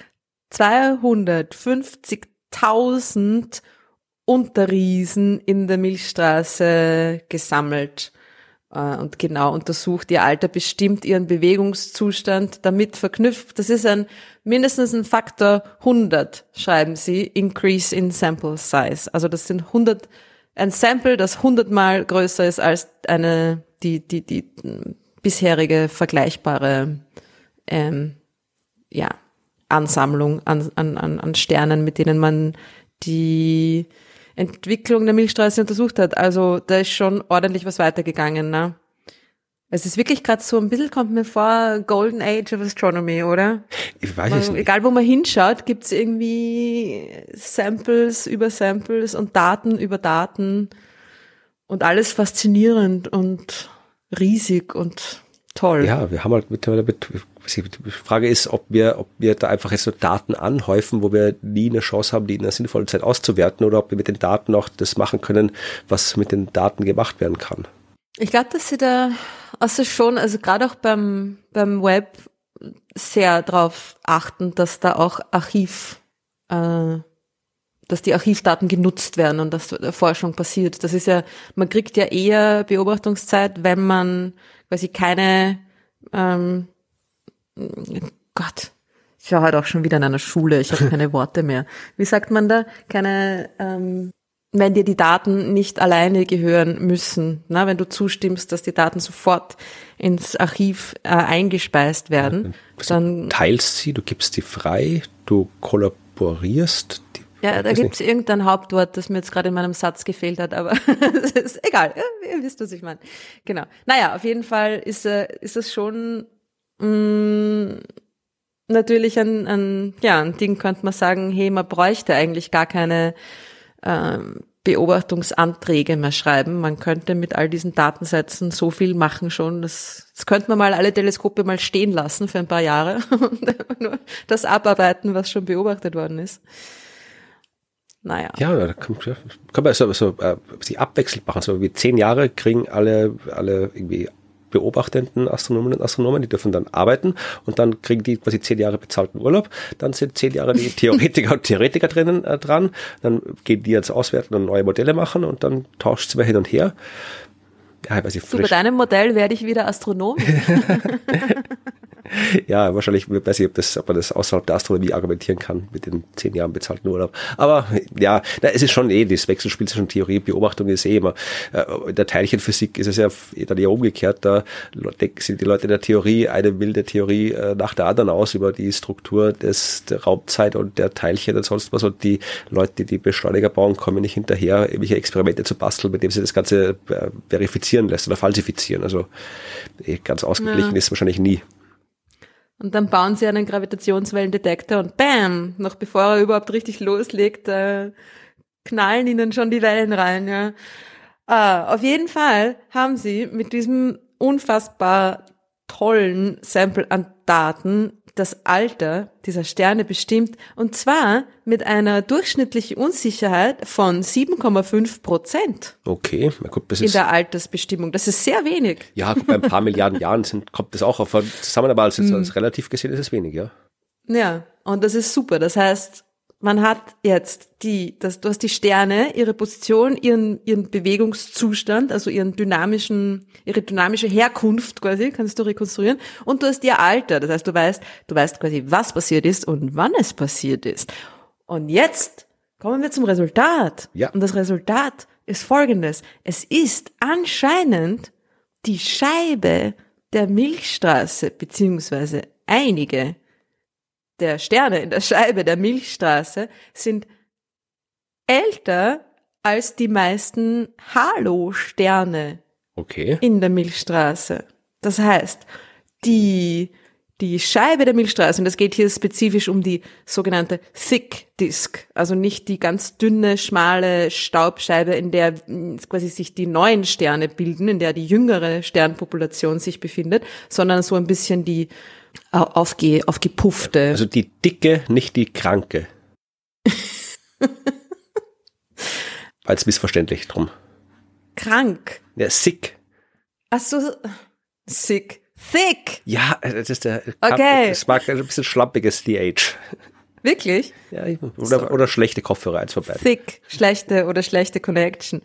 250.000 Unterriesen in der Milchstraße gesammelt äh, und genau untersucht. Ihr Alter bestimmt ihren Bewegungszustand damit verknüpft. Das ist ein mindestens ein Faktor 100, schreiben sie, Increase in Sample Size. Also das sind 100, ein Sample, das 100 mal größer ist als eine, die, die, die bisherige vergleichbare, ähm, ja, Ansammlung an, an, an Sternen, mit denen man die Entwicklung der Milchstraße untersucht hat. Also da ist schon ordentlich was weitergegangen. Ne? Es ist wirklich gerade so ein bisschen, kommt mir vor, Golden Age of Astronomy, oder? Ich weiß es nicht. Egal, wo man hinschaut, gibt's irgendwie Samples über Samples und Daten über Daten und alles faszinierend und riesig und Toll. Ja, wir haben halt mittlerweile, mit, die Frage ist, ob wir, ob wir da einfach jetzt so Daten anhäufen, wo wir nie eine Chance haben, die in einer sinnvollen Zeit auszuwerten, oder ob wir mit den Daten auch das machen können, was mit den Daten gemacht werden kann. Ich glaube, dass sie da, also schon, also gerade auch beim, beim Web sehr darauf achten, dass da auch Archiv, äh, dass die Archivdaten genutzt werden und dass Forschung passiert. Das ist ja, man kriegt ja eher Beobachtungszeit, wenn man quasi keine, ähm, Gott, ich war heute auch schon wieder in einer Schule, ich habe keine Worte mehr. Wie sagt man da? Keine, ähm, wenn dir die Daten nicht alleine gehören müssen, na, wenn du zustimmst, dass die Daten sofort ins Archiv äh, eingespeist werden, ja, dann teilst sie, du gibst sie frei, du kollaborierst, ja, da gibt es irgendein Hauptwort, das mir jetzt gerade in meinem Satz gefehlt hat, aber (laughs) ist egal. Ihr wisst, was ich meine. Genau. Naja, auf jeden Fall ist, äh, ist das schon mh, mm, natürlich ein, ein, ja, ein Ding, könnte man sagen, hey, man bräuchte eigentlich gar keine ähm, Beobachtungsanträge mehr schreiben. Man könnte mit all diesen Datensätzen so viel machen schon. Das, das könnte man mal alle Teleskope mal stehen lassen für ein paar Jahre (laughs) und nur das abarbeiten, was schon beobachtet worden ist. Naja. Ja, da kann, kann man so, so äh, sie abwechselnd machen. So wie zehn Jahre kriegen alle, alle irgendwie beobachtenden Astronomen und Astronomen, die dürfen dann arbeiten und dann kriegen die quasi zehn Jahre bezahlten Urlaub. Dann sind zehn Jahre die (laughs) Theoretiker und Theoretiker drinnen äh, dran. Dann gehen die jetzt auswerten und neue Modelle machen und dann tauscht es immer hin und her. Ich weiß nicht, du, bei deinem Modell werde ich wieder Astronom. (laughs) ja, wahrscheinlich, ich weiß nicht, ob, das, ob man das außerhalb der Astronomie argumentieren kann mit den zehn Jahren bezahlten Urlaub. Aber ja, na, es ist schon eh, das Wechselspiel zwischen Theorie und Beobachtung ist eh immer. Äh, in der Teilchenphysik ist es ja dann eher umgekehrt. Da sind die Leute in der Theorie eine wilde Theorie äh, nach der anderen aus über die Struktur des der Raumzeit und der Teilchen und sonst was. Und die Leute, die die Beschleuniger bauen, kommen nicht hinterher, irgendwelche Experimente zu basteln, mit dem sie das Ganze äh, verifizieren lässt oder falsifizieren. Also eh, ganz ausgeglichen ja. ist wahrscheinlich nie. Und dann bauen sie einen Gravitationswellendetektor und bam, noch bevor er überhaupt richtig loslegt, äh, knallen ihnen schon die Wellen rein. Ja. Ah, auf jeden Fall haben sie mit diesem unfassbar tollen Sample an Daten das Alter dieser Sterne bestimmt und zwar mit einer durchschnittlichen Unsicherheit von 7,5 Prozent. Okay, na gut, das ist in der Altersbestimmung. Das ist sehr wenig. Ja, bei ein paar (laughs) Milliarden Jahren sind, kommt das auch auf zusammen, aber als, mm. als relativ gesehen ist es wenig, ja. Ja, und das ist super. Das heißt, man hat jetzt die, das, du hast die Sterne, ihre Position, ihren, ihren Bewegungszustand, also ihren dynamischen, ihre dynamische Herkunft quasi, kannst du rekonstruieren, und du hast ihr Alter. Das heißt, du weißt, du weißt quasi, was passiert ist und wann es passiert ist. Und jetzt kommen wir zum Resultat. Ja. Und das Resultat ist folgendes. Es ist anscheinend die Scheibe der Milchstraße, beziehungsweise einige der Sterne in der Scheibe der Milchstraße sind älter als die meisten Halo-Sterne okay. in der Milchstraße. Das heißt, die, die Scheibe der Milchstraße, und es geht hier spezifisch um die sogenannte Thick Disk, also nicht die ganz dünne, schmale Staubscheibe, in der quasi sich die neuen Sterne bilden, in der die jüngere Sternpopulation sich befindet, sondern so ein bisschen die aufge, aufgepuffte. Also die dicke, nicht die kranke. (laughs) Als missverständlich drum. Krank. Ja, sick. Ach so, sick. Thick. Ja, das ist der. Okay. Es mag ein bisschen schlampiges DH. Wirklich? Ja, oder, so. oder schlechte Kopfhörer, eins vorbei. Thick, schlechte oder schlechte Connection.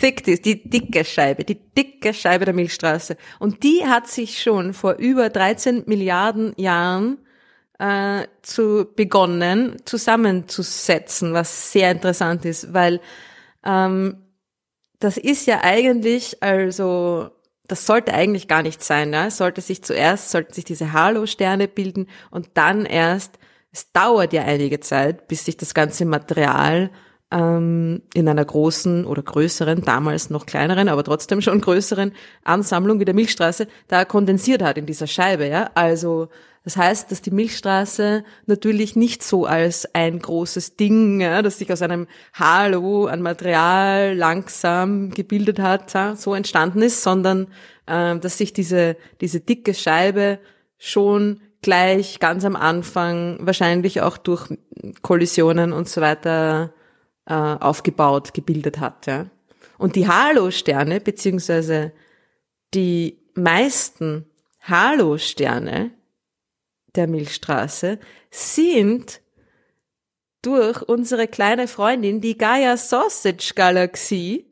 Thick ist die dicke Scheibe, die dicke Scheibe der Milchstraße. Und die hat sich schon vor über 13 Milliarden Jahren äh, zu begonnen zusammenzusetzen, was sehr interessant ist, weil ähm, das ist ja eigentlich, also das sollte eigentlich gar nicht sein. Ne? Es sollte sich zuerst, sollten sich diese Halo-Sterne bilden und dann erst es dauert ja einige Zeit, bis sich das ganze Material ähm, in einer großen oder größeren, damals noch kleineren, aber trotzdem schon größeren Ansammlung wie der Milchstraße da kondensiert hat in dieser Scheibe. Ja? Also das heißt, dass die Milchstraße natürlich nicht so als ein großes Ding, ja, das sich aus einem Halo an Material langsam gebildet hat, ja, so entstanden ist, sondern äh, dass sich diese, diese dicke Scheibe schon gleich ganz am Anfang wahrscheinlich auch durch Kollisionen und so weiter äh, aufgebaut, gebildet hat. Ja. Und die Halo-Sterne, beziehungsweise die meisten Halo-Sterne der Milchstraße sind durch unsere kleine Freundin, die Gaia Sausage Galaxie,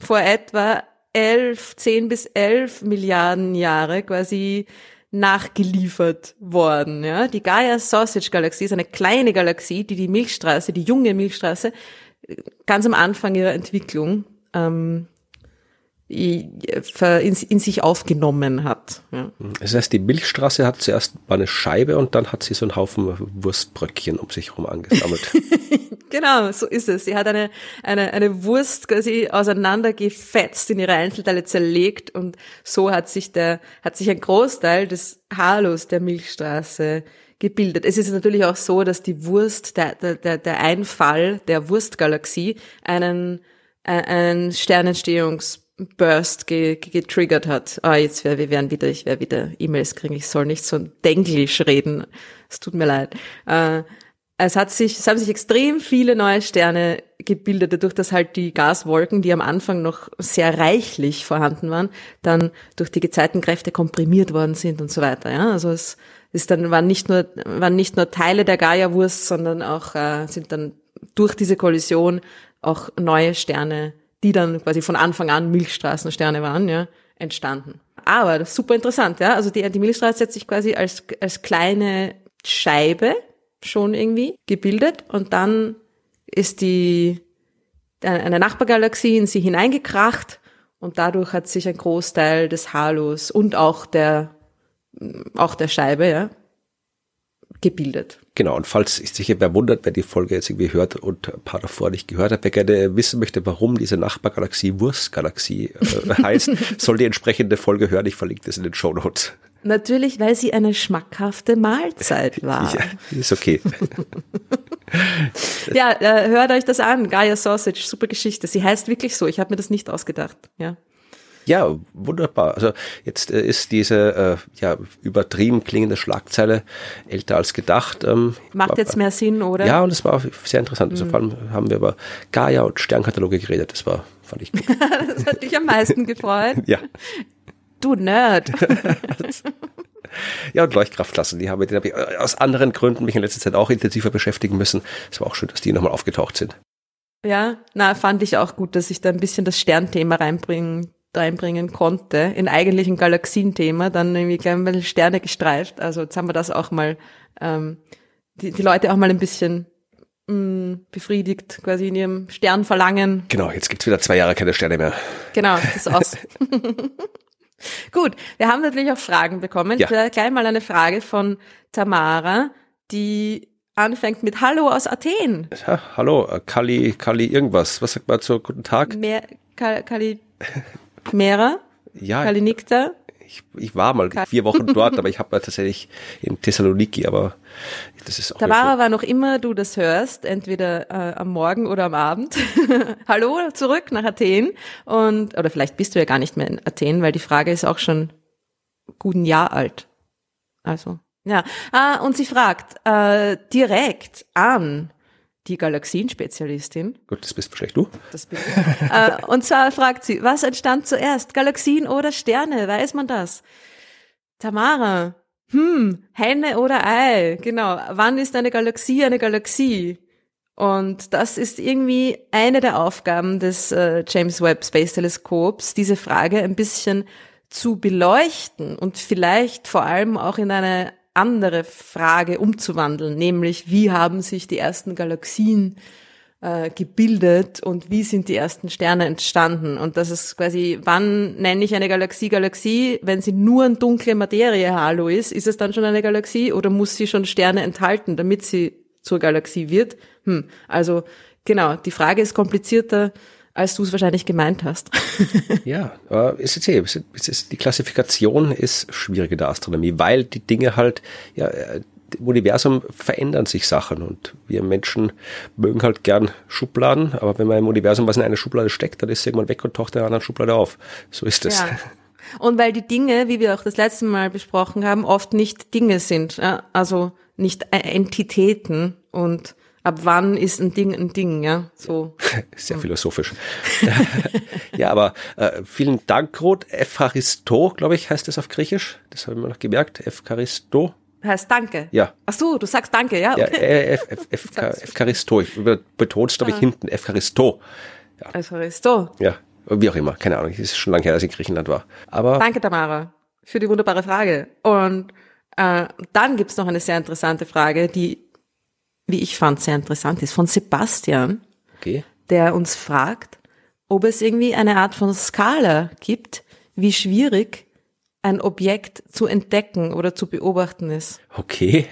vor etwa elf, zehn bis elf Milliarden Jahre quasi nachgeliefert worden. Ja? Die Gaia Sausage Galaxie ist eine kleine Galaxie, die die Milchstraße, die junge Milchstraße, ganz am Anfang ihrer Entwicklung ähm, in, in sich aufgenommen hat. Ja. Das heißt, die Milchstraße hat zuerst mal eine Scheibe und dann hat sie so einen Haufen Wurstbröckchen um sich herum angesammelt. (laughs) genau, so ist es. Sie hat eine, eine, eine Wurst quasi auseinandergefetzt, in ihre Einzelteile zerlegt und so hat sich der, hat sich ein Großteil des Halos der Milchstraße gebildet. Es ist natürlich auch so, dass die Wurst, der, der, der Einfall der Wurstgalaxie einen, äh, einen Sternentstehungs Burst ge getriggert hat. Ah, jetzt wär, wir werden wieder, ich werde wieder E-Mails kriegen. Ich soll nicht so Denglisch reden. Es tut mir leid. Äh, es hat sich, es haben sich extrem viele neue Sterne gebildet, dadurch, dass halt die Gaswolken, die am Anfang noch sehr reichlich vorhanden waren, dann durch die Gezeitenkräfte komprimiert worden sind und so weiter. Ja, also es ist dann waren nicht nur waren nicht nur Teile der Gaia-Wurst, sondern auch äh, sind dann durch diese Kollision auch neue Sterne die dann quasi von Anfang an Milchstraßensterne waren, ja, entstanden. Aber super interessant, ja. Also die, die Milchstraße hat sich quasi als, als kleine Scheibe schon irgendwie gebildet und dann ist die eine Nachbargalaxie in sie hineingekracht und dadurch hat sich ein Großteil des Halos und auch der auch der Scheibe, ja, gebildet. Genau, und falls sich wer wundert, wer die Folge jetzt irgendwie hört und ein paar davor nicht gehört hat, wer gerne wissen möchte, warum diese Nachbargalaxie Wurstgalaxie äh, (laughs) heißt, soll die entsprechende Folge hören. Ich verlinke das in den Show Notes. Natürlich, weil sie eine schmackhafte Mahlzeit (laughs) war. ja, ist okay. (laughs) ja, äh, hört euch das an. Gaia Sausage, super Geschichte. Sie heißt wirklich so. Ich habe mir das nicht ausgedacht. Ja. Ja, wunderbar. Also jetzt äh, ist diese äh, ja übertrieben klingende Schlagzeile älter als gedacht. Ähm, Macht war, jetzt mehr Sinn, oder? Ja, und es war sehr interessant. Also mhm. vor allem haben wir über Gaia und Sternkataloge geredet. Das war, fand ich gut. (laughs) das hat dich am meisten gefreut. ja. Du Nerd. (laughs) ja, und Leuchtkraftklassen, die habe, die habe ich äh, aus anderen Gründen mich in letzter Zeit auch intensiver beschäftigen müssen. Es war auch schön, dass die nochmal aufgetaucht sind. Ja, na, fand ich auch gut, dass ich da ein bisschen das Sternthema reinbringen reinbringen konnte, in eigentlichen Galaxienthema, dann irgendwie gleich mal Sterne gestreift. Also jetzt haben wir das auch mal, ähm, die, die Leute auch mal ein bisschen mh, mm, befriedigt, quasi in ihrem Sternverlangen. Genau, jetzt gibt's wieder zwei Jahre keine Sterne mehr. Genau, das ist aus. (laughs) (laughs) Gut, wir haben natürlich auch Fragen bekommen. Ja. Gleich mal eine Frage von Tamara, die anfängt mit Hallo aus Athen. Ja, hallo, äh, Kali, Kali irgendwas. Was sagt man zu guten Tag? Mehr, Kali, (laughs) Mera? Ja. Kalinikta? Ich, ich war mal vier Wochen dort, aber ich habe tatsächlich in Thessaloniki, aber das ist auch. Tamara, war noch immer du das hörst, entweder äh, am Morgen oder am Abend. (laughs) Hallo, zurück nach Athen. Und, oder vielleicht bist du ja gar nicht mehr in Athen, weil die Frage ist auch schon guten Jahr alt. Also, ja. Ah, und sie fragt äh, direkt an die Galaxienspezialistin. Gut, das bist wahrscheinlich du. Das bin ich. äh, und zwar fragt sie, was entstand zuerst, Galaxien oder Sterne? Weiß man das? Tamara, hm, Henne oder Ei? Genau. Wann ist eine Galaxie eine Galaxie? Und das ist irgendwie eine der Aufgaben des äh, James Webb Space Teleskops, diese Frage ein bisschen zu beleuchten und vielleicht vor allem auch in eine andere Frage umzuwandeln, nämlich wie haben sich die ersten Galaxien äh, gebildet und wie sind die ersten Sterne entstanden. Und das ist quasi, wann nenne ich eine Galaxie Galaxie? Wenn sie nur ein dunkle Materie Halo ist, ist es dann schon eine Galaxie oder muss sie schon Sterne enthalten, damit sie zur Galaxie wird? Hm, also genau, die Frage ist komplizierter, als du es wahrscheinlich gemeint hast. (laughs) ja, es ist, es ist, die Klassifikation ist schwierig in der Astronomie, weil die Dinge halt, ja, im Universum verändern sich Sachen und wir Menschen mögen halt gern Schubladen, aber wenn man im Universum was in eine Schublade steckt, dann ist es irgendwann weg und taucht in einer anderen Schublade auf. So ist es. Ja. (laughs) Und weil die Dinge, wie wir auch das letzte Mal besprochen haben, oft nicht Dinge sind, also nicht Entitäten und ab wann ist ein Ding ein Ding, ja? So. (laughs) Sehr philosophisch. (laughs) ja, aber äh, vielen Dank, Ruth. Evcharisto, glaube ich, heißt es auf Griechisch. Das habe ich mir noch gemerkt. Evcharisto. Heißt Danke. Ja. Ach so, du sagst Danke, ja? Okay. Ja, (laughs) Evcharisto. Ich betone es, glaube ich, ah. hinten. Evcharisto. Ja. Evcharisto. Ja, wie auch immer. Keine Ahnung. Es ist schon lange her, dass ich in Griechenland war. Aber Danke, Tamara, für die wunderbare Frage. Und äh, dann gibt's noch eine sehr interessante Frage, die, wie ich fand, sehr interessant ist, von Sebastian, okay. der uns fragt, ob es irgendwie eine Art von Skala gibt, wie schwierig ein Objekt zu entdecken oder zu beobachten ist. Okay.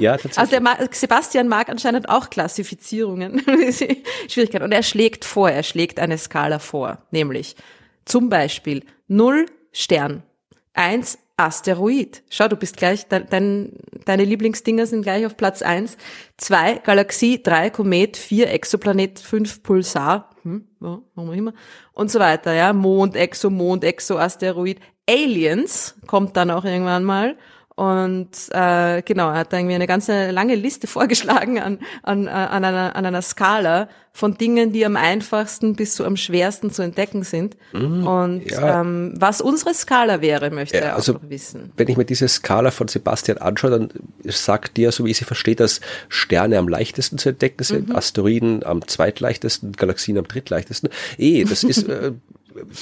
Ja, tatsächlich. Also der Sebastian mag anscheinend auch Klassifizierungen, (laughs) Schwierigkeiten. Und er schlägt vor, er schlägt eine Skala vor, nämlich zum Beispiel 0 Stern, 1 Asteroid. Schau, du bist gleich, dein, deine Lieblingsdinger sind gleich auf Platz 1. 2 Galaxie, 3 Komet, 4 Exoplanet, 5 Pulsar, hm, machen wir immer, und so weiter, ja. Mond, Exo, Mond, Exo, Asteroid, Aliens kommt dann auch irgendwann mal. Und äh, genau, er hat irgendwie eine ganze lange Liste (laughs) vorgeschlagen an, an, an, einer, an einer Skala von Dingen, die am einfachsten bis zu am schwersten zu entdecken sind. Mhm, und ja. ähm, was unsere Skala wäre, möchte ja, er auch also, wissen. Wenn ich mir diese Skala von Sebastian anschaue, dann sagt dir, so wie ich sie verstehe, dass Sterne am leichtesten zu entdecken sind, mhm. Asteroiden am zweitleichtesten, Galaxien am drittleichtesten. Eh, das ist (laughs) äh,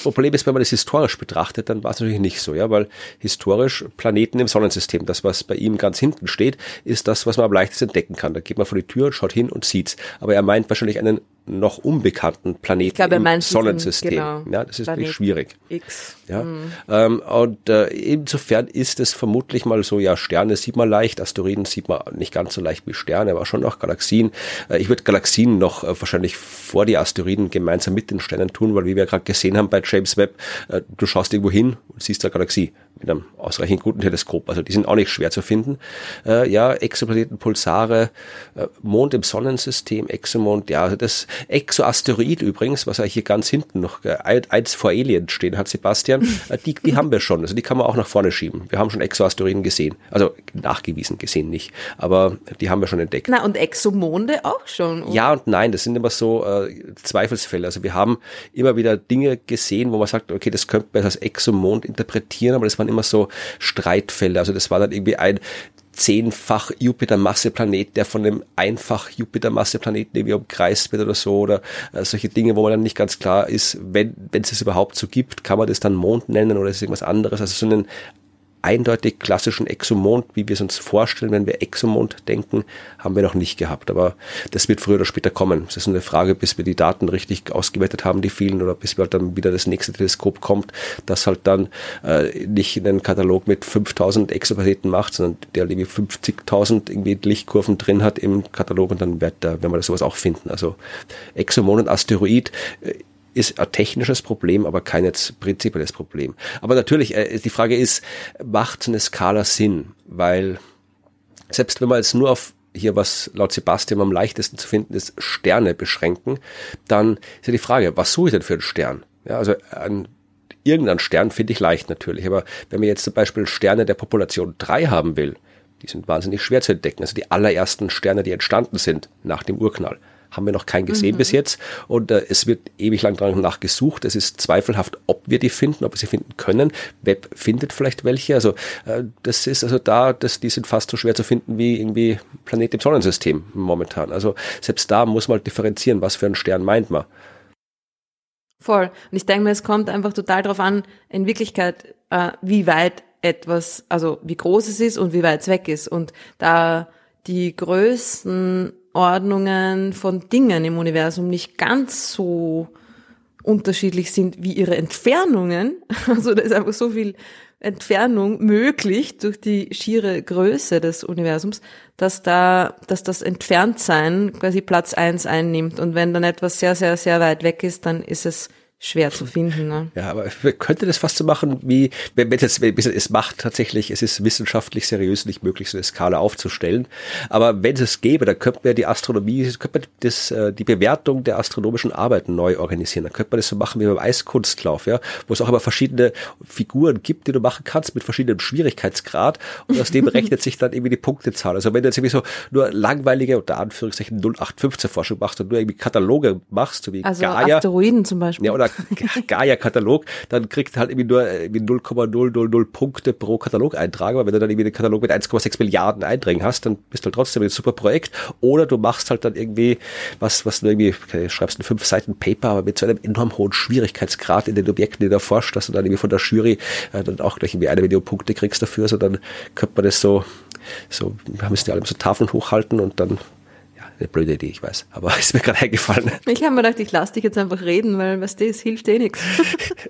Problem ist, wenn man das historisch betrachtet, dann war es natürlich nicht so, ja, weil historisch Planeten im Sonnensystem, das was bei ihm ganz hinten steht, ist das, was man am leichtesten entdecken kann. Da geht man vor die Tür, schaut hin und sieht's. Aber er meint wahrscheinlich einen noch unbekannten Planeten glaube, im Sonnensystem. Genau, ja, das ist Planet wirklich schwierig. X. Ja, mhm. ähm, und äh, insofern ist es vermutlich mal so, ja, Sterne sieht man leicht, Asteroiden sieht man nicht ganz so leicht wie Sterne, aber schon noch Galaxien. Äh, ich würde Galaxien noch äh, wahrscheinlich vor die Asteroiden gemeinsam mit den Sternen tun, weil wie wir gerade gesehen haben bei James Webb, äh, du schaust irgendwo hin und siehst eine Galaxie mit einem ausreichend guten Teleskop. Also die sind auch nicht schwer zu finden. Äh, ja, Exoplaneten, Pulsare, äh, Mond im Sonnensystem, Exomond, ja, also das Exoasteroid übrigens, was ja hier ganz hinten noch äh, eins vor Alien stehen hat, Sebastian, (laughs) äh, die, die haben wir schon. Also die kann man auch nach vorne schieben. Wir haben schon Exoasteroiden gesehen. Also nachgewiesen gesehen nicht. Aber die haben wir schon entdeckt. Na, und Exomonde auch schon. Oder? Ja und nein, das sind immer so äh, Zweifelsfälle. Also wir haben immer wieder Dinge gesehen, wo man sagt, okay, das könnte man als Exomond interpretieren, aber das waren immer so Streitfälle. Also das war dann irgendwie ein zehnfach Jupiter-Masse-Planet, der von einem einfach Jupiter-Masse-Planeten irgendwie umkreist wird oder so oder äh, solche Dinge, wo man dann nicht ganz klar ist, wenn wenn es es überhaupt so gibt, kann man das dann Mond nennen oder ist irgendwas anderes. Also so einen eindeutig klassischen Exomond, wie wir es uns vorstellen, wenn wir Exomond denken, haben wir noch nicht gehabt. Aber das wird früher oder später kommen. Es ist eine Frage, bis wir die Daten richtig ausgewertet haben, die vielen, oder bis wir halt dann wieder das nächste Teleskop kommt, das halt dann äh, nicht einen Katalog mit 5000 Exoplaneten macht, sondern der irgendwie 50.000 irgendwie Lichtkurven drin hat im Katalog und dann wird da, wenn wir das sowas auch finden. Also Exomond und Asteroid äh, ist ein technisches Problem, aber kein jetzt prinzipielles Problem. Aber natürlich, äh, die Frage ist, macht eine Skala Sinn? Weil selbst wenn man jetzt nur auf hier was laut Sebastian am leichtesten zu finden ist, Sterne beschränken, dann ist ja die Frage, was suche ich denn für einen Stern? Ja, also ein, irgendein Stern finde ich leicht natürlich, aber wenn man jetzt zum Beispiel Sterne der Population 3 haben will, die sind wahnsinnig schwer zu entdecken. Also die allerersten Sterne, die entstanden sind nach dem Urknall haben wir noch keinen gesehen mhm. bis jetzt. Und äh, es wird ewig lang danach gesucht. Es ist zweifelhaft, ob wir die finden, ob wir sie finden können. Web findet vielleicht welche. Also äh, das ist also da, dass die sind fast so schwer zu finden wie irgendwie Planet im Sonnensystem momentan. Also selbst da muss man differenzieren, was für einen Stern meint man. Voll. Und ich denke mir, es kommt einfach total darauf an, in Wirklichkeit, äh, wie weit etwas, also wie groß es ist und wie weit es weg ist. Und da die größten Ordnungen von Dingen im Universum nicht ganz so unterschiedlich sind wie ihre Entfernungen. (laughs) Also da ist einfach so viel Entfernung möglich durch die schiere Größe des Universums, dass da, dass das Entferntsein quasi Platz eins einnimmt. Und wenn dann etwas sehr, sehr, sehr weit weg ist, dann ist es schwer zu finden. Ne? Ja, aber wir könnte das fast so machen, wie wenn es jetzt es macht tatsächlich, es ist wissenschaftlich seriös nicht möglich, so eine Skala aufzustellen. Aber wenn es gäbe, dann könnte man die Astronomie, könnte man das, äh, die Bewertung der astronomischen Arbeiten neu organisieren. Dann könnte man das so machen wie beim Eiskunstlauf, ja, wo es auch aber verschiedene Figuren gibt, die du machen kannst mit verschiedenem Schwierigkeitsgrad und aus dem (laughs) rechnet sich dann irgendwie die Punktezahl. Also wenn du jetzt irgendwie so nur langweilige, unter Anführungszeichen 0815 Forschung machst und nur irgendwie Kataloge machst, so wie also Gaia. Asteroiden zum Beispiel. Ja, oder Gaia-Katalog, dann kriegt halt irgendwie nur 0,000 Punkte pro Katalog-Eintrag. Aber wenn du dann irgendwie den Katalog mit 1,6 Milliarden Einträgen hast, dann bist du halt trotzdem ein super Projekt. Oder du machst halt dann irgendwie was, was du irgendwie, okay, schreibst ein fünf Seiten Paper, aber mit so einem enorm hohen Schwierigkeitsgrad in den Objekten, die du erforscht hast und dann irgendwie von der Jury äh, dann auch gleich irgendwie eine Million Punkte kriegst dafür. Dann könnte man das so, so, wir müssen ja alle so Tafeln hochhalten und dann eine blöde Idee, ich weiß. Aber (laughs) ist mir gerade eingefallen. Ich habe mir gedacht, ich lasse dich jetzt einfach reden, weil was das hilft eh nichts.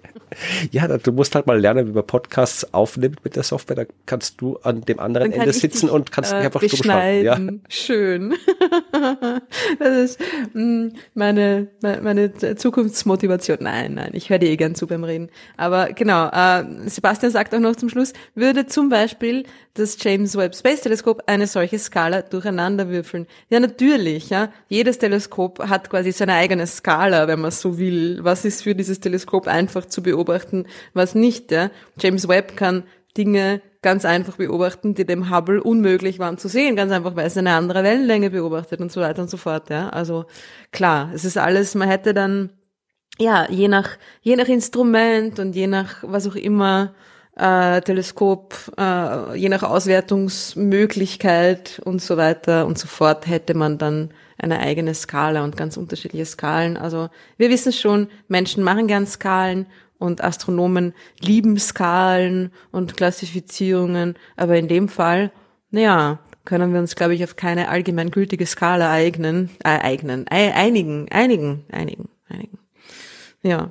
(laughs) ja, du musst halt mal lernen, wie man Podcasts aufnimmt mit der Software. Da kannst du an dem anderen Ende sitzen dich, und kannst äh, einfach beschneiden. Ja. Schön. (laughs) das ist mm, meine, meine Zukunftsmotivation. Nein, nein, ich höre dir eh gern zu beim Reden. Aber genau, äh, Sebastian sagt auch noch zum Schluss, würde zum Beispiel das James Webb Space Teleskop eine solche Skala durcheinander würfeln. Ja, natürlich, ja. Jedes Teleskop hat quasi seine eigene Skala, wenn man so will. Was ist für dieses Teleskop einfach zu beobachten, was nicht, ja. James Webb kann Dinge ganz einfach beobachten, die dem Hubble unmöglich waren zu sehen, ganz einfach, weil es eine andere Wellenlänge beobachtet und so weiter und so fort, ja. Also, klar, es ist alles, man hätte dann, ja, je nach, je nach Instrument und je nach was auch immer, äh, Teleskop, äh, je nach Auswertungsmöglichkeit und so weiter und so fort hätte man dann eine eigene Skala und ganz unterschiedliche Skalen. Also wir wissen schon, Menschen machen gern Skalen und Astronomen lieben Skalen und Klassifizierungen, aber in dem Fall, naja, können wir uns, glaube ich, auf keine allgemeingültige Skala eignen, äh, eignen, einigen, einigen, einigen, einigen. Ja.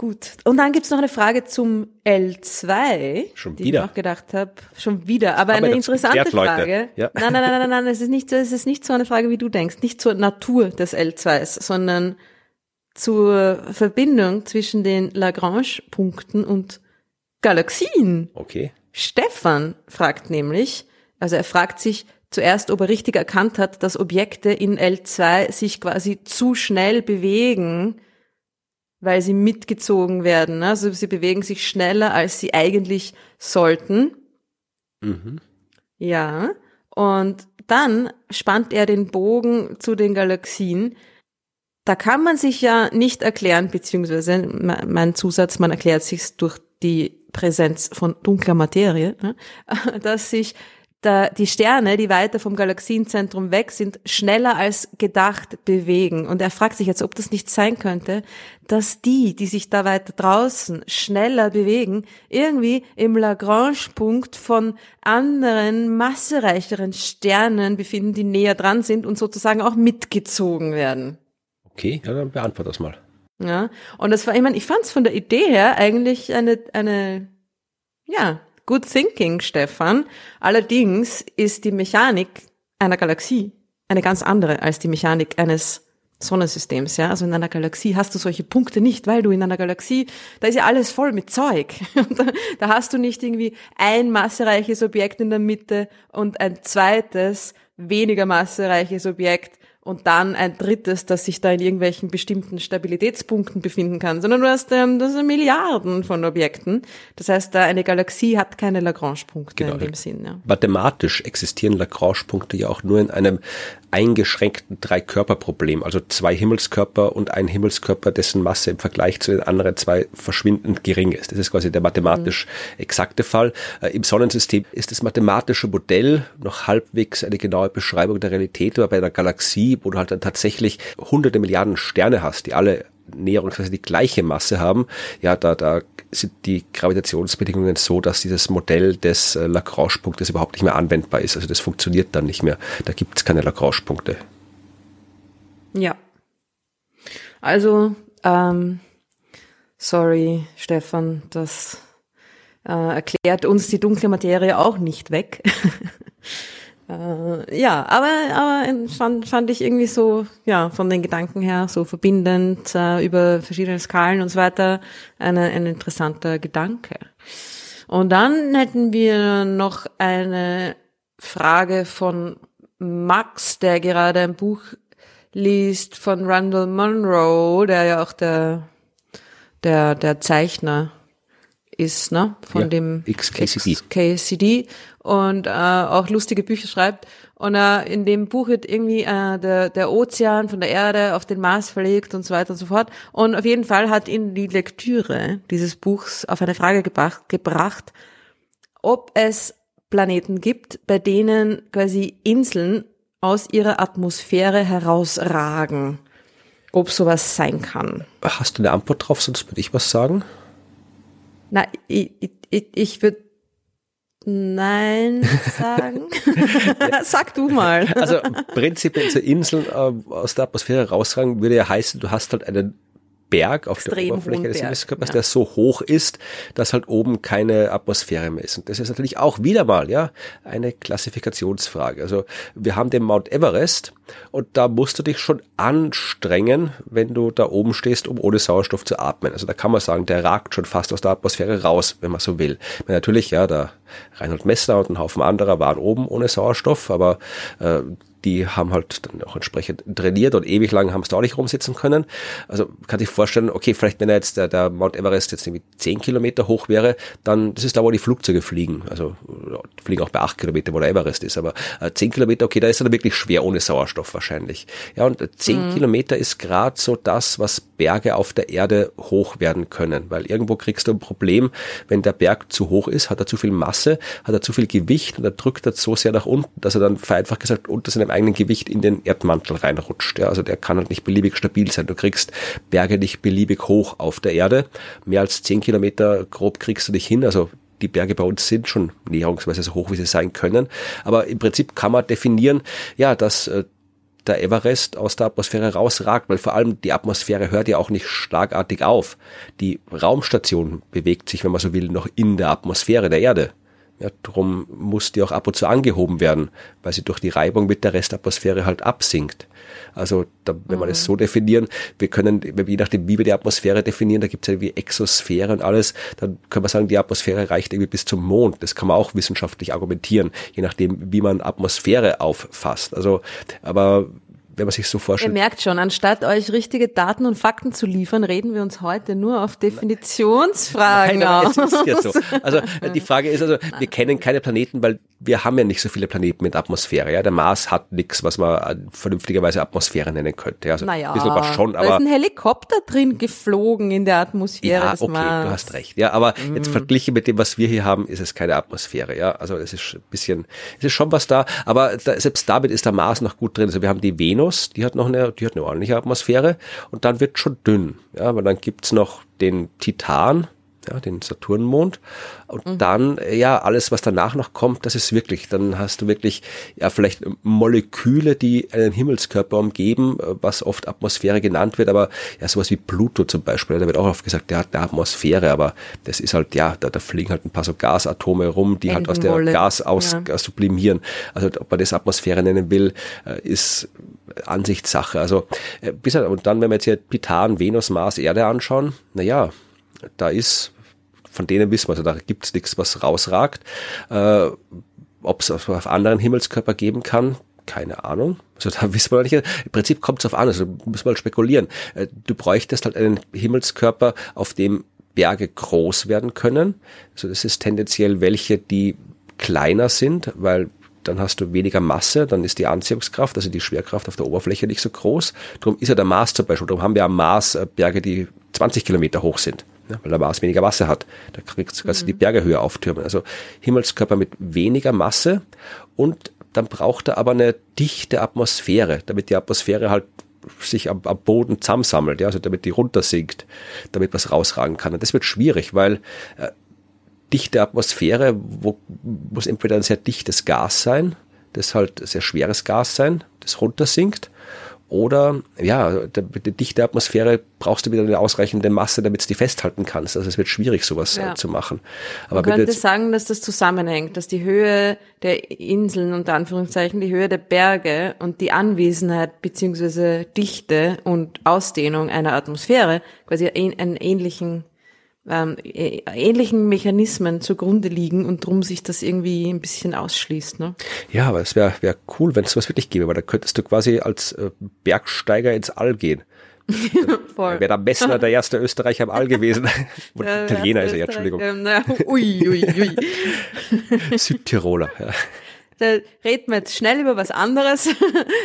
Gut. Und dann gibt's noch eine Frage zum L2, schon die wieder. ich auch gedacht habe. Schon wieder, aber eine interessante geklärt, Frage. Ja. Nein, nein, nein, nein, nein, es ist nicht so, es ist nicht so eine Frage, wie du denkst, nicht zur Natur des L2s, sondern zur Verbindung zwischen den Lagrange-Punkten und Galaxien. Okay. Stefan fragt nämlich, also er fragt sich zuerst, ob er richtig erkannt hat, dass Objekte in L2 sich quasi zu schnell bewegen, weil sie mitgezogen werden. Ne? Also sie bewegen sich schneller, als sie eigentlich sollten. Mhm. Ja. Und dann spannt er den Bogen zu den Galaxien. Da kann man sich ja nicht erklären, beziehungsweise mein Zusatz, man erklärt sich durch die Präsenz von dunkler Materie, ne? (laughs) dass sich da die Sterne, die weiter vom Galaxienzentrum weg sind, schneller als gedacht bewegen. Und er fragt sich jetzt, ob das nicht sein könnte, dass die, die sich da weiter draußen schneller bewegen, irgendwie im Lagrange-Punkt von anderen, massereicheren Sternen befinden, die näher dran sind und sozusagen auch mitgezogen werden. Okay, ja, dann beantworte das mal. Ja, und das war, ich meine, ich fand es von der Idee her eigentlich eine, eine, ja, Good thinking, Stefan. Allerdings ist die Mechanik einer Galaxie eine ganz andere als die Mechanik eines Sonnensystems, ja. Also in einer Galaxie hast du solche Punkte nicht, weil du in einer Galaxie, da ist ja alles voll mit Zeug. (laughs) da, da hast du nicht irgendwie ein massereiches Objekt in der Mitte und ein zweites, weniger massereiches Objekt und dann ein drittes, das sich da in irgendwelchen bestimmten Stabilitätspunkten befinden kann, sondern du hast ähm, das sind Milliarden von Objekten. Das heißt, eine Galaxie hat keine Lagrange-Punkte genau. in dem Sinn. Ja. Mathematisch existieren Lagrange-Punkte ja auch nur in einem eingeschränkten Drei-Körper-Problem, also zwei Himmelskörper und ein Himmelskörper, dessen Masse im Vergleich zu den anderen zwei verschwindend gering ist. Das ist quasi der mathematisch mhm. exakte Fall. Äh, Im Sonnensystem ist das mathematische Modell noch halbwegs eine genaue Beschreibung der Realität, aber bei einer Galaxie, wo du halt dann tatsächlich hunderte Milliarden Sterne hast, die alle näherungsweise die gleiche Masse haben, ja, da, da sind die Gravitationsbedingungen so, dass dieses Modell des äh, Lagrange-Punktes überhaupt nicht mehr anwendbar ist. Also das funktioniert dann nicht mehr. Da gibt es keine Lagrange-Punkte. Ja. Also ähm, sorry, Stefan, das äh, erklärt uns die dunkle Materie auch nicht weg. (laughs) äh, ja, aber, aber fand, fand ich irgendwie so, ja, von den Gedanken her so verbindend äh, über verschiedene Skalen und so weiter eine, ein interessanter Gedanke. Und dann hätten wir noch eine Frage von Max, der gerade ein Buch liest von Randall Monroe, der ja auch der, der, der Zeichner ist, ne? Von ja, dem XKCD. XKCD und äh, auch lustige Bücher schreibt. Und äh, in dem Buch wird irgendwie äh, der, der Ozean von der Erde auf den Mars verlegt und so weiter und so fort. Und auf jeden Fall hat ihn die Lektüre dieses Buchs auf eine Frage gebracht, gebracht ob es Planeten gibt, bei denen quasi Inseln aus ihrer Atmosphäre herausragen. Ob sowas sein kann. Hast du eine Antwort drauf, sonst würde ich was sagen? Na, ich, ich, ich würde Nein (laughs) sagen. (laughs) Sag du mal. Also prinzipiell zur Inseln äh, aus der Atmosphäre rausragen würde ja heißen, du hast halt einen Berg auf Extrem der Oberfläche des Himmelskörpers, ja. der so hoch ist, dass halt oben keine Atmosphäre mehr ist. Und das ist natürlich auch wieder mal, ja, eine Klassifikationsfrage. Also wir haben den Mount Everest und da musst du dich schon anstrengen, wenn du da oben stehst, um ohne Sauerstoff zu atmen. Also da kann man sagen, der ragt schon fast aus der Atmosphäre raus, wenn man so will. Weil natürlich, ja, der Reinhold Messner und ein Haufen anderer waren oben ohne Sauerstoff, aber äh, die haben halt dann auch entsprechend trainiert und ewig lang haben es da auch nicht rumsitzen können. Also kann sich vorstellen, okay, vielleicht wenn er jetzt der, der Mount Everest jetzt irgendwie zehn Kilometer hoch wäre, dann das ist da, wo die Flugzeuge fliegen. Also fliegen auch bei acht Kilometer, wo der Everest ist. Aber äh, zehn Kilometer, okay, da ist er dann wirklich schwer ohne Sauerstoff wahrscheinlich. Ja, und zehn mhm. Kilometer ist gerade so das, was Berge auf der Erde hoch werden können. Weil irgendwo kriegst du ein Problem, wenn der Berg zu hoch ist, hat er zu viel Masse, hat er zu viel Gewicht und er drückt er so sehr nach unten, dass er dann vereinfacht gesagt unter seinem eigenen Gewicht in den Erdmantel reinrutscht. Ja, also der kann halt nicht beliebig stabil sein. Du kriegst Berge nicht beliebig hoch auf der Erde. Mehr als zehn Kilometer grob kriegst du dich hin. Also die Berge bei uns sind schon näherungsweise so hoch, wie sie sein können. Aber im Prinzip kann man definieren, ja, dass äh, der Everest aus der Atmosphäre rausragt, weil vor allem die Atmosphäre hört ja auch nicht schlagartig auf. Die Raumstation bewegt sich, wenn man so will, noch in der Atmosphäre der Erde. Ja, drum muss die auch ab und zu angehoben werden, weil sie durch die Reibung mit der Restatmosphäre halt absinkt. Also da, wenn mhm. wir das so definieren, wir können, je nachdem, wie wir die Atmosphäre definieren, da gibt es ja wie Exosphäre und alles, dann können wir sagen, die Atmosphäre reicht irgendwie bis zum Mond. Das kann man auch wissenschaftlich argumentieren, je nachdem, wie man Atmosphäre auffasst. Also, aber wenn man sich so vorstellt. Ihr merkt schon, anstatt euch richtige Daten und Fakten zu liefern, reden wir uns heute nur auf Definitionsfragen Nein, aus. Es ist ja so. Also (laughs) äh, die Frage ist also, wir kennen keine Planeten, weil wir haben ja nicht so viele Planeten mit Atmosphäre. Ja, der Mars hat nichts, was man vernünftigerweise Atmosphäre nennen könnte. Also naja, ein bisschen was schon, aber da ist ein Helikopter drin geflogen in der Atmosphäre ja, des okay, Mars. du hast recht. Ja, aber mm. jetzt verglichen mit dem, was wir hier haben, ist es keine Atmosphäre. Ja, also es ist ein bisschen, es ist schon was da, aber da, selbst damit ist der Mars noch gut drin. Also wir haben die Venus Venus, die hat noch eine, die hat eine ordentliche Atmosphäre und dann wird schon dünn. Ja, aber dann gibt's noch den Titan, ja, den Saturnmond. Und mhm. dann, ja, alles, was danach noch kommt, das ist wirklich, dann hast du wirklich, ja, vielleicht Moleküle, die einen Himmelskörper umgeben, was oft Atmosphäre genannt wird, aber ja, sowas wie Pluto zum Beispiel, da wird auch oft gesagt, der hat eine Atmosphäre, aber das ist halt, ja, da, da fliegen halt ein paar so Gasatome rum, die halt aus der Gas aus, ja. sublimieren. Also, ob man das Atmosphäre nennen will, äh, ist Ansichtssache. Also, äh, bis, und dann, wenn wir jetzt hier Titan, Venus, Mars, Erde anschauen, na ja, da ist, von denen wissen wir, also da gibt's nichts, was rausragt. Äh, Ob es auf anderen Himmelskörper geben kann, keine Ahnung. Also da (laughs) wissen wir nicht. Im Prinzip kommt es auf an, also muss man halt spekulieren. Äh, du bräuchtest halt einen Himmelskörper, auf dem Berge groß werden können. Also das ist tendenziell welche, die kleiner sind, weil dann hast du weniger Masse, dann ist die Anziehungskraft, also die Schwerkraft auf der Oberfläche nicht so groß. Darum ist ja der Mars zum Beispiel, darum haben wir am Mars äh, Berge, die 20 Kilometer hoch sind ja, weil der Mars weniger Masse hat. Da kriegst, du die Berge höher auftürmen. Also Himmelskörper mit weniger Masse und dann braucht er aber eine dichte Atmosphäre, damit die Atmosphäre halt sich am, am Boden zusammensammelt, ja, also damit die runtersinkt, damit was rausragen kann. Und das wird schwierig, weil äh, dichte Atmosphäre, wo muss entweder ein sehr dichtes Gas sein, das halt sehr schweres Gas sein, das runtersinkt, oder ja, die dichte Atmosphäre brauchst du wieder eine ausreichende Masse, damit du die festhalten kannst. Also es wird schwierig, sowas äh, ja. zu machen. Aber Man könnte sagen, dass das zusammenhängt, dass die Höhe der Inseln, unter Anführungszeichen, die Höhe der Berge und die Anwesenheit beziehungsweise Dichte und Ausdehnung einer Atmosphäre quasi einen ähnlichen ähm, ähnlichen Mechanismen zugrunde liegen und drum sich das irgendwie ein bisschen ausschließt. Ne? Ja, aber es wäre wär cool, wenn es sowas wirklich gäbe, weil da könntest du quasi als äh, Bergsteiger ins All gehen. (laughs) Wäre der Messner der erste Österreicher im All gewesen. (laughs) (laughs) Ja, Italiener ist er ja, Entschuldigung. Ähm, na, ui, ui, ui. Südtiroler, ja da reden wir jetzt schnell über was anderes. (laughs)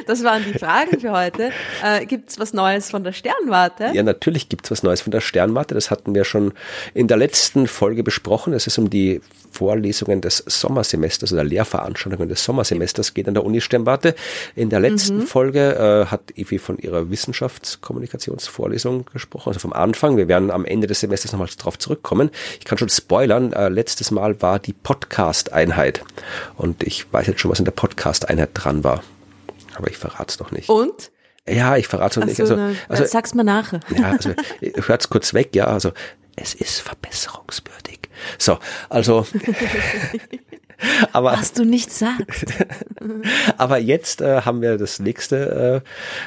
Das waren die Fragen für heute. Äh, gibt's was Neues von der Sternwarte? Ja, natürlich gibt's was Neues von der Sternwarte. Das hatten wir schon in der letzten Folge besprochen. Es ist um die Vorlesungen des Sommersemesters oder Lehrveranstaltungen des Sommersemesters geht an der Uni Sternwarte. In der letzten mhm. Folge äh, hat Evi von ihrer Wissenschaftskommunikationsvorlesung gesprochen, also vom Anfang. Wir werden am Ende des Semesters nochmal darauf zurückkommen. Ich kann schon spoilern, äh, letztes Mal war die Podcast-Einheit und ich weiß jetzt schon, was in der Podcast-Einheit dran war. Aber ich verrate es noch nicht. Und? Ja, ich verrate es noch nicht. Also, also, sag's mal nachher. (laughs) Ja, also hört's kurz weg, ja. Also es ist verbesserungswürdig. So, also. (laughs) aber, Was du nicht sagst. (laughs) aber jetzt äh, haben wir das nächste,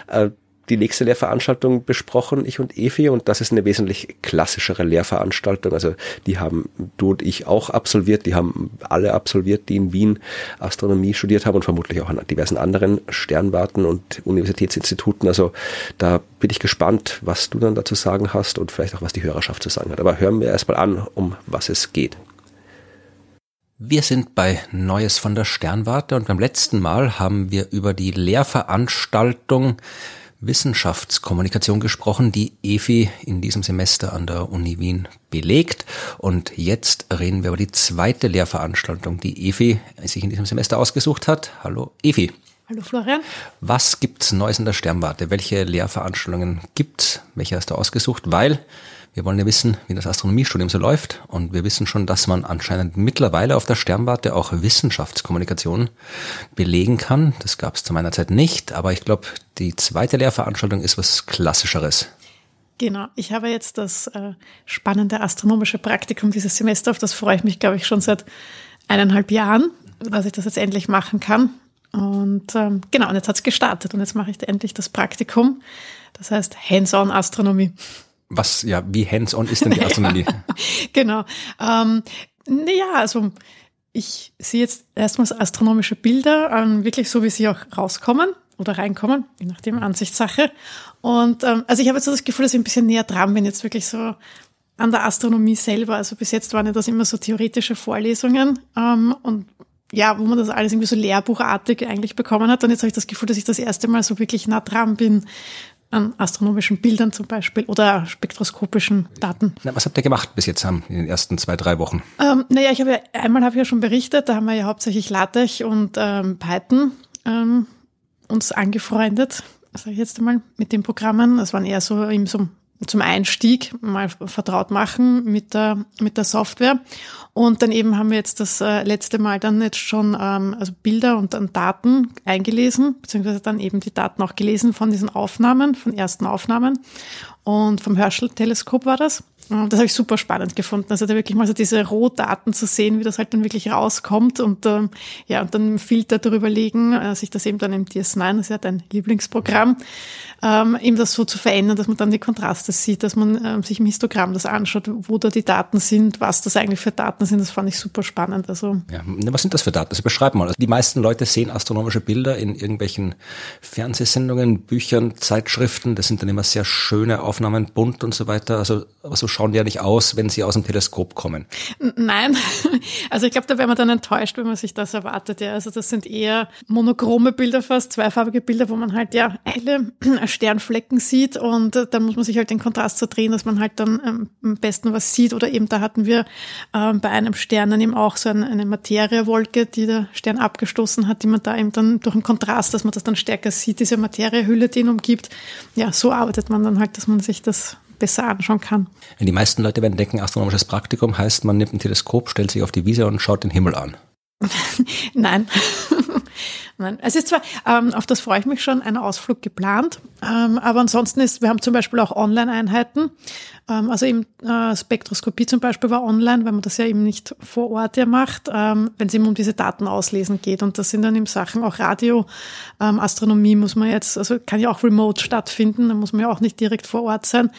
äh, äh, die nächste Lehrveranstaltung besprochen, ich und Evi, und das ist eine wesentlich klassischere Lehrveranstaltung. Also die haben du und ich auch absolviert, die haben alle absolviert, die in Wien Astronomie studiert haben und vermutlich auch an diversen anderen Sternwarten und Universitätsinstituten. Also da bin ich gespannt, was du dann dazu sagen hast und vielleicht auch, was die Hörerschaft zu sagen hat. Aber hören wir erstmal an, um was es geht. Wir sind bei Neues von der Sternwarte und beim letzten Mal haben wir über die Lehrveranstaltung Wissenschaftskommunikation gesprochen, die EFI in diesem Semester an der Uni Wien belegt. Und jetzt reden wir über die zweite Lehrveranstaltung, die EFI sich in diesem Semester ausgesucht hat. Hallo EFI. Hallo Florian. Was gibt's Neues in der Sternwarte? Welche Lehrveranstaltungen gibt's? Welche hast du ausgesucht? Weil wir wollen ja wissen, wie das Astronomiestudium so läuft. Und wir wissen schon, dass man anscheinend mittlerweile auf der Sternwarte auch Wissenschaftskommunikation belegen kann. Das gab es zu meiner Zeit nicht, aber ich glaube, die zweite Lehrveranstaltung ist was Klassischeres. Genau, ich habe jetzt das äh, spannende astronomische Praktikum dieses Semester, auf das freue ich mich, glaube ich, schon seit eineinhalb Jahren, dass ich das jetzt endlich machen kann. Und ähm, genau, und jetzt hat es gestartet und jetzt mache ich endlich das Praktikum. Das heißt Hands-on Astronomie. Was, ja, wie hands-on ist denn die (laughs) Astronomie? genau. Ähm, naja, also ich sehe jetzt erstmals astronomische Bilder, ähm, wirklich so, wie sie auch rauskommen oder reinkommen, je nachdem Ansichtssache. Und ähm, also ich habe jetzt so das Gefühl, dass ich ein bisschen näher dran bin, jetzt wirklich so an der Astronomie selber. Also bis jetzt waren ja das immer so theoretische Vorlesungen ähm, und ja, wo man das alles irgendwie so lehrbuchartig eigentlich bekommen hat. Und jetzt habe ich das Gefühl, dass ich das erste Mal so wirklich nah dran bin, an astronomischen Bildern zum Beispiel oder spektroskopischen Daten. Na, was habt ihr gemacht bis jetzt in den ersten zwei, drei Wochen? Ähm, naja, ich habe ja, einmal habe ich ja schon berichtet, da haben wir ja hauptsächlich LaTeX und ähm, Python ähm, uns angefreundet, sage ich jetzt einmal, mit den Programmen. Das waren eher so, eben so zum Einstieg mal vertraut machen mit der, mit der Software. Und dann eben haben wir jetzt das äh, letzte Mal dann jetzt schon ähm, also Bilder und dann Daten eingelesen, beziehungsweise dann eben die Daten auch gelesen von diesen Aufnahmen, von ersten Aufnahmen. Und vom Herschel-Teleskop war das. Das habe ich super spannend gefunden. Also da wirklich mal so diese Rohdaten zu sehen, wie das halt dann wirklich rauskommt und ähm, ja, und dann Filter darüber legen, äh, sich das eben dann im DS9, das ist ja dein Lieblingsprogramm, ähm, eben das so zu verändern, dass man dann die Kontraste sieht, dass man ähm, sich im Histogramm das anschaut, wo da die Daten sind, was das eigentlich für Daten sind, das fand ich super spannend. Also ja, was sind das für Daten? Also beschreib mal. Also die meisten Leute sehen astronomische Bilder in irgendwelchen Fernsehsendungen, Büchern, Zeitschriften. Das sind dann immer sehr schöne Aufnahmen, bunt und so weiter. Also so schauen die ja nicht aus, wenn sie aus dem Teleskop kommen. Nein, (laughs) also ich glaube, da wäre man dann enttäuscht, wenn man sich das erwartet. Ja, also das sind eher monochrome Bilder fast, zweifarbige Bilder, wo man halt ja helle Sternflecken sieht und äh, dann muss man sich halt den Kontrast so drehen, dass man halt dann ähm, am besten was sieht. Oder eben da hatten wir ähm, bei einem Stern dann eben auch so eine, eine Materiewolke, die der Stern abgestoßen hat, die man da eben dann durch den Kontrast, dass man das dann stärker sieht, diese Materiehülle, die ihn umgibt. Ja, so arbeitet man dann halt, dass man sich das besser anschauen kann. Die meisten Leute werden denken, astronomisches Praktikum heißt, man nimmt ein Teleskop, stellt sich auf die Wiese und schaut den Himmel an. (laughs) Nein. (laughs) Nein. Es ist zwar, ähm, auf das freue ich mich schon, ein Ausflug geplant, ähm, aber ansonsten ist, wir haben zum Beispiel auch Online-Einheiten. Ähm, also eben äh, Spektroskopie zum Beispiel war online, weil man das ja eben nicht vor Ort ja macht, ähm, wenn es eben um diese Daten auslesen geht. Und das sind dann eben Sachen, auch Radio, ähm, Astronomie muss man jetzt, also kann ja auch remote stattfinden, da muss man ja auch nicht direkt vor Ort sein.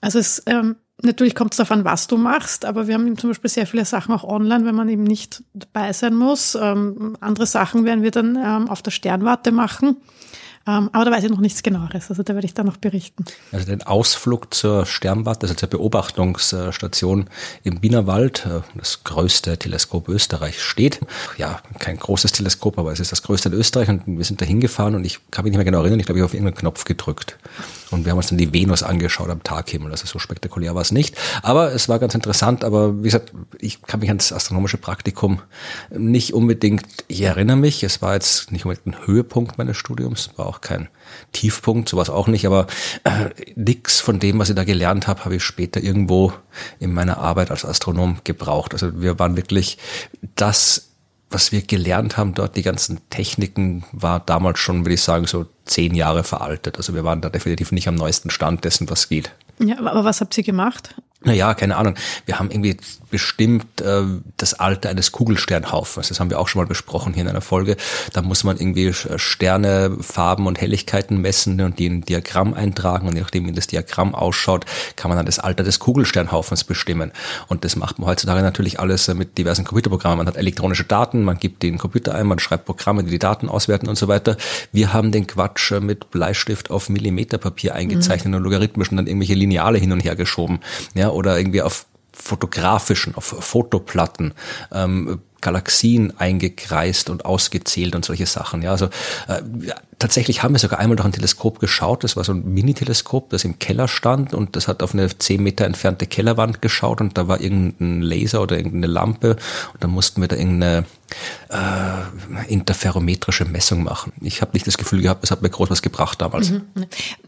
Also es ähm, Natürlich kommt es an, was du machst, aber wir haben eben zum Beispiel sehr viele Sachen auch online, wenn man eben nicht dabei sein muss. Ähm, andere Sachen werden wir dann ähm, auf der Sternwarte machen. Ähm, aber da weiß ich noch nichts genaueres, also da werde ich dann noch berichten. Also den Ausflug zur Sternwarte, also zur Beobachtungsstation im Wienerwald, äh, das größte Teleskop Österreich steht. Ja, kein großes Teleskop, aber es ist das größte in Österreich und wir sind da hingefahren und ich kann mich nicht mehr genau erinnern, ich glaube, ich habe auf irgendeinen Knopf gedrückt. Und wir haben uns dann die Venus angeschaut am Taghimmel. Also so spektakulär war es nicht. Aber es war ganz interessant. Aber wie gesagt, ich kann mich an das astronomische Praktikum nicht unbedingt, ich erinnere mich, es war jetzt nicht unbedingt ein Höhepunkt meines Studiums, war auch kein Tiefpunkt, sowas auch nicht, aber äh, nix von dem, was ich da gelernt habe, habe ich später irgendwo in meiner Arbeit als Astronom gebraucht. Also wir waren wirklich das was wir gelernt haben dort, die ganzen Techniken, war damals schon, würde ich sagen, so zehn Jahre veraltet. Also wir waren da definitiv nicht am neuesten Stand dessen, was geht. Ja, aber was habt ihr gemacht? Naja, keine Ahnung. Wir haben irgendwie bestimmt äh, das Alter eines Kugelsternhaufens. Das haben wir auch schon mal besprochen hier in einer Folge. Da muss man irgendwie äh, Sterne, Farben und Helligkeiten messen und die in ein Diagramm eintragen. Und je nachdem, wie das Diagramm ausschaut, kann man dann das Alter des Kugelsternhaufens bestimmen. Und das macht man heutzutage natürlich alles äh, mit diversen Computerprogrammen. Man hat elektronische Daten, man gibt den Computer ein, man schreibt Programme, die die Daten auswerten und so weiter. Wir haben den Quatsch äh, mit Bleistift auf Millimeterpapier eingezeichnet mhm. und logarithmisch und dann irgendwelche Lineale hin und her geschoben. Ja, oder irgendwie auf fotografischen, auf Fotoplatten ähm, Galaxien eingekreist und ausgezählt und solche Sachen. Ja, also äh, tatsächlich haben wir sogar einmal durch ein Teleskop geschaut. Das war so ein Mini-Teleskop, das im Keller stand und das hat auf eine zehn Meter entfernte Kellerwand geschaut und da war irgendein Laser oder irgendeine Lampe und dann mussten wir da irgendeine äh, interferometrische Messung machen. Ich habe nicht das Gefühl gehabt, es hat mir groß was gebracht damals. Mhm.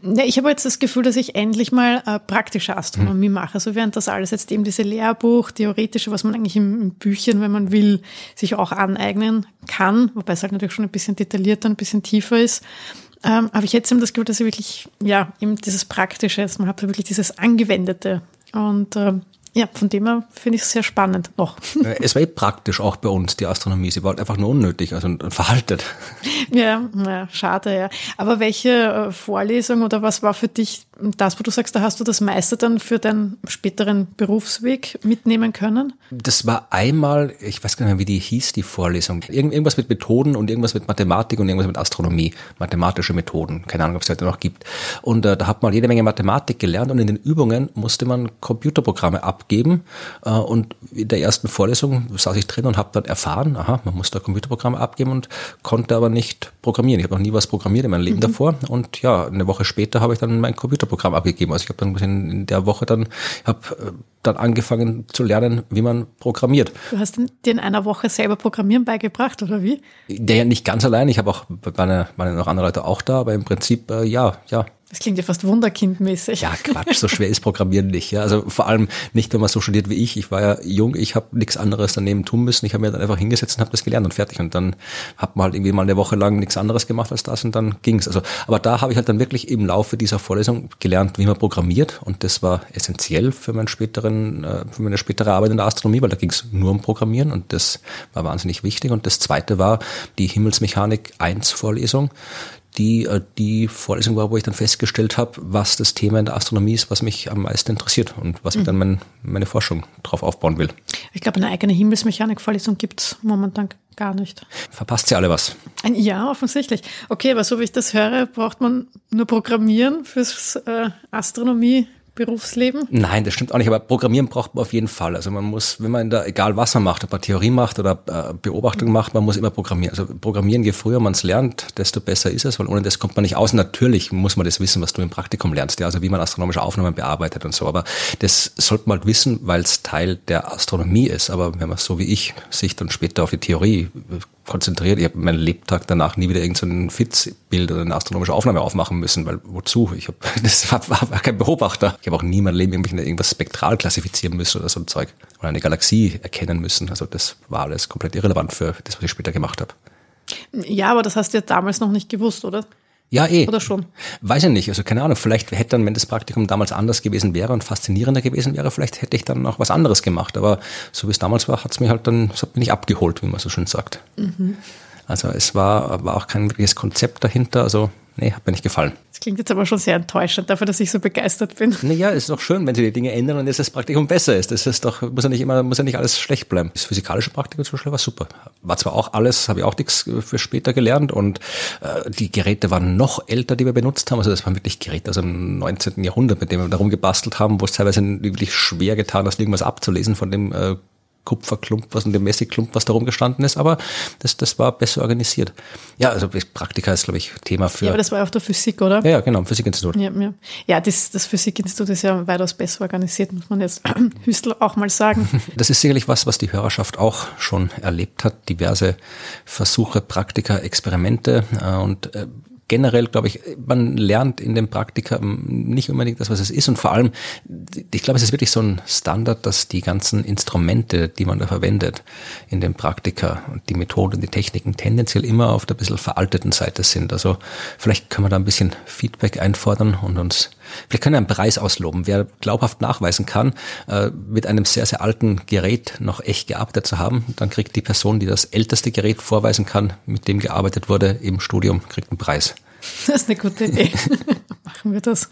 Ja, ich habe jetzt das Gefühl, dass ich endlich mal äh, praktische Astronomie mhm. mache. Also während das alles jetzt eben diese Lehrbuch, theoretische, was man eigentlich im, im Büchern, wenn man will, sich auch aneignen kann, wobei es halt natürlich schon ein bisschen detaillierter, ein bisschen tiefer ist. Ähm, habe ich jetzt eben das Gefühl, dass ich wirklich, ja, eben dieses Praktische jetzt mal habe, wirklich dieses Angewendete. Und ähm, ja, von dem her finde ich es sehr spannend noch. Es war eh praktisch auch bei uns, die Astronomie. Sie war halt einfach nur unnötig, also verhaltet. Ja, ja, schade, ja. Aber welche äh, Vorlesung oder was war für dich das, wo du sagst, da hast du das meiste dann für deinen späteren Berufsweg mitnehmen können? Das war einmal, ich weiß gar nicht mehr, wie die hieß, die Vorlesung. Irgend, irgendwas mit Methoden und irgendwas mit Mathematik und irgendwas mit Astronomie. Mathematische Methoden. Keine Ahnung, ob es heute noch gibt. Und äh, da hat man jede Menge Mathematik gelernt und in den Übungen musste man Computerprogramme abgeben. Äh, und in der ersten Vorlesung saß ich drin und habe dann erfahren, aha, man muss da Computerprogramme abgeben und konnte aber nicht programmieren. Ich habe noch nie was programmiert in meinem Leben mhm. davor. Und ja, eine Woche später habe ich dann mein Computer Computerprogramm abgegeben. Also ich habe dann in der Woche dann, habe äh, dann angefangen zu lernen, wie man programmiert. Du hast dir in einer Woche selber Programmieren beigebracht, oder wie? Der nicht ganz allein. Ich habe auch meine, meine noch andere Leute auch da, aber im Prinzip äh, ja, ja, das klingt ja fast wunderkindmäßig. Ja, Quatsch, so schwer ist Programmieren nicht. Ja. Also vor allem nicht, wenn man so studiert wie ich. Ich war ja jung, ich habe nichts anderes daneben tun müssen. Ich habe mir dann einfach hingesetzt und habe das gelernt und fertig. Und dann hat man halt irgendwie mal eine Woche lang nichts anderes gemacht als das und dann ging's. Also, aber da habe ich halt dann wirklich im Laufe dieser Vorlesung gelernt, wie man programmiert. Und das war essentiell für meinen späteren, äh, für meine spätere Arbeit in der Astronomie, weil da ging's nur um Programmieren und das war wahnsinnig wichtig. Und das zweite war die Himmelsmechanik 1 Vorlesung die äh, die Vorlesung war, wo ich dann festgestellt habe, was das Thema in der Astronomie ist, was mich am meisten interessiert und was mhm. ich dann mein, meine Forschung drauf aufbauen will. Ich glaube, eine eigene Himmelsmechanik-Vorlesung gibt's momentan gar nicht. Verpasst sie alle was? Ja, offensichtlich. Okay, aber so wie ich das höre, braucht man nur Programmieren fürs äh, Astronomie Berufsleben? Nein, das stimmt auch nicht, aber Programmieren braucht man auf jeden Fall. Also man muss, wenn man da, egal was man macht, ob man Theorie macht oder äh, Beobachtung macht, man muss immer programmieren. Also programmieren, je früher man es lernt, desto besser ist es, weil ohne das kommt man nicht aus. Natürlich muss man das wissen, was du im Praktikum lernst, ja, also wie man astronomische Aufnahmen bearbeitet und so. Aber das sollte man halt wissen, weil es Teil der Astronomie ist. Aber wenn man so wie ich sich dann später auf die Theorie konzentriert. Ich habe meinen Lebtag danach nie wieder irgendein Fitzbild oder eine astronomische Aufnahme aufmachen müssen, weil wozu? Ich habe (laughs) das war, war, war kein Beobachter. Ich habe auch nie mein Leben irgendwas spektral klassifizieren müssen oder so ein Zeug oder eine Galaxie erkennen müssen. Also das war alles komplett irrelevant für das, was ich später gemacht habe. Ja, aber das hast du ja damals noch nicht gewusst, oder? Ja, eh. Oder schon? Weiß ich nicht. Also keine Ahnung. Vielleicht hätte dann, wenn das Praktikum damals anders gewesen wäre und faszinierender gewesen wäre, vielleicht hätte ich dann noch was anderes gemacht. Aber so wie es damals war, hat es mich halt dann, so bin ich abgeholt, wie man so schön sagt. Mhm. Also es war, war auch kein wirkliches Konzept dahinter. Also nee, hat mir nicht gefallen. Das klingt jetzt aber schon sehr enttäuschend dafür, dass ich so begeistert bin. Naja, es ist doch schön, wenn sie die Dinge ändern und jetzt das Praktikum besser ist. Das ist doch, muss ja nicht immer, muss ja nicht alles schlecht bleiben. Das physikalische Praktikum zum Beispiel war super. War zwar auch alles, habe ich auch nichts für später gelernt und äh, die Geräte waren noch älter, die wir benutzt haben. Also das waren wirklich Geräte aus dem 19. Jahrhundert, mit denen wir darum gebastelt haben, wo es teilweise wirklich schwer getan ist, irgendwas abzulesen von dem äh, Kupferklump, was in dem Messigklump, was da rumgestanden ist, aber das, das war besser organisiert. Ja, also Praktika ist, glaube ich, Thema für. Ja, aber das war auch der Physik, oder? Ja, ja genau, Physikinstitut. Ja, ja. ja das, das Physikinstitut ist ja weitaus besser organisiert, muss man jetzt (clears throat) Hüstel auch mal sagen. (laughs) Das ist sicherlich was, was die Hörerschaft auch schon erlebt hat. Diverse Versuche, Praktika, Experimente äh, und äh, generell, glaube ich, man lernt in dem Praktika nicht unbedingt das, was es ist. Und vor allem, ich glaube, es ist wirklich so ein Standard, dass die ganzen Instrumente, die man da verwendet in dem Praktika und die Methoden, die Techniken tendenziell immer auf der bisschen veralteten Seite sind. Also vielleicht können wir da ein bisschen Feedback einfordern und uns wir können einen Preis ausloben. Wer glaubhaft nachweisen kann, äh, mit einem sehr, sehr alten Gerät noch echt gearbeitet zu haben, dann kriegt die Person, die das älteste Gerät vorweisen kann, mit dem gearbeitet wurde im Studium, kriegt einen Preis. (laughs) Das ist eine gute Idee. (laughs) Machen wir das.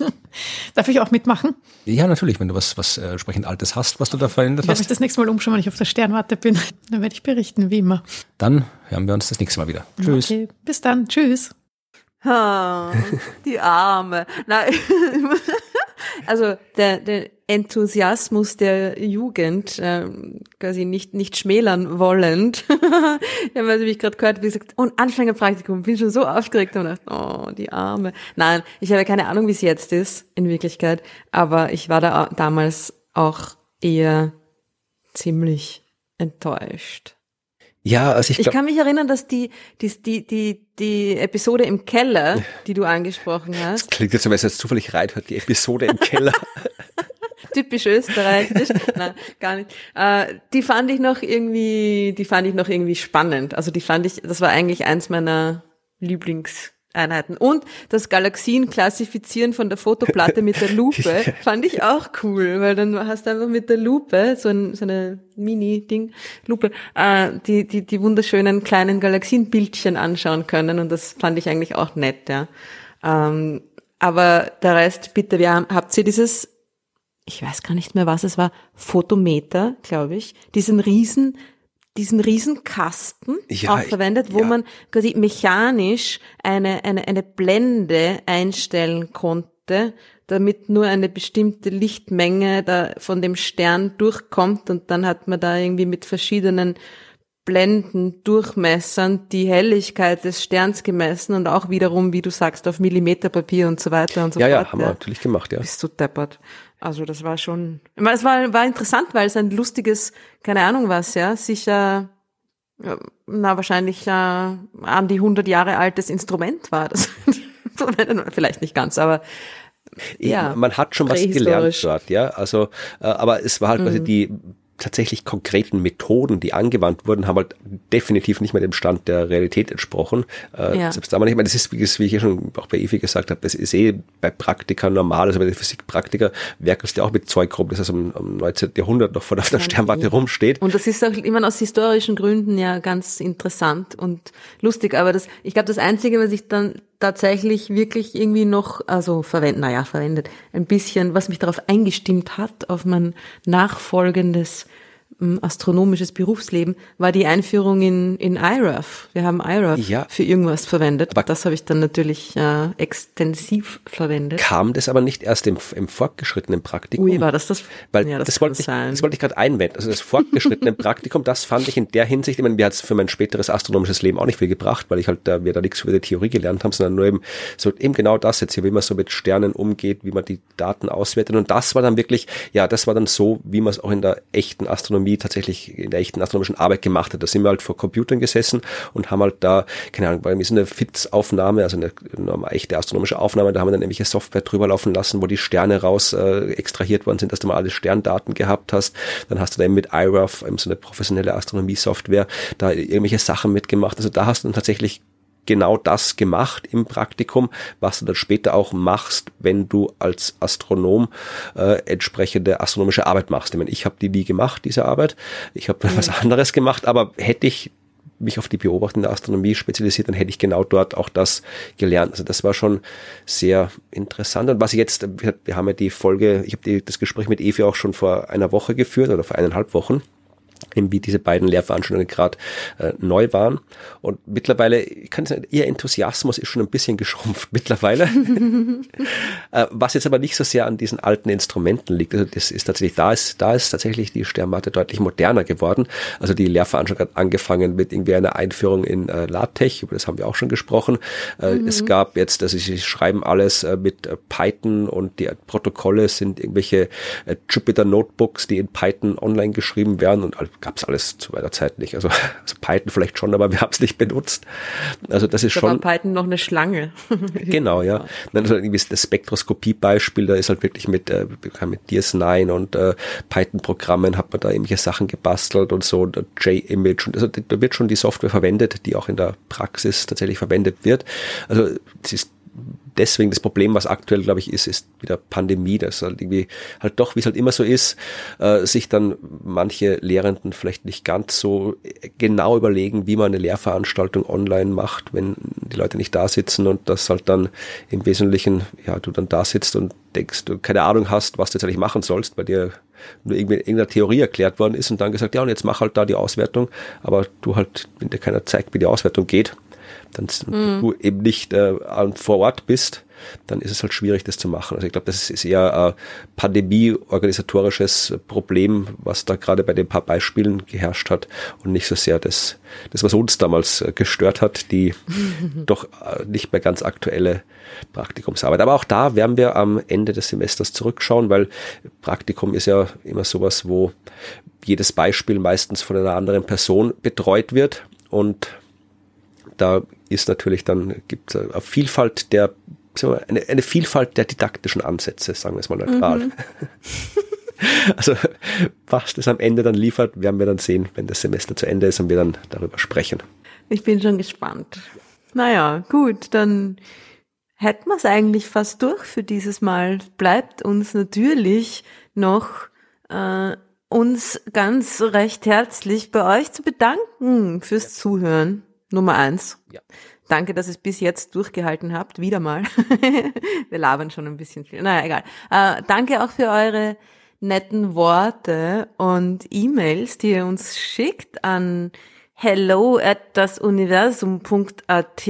Darf ich auch mitmachen? Ja, natürlich, wenn du was, was äh, entsprechend Altes hast, was du da verändert hast. Wenn ich das nächste Mal umschauen, wenn ich auf der Sternwarte bin, (laughs) dann werde ich berichten, wie immer. Dann hören wir uns das nächste Mal wieder. Tschüss. Okay, bis dann. Tschüss. Ha, die Arme. Nein, (laughs) also der, der Enthusiasmus der Jugend, äh, quasi nicht, nicht schmälern wollend. (laughs) ich habe mich gerade gehört, wie gesagt, und Anfängerpraktikum, bin schon so aufgeregt und dachte, oh, die Arme. Nein, ich habe keine Ahnung, wie es jetzt ist, in Wirklichkeit, aber ich war da damals auch eher ziemlich enttäuscht. Ja, also ich, glaub, ich kann mich erinnern, dass die, die, die, die, die Episode im Keller, die du angesprochen hast. Das klingt jetzt so, wenn es jetzt zufällig reinhört, die Episode im Keller. (laughs) Typisch österreichisch. (laughs) Nein, gar nicht. Äh, die fand ich noch irgendwie, die fand ich noch irgendwie spannend. Also die fand ich, das war eigentlich eins meiner Lieblings, Einheiten. Und das Galaxien klassifizieren von der Fotoplatte mit der Lupe (laughs) fand ich auch cool, weil dann hast du einfach mit der Lupe, so, ein, so eine Mini-Ding, Lupe, äh, die, die, die wunderschönen kleinen Galaxienbildchen anschauen können und das fand ich eigentlich auch nett, ja. Ähm, aber der Rest, bitte, wir haben, habt ihr dieses, ich weiß gar nicht mehr, was es war, Photometer, glaube ich, diesen riesen diesen Riesenkasten ja, auch verwendet, wo ja. man quasi mechanisch eine, eine, eine Blende einstellen konnte, damit nur eine bestimmte Lichtmenge da von dem Stern durchkommt und dann hat man da irgendwie mit verschiedenen Blenden, Durchmessern die Helligkeit des Sterns gemessen und auch wiederum, wie du sagst, auf Millimeterpapier und so weiter und so ja, fort. Ja, haben wir natürlich gemacht, ja. Bist du deppert. Also das war schon, es war, war interessant, weil es ein lustiges, keine Ahnung was, ja, sicher, na wahrscheinlich äh, an die 100 Jahre altes Instrument war. Das (laughs) vielleicht nicht ganz, aber ja, man hat schon was gelernt dort, ja. Also, äh, aber es war halt mhm. quasi die tatsächlich konkreten Methoden, die angewandt wurden, haben halt definitiv nicht mehr dem Stand der Realität entsprochen. Äh, ja. Selbst damals, ich meine, das ist, wie ich ja schon auch bei Evi gesagt habe, das ist eh bei Praktika normal, also bei den Physikpraktiker werkelst du auch mit Zeug rum, das also im, im 19. Jahrhundert noch vor der Sternwarte rumsteht. Und das ist auch immer aus historischen Gründen ja ganz interessant und lustig, aber das, ich glaube, das Einzige, was ich dann tatsächlich wirklich irgendwie noch, also verwendet, naja, verwendet, ein bisschen, was mich darauf eingestimmt hat, auf mein nachfolgendes astronomisches Berufsleben war die Einführung in, in IRAF. Wir haben IRAF ja, für irgendwas verwendet. Aber das habe ich dann natürlich äh, extensiv verwendet. Kam das aber nicht erst im, im fortgeschrittenen Praktikum? Ui, war das das? Weil ja, das, das wollte ich, das wollte ich gerade einwenden. Also das fortgeschrittene (laughs) Praktikum, das fand ich in der Hinsicht, ich meine, mir hat es für mein späteres astronomisches Leben auch nicht viel gebracht, weil ich halt da, wir da nichts über die Theorie gelernt haben, sondern nur eben so eben genau das jetzt hier, wie man so mit Sternen umgeht, wie man die Daten auswertet. Und das war dann wirklich, ja, das war dann so, wie man es auch in der echten Astronomie Astronomie tatsächlich in der echten astronomischen Arbeit gemacht hat. Da sind wir halt vor Computern gesessen und haben halt da, keine Ahnung, bei mir ist eine FITS-Aufnahme, also eine, eine, echte astronomische Aufnahme, da haben wir dann irgendwelche Software drüber laufen lassen, wo die Sterne raus äh, extrahiert worden sind, dass du mal alle Sterndaten gehabt hast. Dann hast du da eben mit IRAF, so eine professionelle Astronomie-Software, da irgendwelche Sachen mitgemacht. Also da hast du dann tatsächlich genau das gemacht im Praktikum, was du dann später auch machst, wenn du als Astronom äh, entsprechende astronomische Arbeit machst. Ich meine, ich habe die nie gemacht, diese Arbeit. Ich habe mhm. was anderes gemacht, aber hätte ich mich auf die beobachtende Astronomie spezialisiert, dann hätte ich genau dort auch das gelernt. Also das war schon sehr interessant. Und was ich jetzt, wir haben ja die Folge, ich habe das Gespräch mit Evi auch schon vor einer Woche geführt oder vor eineinhalb Wochen eben wie diese beiden Lehrveranstaltungen gerade äh, neu waren. Und mittlerweile, ich kann sagen, ihr Enthusiasmus ist schon ein bisschen geschrumpft (laughs) mittlerweile. (laughs) äh, was jetzt aber nicht so sehr an diesen alten Instrumenten liegt. Also das ist tatsächlich, da ist, da ist tatsächlich die Sternwarte deutlich moderner geworden. Also die Lehrveranstaltung hat angefangen mit irgendwie einer Einführung in äh, LaTeX, über das haben wir auch schon gesprochen. Äh, mhm. Es gab jetzt, also sie schreiben alles äh, mit äh, Python und die Protokolle sind irgendwelche äh, Jupyter Notebooks, die in Python online geschrieben werden und gab es alles zu meiner Zeit nicht. Also, (laughs) also Python vielleicht schon, aber wir haben es nicht benutzt. Also das ist da schon. War Python noch eine Schlange. (laughs) genau, ja. Also irgendwie das Spektroskopie-Beispiel, da ist halt wirklich mit, äh, mit DS9 und äh, Python-Programmen hat man da irgendwelche Sachen gebastelt und so, und J-Image und also da wird schon die Software verwendet, die auch in der Praxis tatsächlich verwendet wird. Also es ist deswegen das Problem, was aktuell, glaube ich, ist, ist wieder Pandemie, dass halt irgendwie halt doch, wie es halt immer so ist, äh, sich dann manche Lehrenden vielleicht nicht ganz so genau überlegen, wie man eine Lehrveranstaltung online macht, wenn die Leute nicht da sitzen und das halt dann im Wesentlichen, ja, du dann da sitzt und denkst, du keine Ahnung hast, was du jetzt eigentlich machen sollst, bei dir nur irgendwie irgendeine Theorie erklärt worden ist und dann gesagt, ja, und jetzt mach halt da die Auswertung, aber du halt, wenn dir keiner zeigt, wie die Auswertung geht, dann mhm. du eben nicht äh, vor Ort bist, dann ist es halt schwierig, das zu machen. Also ich glaube, das ist eher ein pandemie-organisatorisches Problem, was da gerade bei den paar Beispielen geherrscht hat und nicht so sehr das, das was uns damals äh, gestört hat, die (laughs) doch äh, nicht mehr ganz aktuelle Praktikumsarbeit. Aber auch da werden wir am Ende des Semesters zurückschauen, weil Praktikum ist ja immer sowas, wo jedes Beispiel meistens von einer anderen Person betreut wird und da ist natürlich dann, gibt es eine Vielfalt der, eine, eine Vielfalt der didaktischen Ansätze, sagen wir es mal neutral. Mhm. (laughs) Also was das am Ende dann liefert, werden wir dann sehen, wenn das Semester zu Ende ist und wir dann darüber sprechen. Ich bin schon gespannt. Naja, gut, dann hätten wir es eigentlich fast durch für dieses Mal. Bleibt uns natürlich noch äh, uns ganz recht herzlich bei euch zu bedanken fürs Zuhören. Nummer eins. Ja. Danke, dass ihr es bis jetzt durchgehalten habt. Wieder mal. (laughs) Wir labern schon ein bisschen viel. Naja, egal. Äh, danke auch für eure netten Worte und E-Mails, die ihr uns schickt an hello at dasuniversum.at.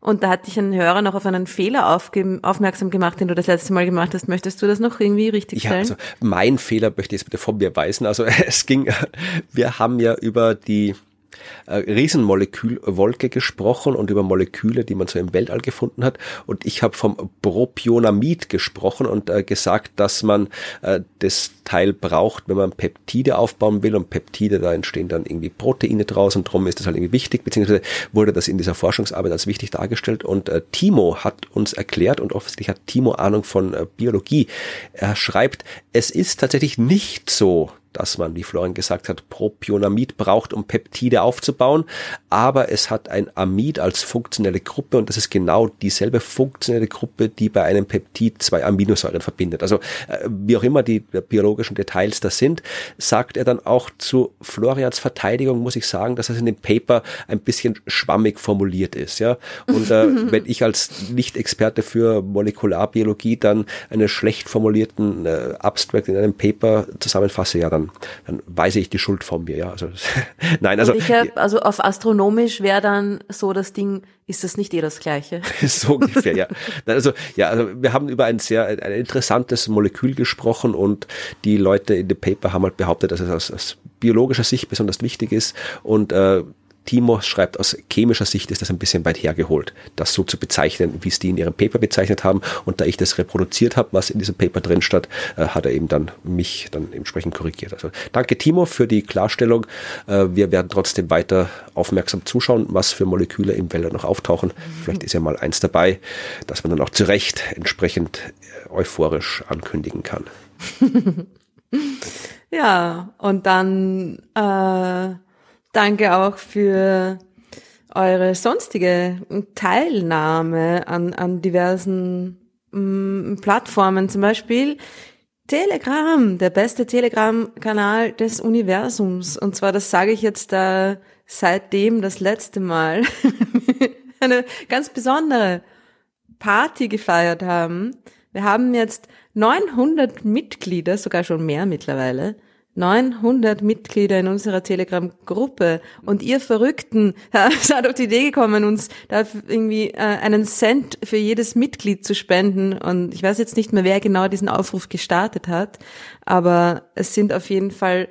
Und da hatte ich einen Hörer noch auf einen Fehler aufmerksam gemacht, den du das letzte Mal gemacht hast. Möchtest du das noch irgendwie richtig stellen? Ja, also mein Fehler möchte ich jetzt bitte von mir weisen. Also (laughs) es ging, wir haben ja über die äh, Riesenmolekülwolke gesprochen und über Moleküle, die man so im Weltall gefunden hat. Und ich habe vom Propionamid gesprochen und äh, gesagt, dass man äh, das Teil braucht, wenn man Peptide aufbauen will. Und Peptide, da entstehen dann irgendwie Proteine draus und darum ist das halt irgendwie wichtig, beziehungsweise wurde das in dieser Forschungsarbeit als wichtig dargestellt. Und äh, Timo hat uns erklärt, und offensichtlich hat Timo Ahnung von äh, Biologie, er schreibt, es ist tatsächlich nicht so, dass man, wie Florian gesagt hat, Propionamid braucht, um Peptide aufzubauen. Aber es hat ein Amid als funktionelle Gruppe und das ist genau dieselbe funktionelle Gruppe, die bei einem Peptid zwei Aminosäuren verbindet. Also äh, wie auch immer die biologischen Details da sind, sagt er dann auch zu Florians Verteidigung, muss ich sagen, dass es in dem Paper ein bisschen schwammig formuliert ist. Ja? Und äh, (laughs) wenn ich als Nicht-Experte für Molekularbiologie dann einen schlecht formulierten äh, Abstract in einem Paper zusammenfasse, ja, dann dann, weise ich die Schuld von mir. Ja, also (laughs) nein, also hab, also auf astronomisch wäre dann so das Ding, ist das nicht eh das Gleiche? (laughs) so ungefähr, ja. Also ja, also wir haben über ein sehr ein interessantes Molekül gesprochen und die Leute in dem Paper haben halt behauptet, dass es aus, aus biologischer Sicht besonders wichtig ist und äh, Timo schreibt, aus chemischer Sicht ist das ein bisschen weit hergeholt, das so zu bezeichnen, wie es die in ihrem Paper bezeichnet haben. Und da ich das reproduziert habe, was in diesem Paper drin stand, äh, hat er eben dann mich dann entsprechend korrigiert. Also danke Timo für die Klarstellung. Äh, wir werden trotzdem weiter aufmerksam zuschauen, was für Moleküle im Wälder noch auftauchen. Vielleicht ist ja mal eins dabei, dass man dann auch zu Recht entsprechend äh, euphorisch ankündigen kann. (laughs) ja, und dann äh, danke auch für eure sonstige Teilnahme an, an diversen mm, Plattformen, zum Beispiel Telegram, der beste Telegram-Kanal des Universums. Und zwar, das sage ich jetzt da seitdem das letzte Mal (laughs) eine ganz besondere Party gefeiert haben. Wir haben jetzt 900 Mitglieder, sogar schon mehr mittlerweile. 900 Mitglieder in unserer Telegram-Gruppe und ihr Verrückten (laughs) seid auf die Idee gekommen, uns da irgendwie äh, einen Cent für jedes Mitglied zu spenden und ich weiß jetzt nicht mehr, wer genau diesen Aufruf gestartet hat, aber es sind auf jeden Fall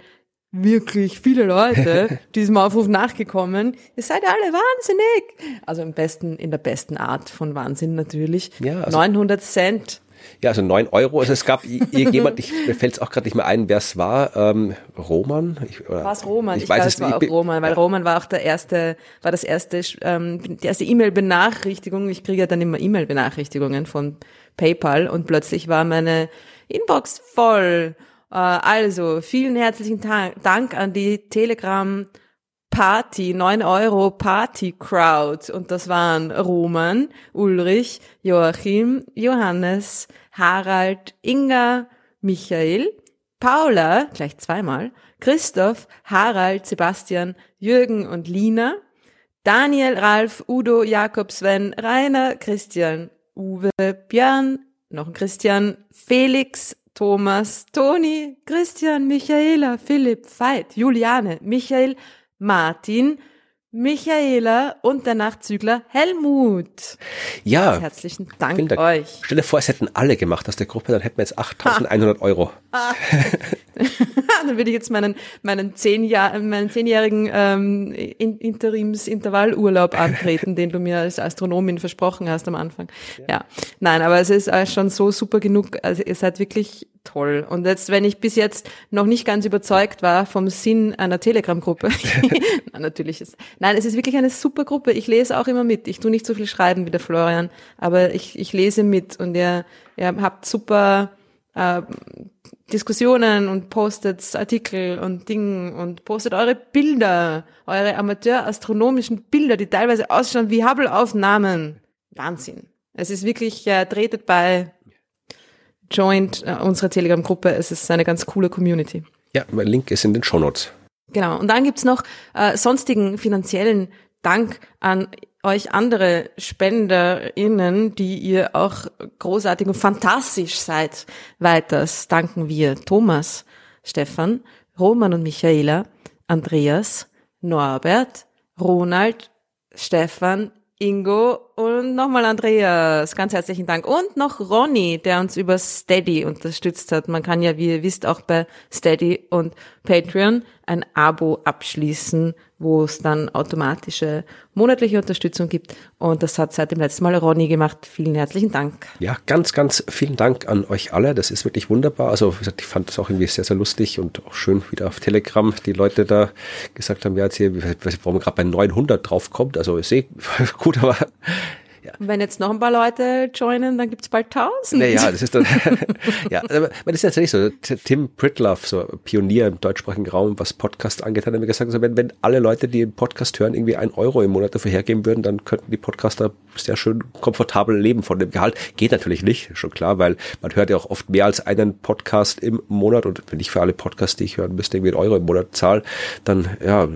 wirklich viele Leute (laughs) diesem Aufruf nachgekommen. Ihr seid alle wahnsinnig. Also im besten, in der besten Art von Wahnsinn natürlich. Ja, also 900 Cent. Ja, also neun Euro. Also es gab irgendjemand, ich, mir fällt es auch gerade nicht mehr ein, wer es war. Ähm, Roman? War es Roman? Ich, ich weiß es war auch Roman, weil ja. Roman war auch der erste, war das erste, ähm, die erste E-Mail-Benachrichtigung. Ich kriege ja dann immer E-Mail-Benachrichtigungen von PayPal und plötzlich war meine Inbox voll. Äh, also, vielen herzlichen Dank an die Telegram Party, 9 Euro Party Crowd. Und das waren Roman, Ulrich, Joachim, Johannes, Harald, Inga, Michael, Paula, gleich zweimal, Christoph, Harald, Sebastian, Jürgen und Lina, Daniel, Ralf, Udo, Jakob, Sven, Rainer, Christian, Uwe, Björn, noch ein Christian, Felix, Thomas, Toni, Christian, Michaela, Philipp, Veit, Juliane, Michael, Martin, Michaela und der Nachzügler Helmut. Ja. Herzlichen Dank, Dank euch. Stell dir vor, es hätten alle gemacht aus der Gruppe, dann hätten wir jetzt (laughs) 8100 Euro. (laughs) Dann würde ich jetzt meinen, meinen, zehn Jahr, meinen zehnjährigen ähm, Interims-Intervallurlaub (laughs) antreten, den du mir als Astronomin versprochen hast am Anfang. Ja. ja. Nein, aber es ist äh, schon so super genug. Also ihr seid wirklich toll. Und jetzt, wenn ich bis jetzt noch nicht ganz überzeugt war vom Sinn einer Telegram-Gruppe, (laughs) natürlich ist, nein, es ist wirklich eine super Gruppe. Ich lese auch immer mit. Ich tue nicht so viel schreiben wie der Florian, aber ich, ich lese mit und ihr, ihr habt super äh, Diskussionen und postet Artikel und Dinge und postet eure Bilder, eure amateurastronomischen Bilder, die teilweise ausschauen wie Hubble-Aufnahmen. Wahnsinn. Es ist wirklich, äh, tretet bei, joint äh, unsere Telegram-Gruppe. Es ist eine ganz coole Community. Ja, mein Link ist in den Show Notes. Genau. Und dann gibt's noch äh, sonstigen finanziellen Dank an euch andere SpenderInnen, die ihr auch großartig und fantastisch seid. Weiters danken wir Thomas, Stefan, Roman und Michaela, Andreas, Norbert, Ronald, Stefan, Ingo und nochmal Andreas. Ganz herzlichen Dank. Und noch Ronny, der uns über Steady unterstützt hat. Man kann ja, wie ihr wisst, auch bei Steady und Patreon ein Abo abschließen, wo es dann automatische monatliche Unterstützung gibt. Und das hat seit dem letzten Mal Ronny gemacht. Vielen herzlichen Dank. Ja, ganz, ganz vielen Dank an euch alle. Das ist wirklich wunderbar. Also, wie gesagt, ich fand das auch irgendwie sehr, sehr lustig und auch schön wieder auf Telegram die Leute da gesagt haben, ja, jetzt hier, warum gerade bei 900 draufkommt. Also, ich sehe (laughs) gut, aber ja. Wenn jetzt noch ein paar Leute joinen, dann gibt's bald tausend. Naja, das ist dann, (laughs) (laughs) ja, aber das ist tatsächlich so. Tim Pritloff, so Pionier im deutschsprachigen Raum, was Podcast angeht, hat mir gesagt, also wenn, wenn alle Leute, die einen Podcast hören, irgendwie ein Euro im Monat dafür hergeben würden, dann könnten die Podcaster sehr schön komfortabel leben von dem Gehalt. Geht natürlich nicht, schon klar, weil man hört ja auch oft mehr als einen Podcast im Monat und wenn ich für alle Podcasts, die ich hören müsste, irgendwie einen Euro im Monat zahle, dann, ja,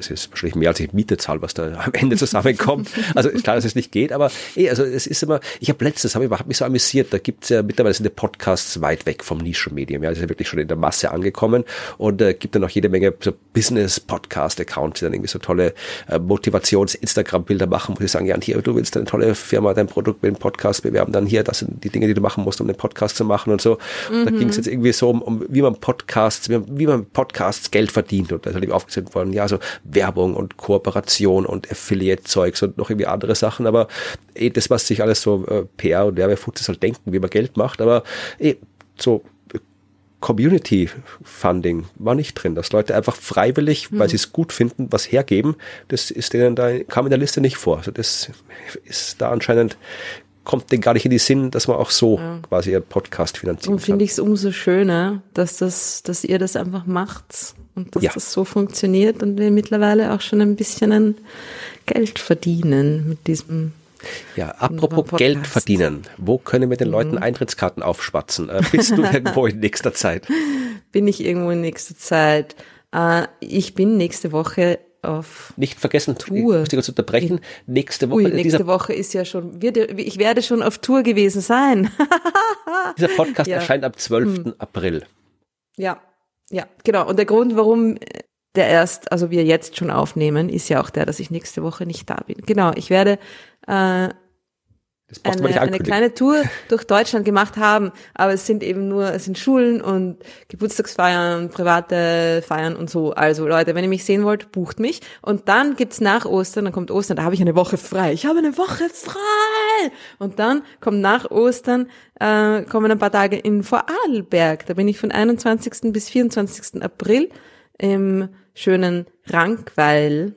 das ist wahrscheinlich mehr als ich Miete zahle, was da am Ende zusammenkommt. Also ist klar, dass es nicht geht, aber eh, also es ist immer, ich habe letztes, habe ich hab mich so amüsiert, da gibt's ja mittlerweile sind die Podcasts weit weg vom Nischenmedium, ja, das ist ja wirklich schon in der Masse angekommen und äh, gibt dann auch jede Menge so Business-Podcast-Accounts, die dann irgendwie so tolle äh, Motivations-Instagram-Bilder machen, wo sie sagen, ja, und hier, du willst eine tolle Firma, dein Produkt mit dem Podcast bewerben, dann hier, das sind die Dinge, die du machen musst, um den Podcast zu machen und so. Und mhm. da ging es jetzt irgendwie so um, um wie man Podcasts, wie man, wie man Podcasts Geld verdient und da ist halt eben aufgesetzt worden, ja, so Werbung und Kooperation und Affiliate-Zeugs und noch irgendwie andere Sachen, aber eh, das, was sich alles so äh, PR und Werbefuchs halt denken, wie man Geld macht, aber eh, so Community Funding war nicht drin, dass Leute einfach freiwillig, weil mhm. sie es gut finden, was hergeben. Das ist denen da, kam in der Liste nicht vor. Also das ist da anscheinend kommt denen gar nicht in die Sinn, dass man auch so ja. quasi ihren Podcast finanziert. Und finde ich es umso schöner, dass das, dass ihr das einfach macht und dass ja. das so funktioniert und wir mittlerweile auch schon ein bisschen ein Geld verdienen mit diesem ja, apropos Geld verdienen. Wo können wir den Leuten mhm. Eintrittskarten aufspatzen? Äh, bist du (laughs) irgendwo in nächster Zeit? Bin ich irgendwo in nächster Zeit? Äh, ich bin nächste Woche auf Nicht vergessen, Tour. Ich muss unterbrechen. Nächste Woche. Ui, nächste Woche ist ja schon, wird, ich werde schon auf Tour gewesen sein. dieser Podcast (laughs) ja. erscheint am 12. Hm. April. Ja, ja, genau. Und der Grund, warum der erst, also wir jetzt schon aufnehmen, ist ja auch der, dass ich nächste Woche nicht da bin. Genau, ich werde äh, eine, eine kleine Tour durch Deutschland gemacht haben, aber es sind eben nur, es sind Schulen und Geburtstagsfeiern, private Feiern und so. Also Leute, wenn ihr mich sehen wollt, bucht mich. Und dann gibt's nach Ostern, dann kommt Ostern, da habe ich eine Woche frei. Ich habe eine Woche frei! Und dann kommt nach Ostern, äh, kommen ein paar Tage in Vorarlberg. Da bin ich von 21. bis 24. April im schönen Rankweil.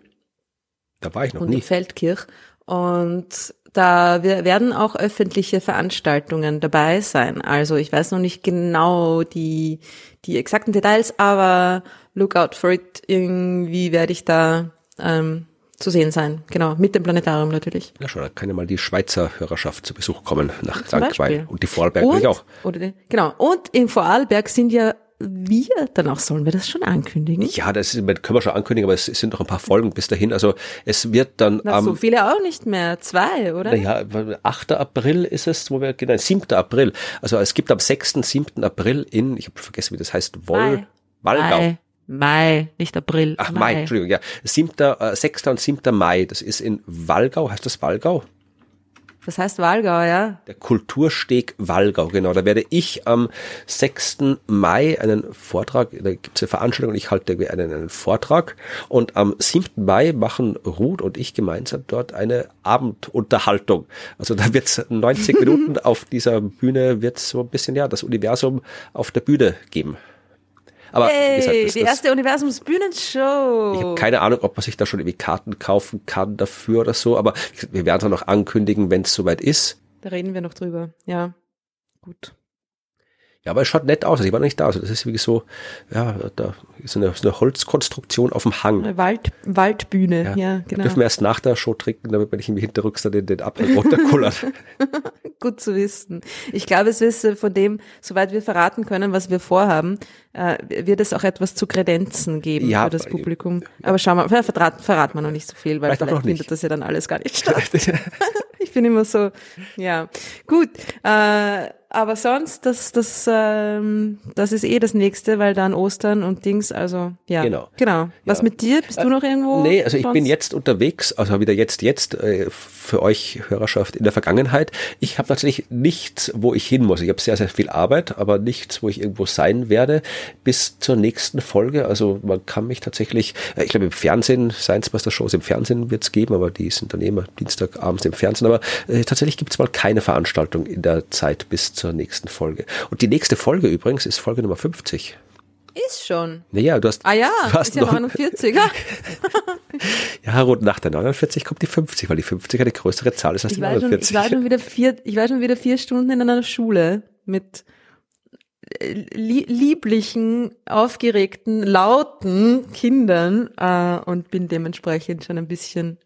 Da war ich noch und nie. Feldkirch. Und da werden auch öffentliche Veranstaltungen dabei sein. Also ich weiß noch nicht genau die, die exakten Details, aber look out for it. Irgendwie werde ich da ähm, zu sehen sein. Genau, mit dem Planetarium natürlich. Ja, schon, da kann ja mal die Schweizer Hörerschaft zu Besuch kommen nach St. Weil. Und die Vorarlberg natürlich auch. Oder die, genau. Und in Vorarlberg sind ja wir danach sollen wir das schon ankündigen? Ja, das können wir schon ankündigen, aber es sind noch ein paar Folgen bis dahin. Also es wird dann Na, am, so viele auch nicht mehr, zwei, oder? Naja, 8. April ist es, wo wir genau 7. April. Also es gibt am 6. 7. April in, ich habe vergessen, wie das heißt, Woll, Wallgau. Mai. Nicht April. Ach, Mai, Mai Entschuldigung, ja. 7., äh, 6. und 7. Mai, das ist in Wallgau, heißt das Wallgau? Das heißt Walgau, ja? Der Kultursteg Walgau, genau. Da werde ich am 6. Mai einen Vortrag, da gibt es eine Veranstaltung und ich halte einen, einen Vortrag. Und am 7. Mai machen Ruth und ich gemeinsam dort eine Abendunterhaltung. Also da wird es 90 Minuten auf dieser Bühne, wird so ein bisschen, ja, das Universum auf der Bühne geben. Aber hey, das, die erste Universums-Bühnenshow. Ich habe keine Ahnung, ob man sich da schon irgendwie Karten kaufen kann dafür oder so, aber wir werden es noch ankündigen, wenn es soweit ist. Da reden wir noch drüber. Ja, gut. Ja, aber es schaut nett aus. Also ich war noch nicht da. Also das ist wirklich so, ja, da ist eine, so eine Holzkonstruktion auf dem Hang. Eine Wald, Waldbühne, ja, ja genau. Da dürfen wir erst nach der Show trinken, damit man nicht irgendwie hinterrücks den, den Abhang runterkullert. (laughs) (laughs) Gut zu wissen. Ich glaube, es ist äh, von dem, soweit wir verraten können, was wir vorhaben, äh, wird es auch etwas zu Kredenzen geben ja, für das Publikum. Aber schauen wir, verraten, verraten wir noch nicht so viel, weil vielleicht, vielleicht findet das ja dann alles gar nicht (laughs) statt. ich bin immer so, ja. Gut, äh, aber sonst, das, das, ähm, das ist eh das nächste, weil dann Ostern und Dings, also ja. Genau. Genau. Was ja. mit dir? Bist du noch irgendwo? Nee, also ich sonst? bin jetzt unterwegs, also wieder jetzt, jetzt äh, für euch Hörerschaft in der Vergangenheit. Ich habe tatsächlich nichts, wo ich hin muss. Ich habe sehr, sehr viel Arbeit, aber nichts, wo ich irgendwo sein werde bis zur nächsten Folge. Also man kann mich tatsächlich, äh, ich glaube im Fernsehen, Science Master Shows im Fernsehen wird es geben, aber die sind dann immer Dienstagabends im Fernsehen. Aber äh, tatsächlich gibt es mal keine Veranstaltung in der Zeit bis zur nächsten Folge. Und die nächste Folge übrigens ist Folge Nummer 50. Ist schon. Naja, du hast. Ah ja, du hast ist ja 49. (laughs) Ja, rund nach der 49 kommt die 50, weil die 50 eine größere Zahl ist als ich die 49. Schon, ich, war schon wieder vier, ich war schon wieder vier Stunden in einer Schule mit äh, lieblichen, aufgeregten, lauten Kindern äh, und bin dementsprechend schon ein bisschen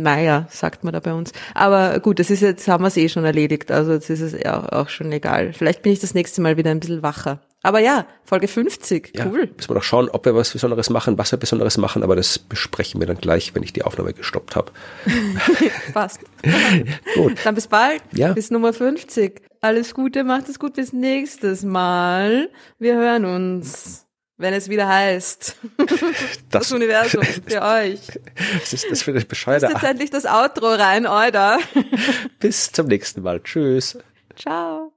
naja, sagt man da bei uns. Aber gut, das ist jetzt, haben wir es eh schon erledigt, also jetzt ist es ja auch schon egal. Vielleicht bin ich das nächste Mal wieder ein bisschen wacher. Aber ja, Folge 50, ja, cool. Müssen wir noch schauen, ob wir was Besonderes machen, was wir Besonderes machen, aber das besprechen wir dann gleich, wenn ich die Aufnahme gestoppt habe. (laughs) Passt. (laughs) gut. Dann bis bald. Ja. Bis Nummer 50. Alles Gute, macht es gut bis nächstes Mal. Wir hören uns wenn es wieder heißt. (laughs) Das, das Universum (laughs) für euch. Was ist das für eine bescheuerte Ist jetzt endlich das Outro rein, oder? (laughs) Bis zum nächsten Mal. Tschüss. Ciao.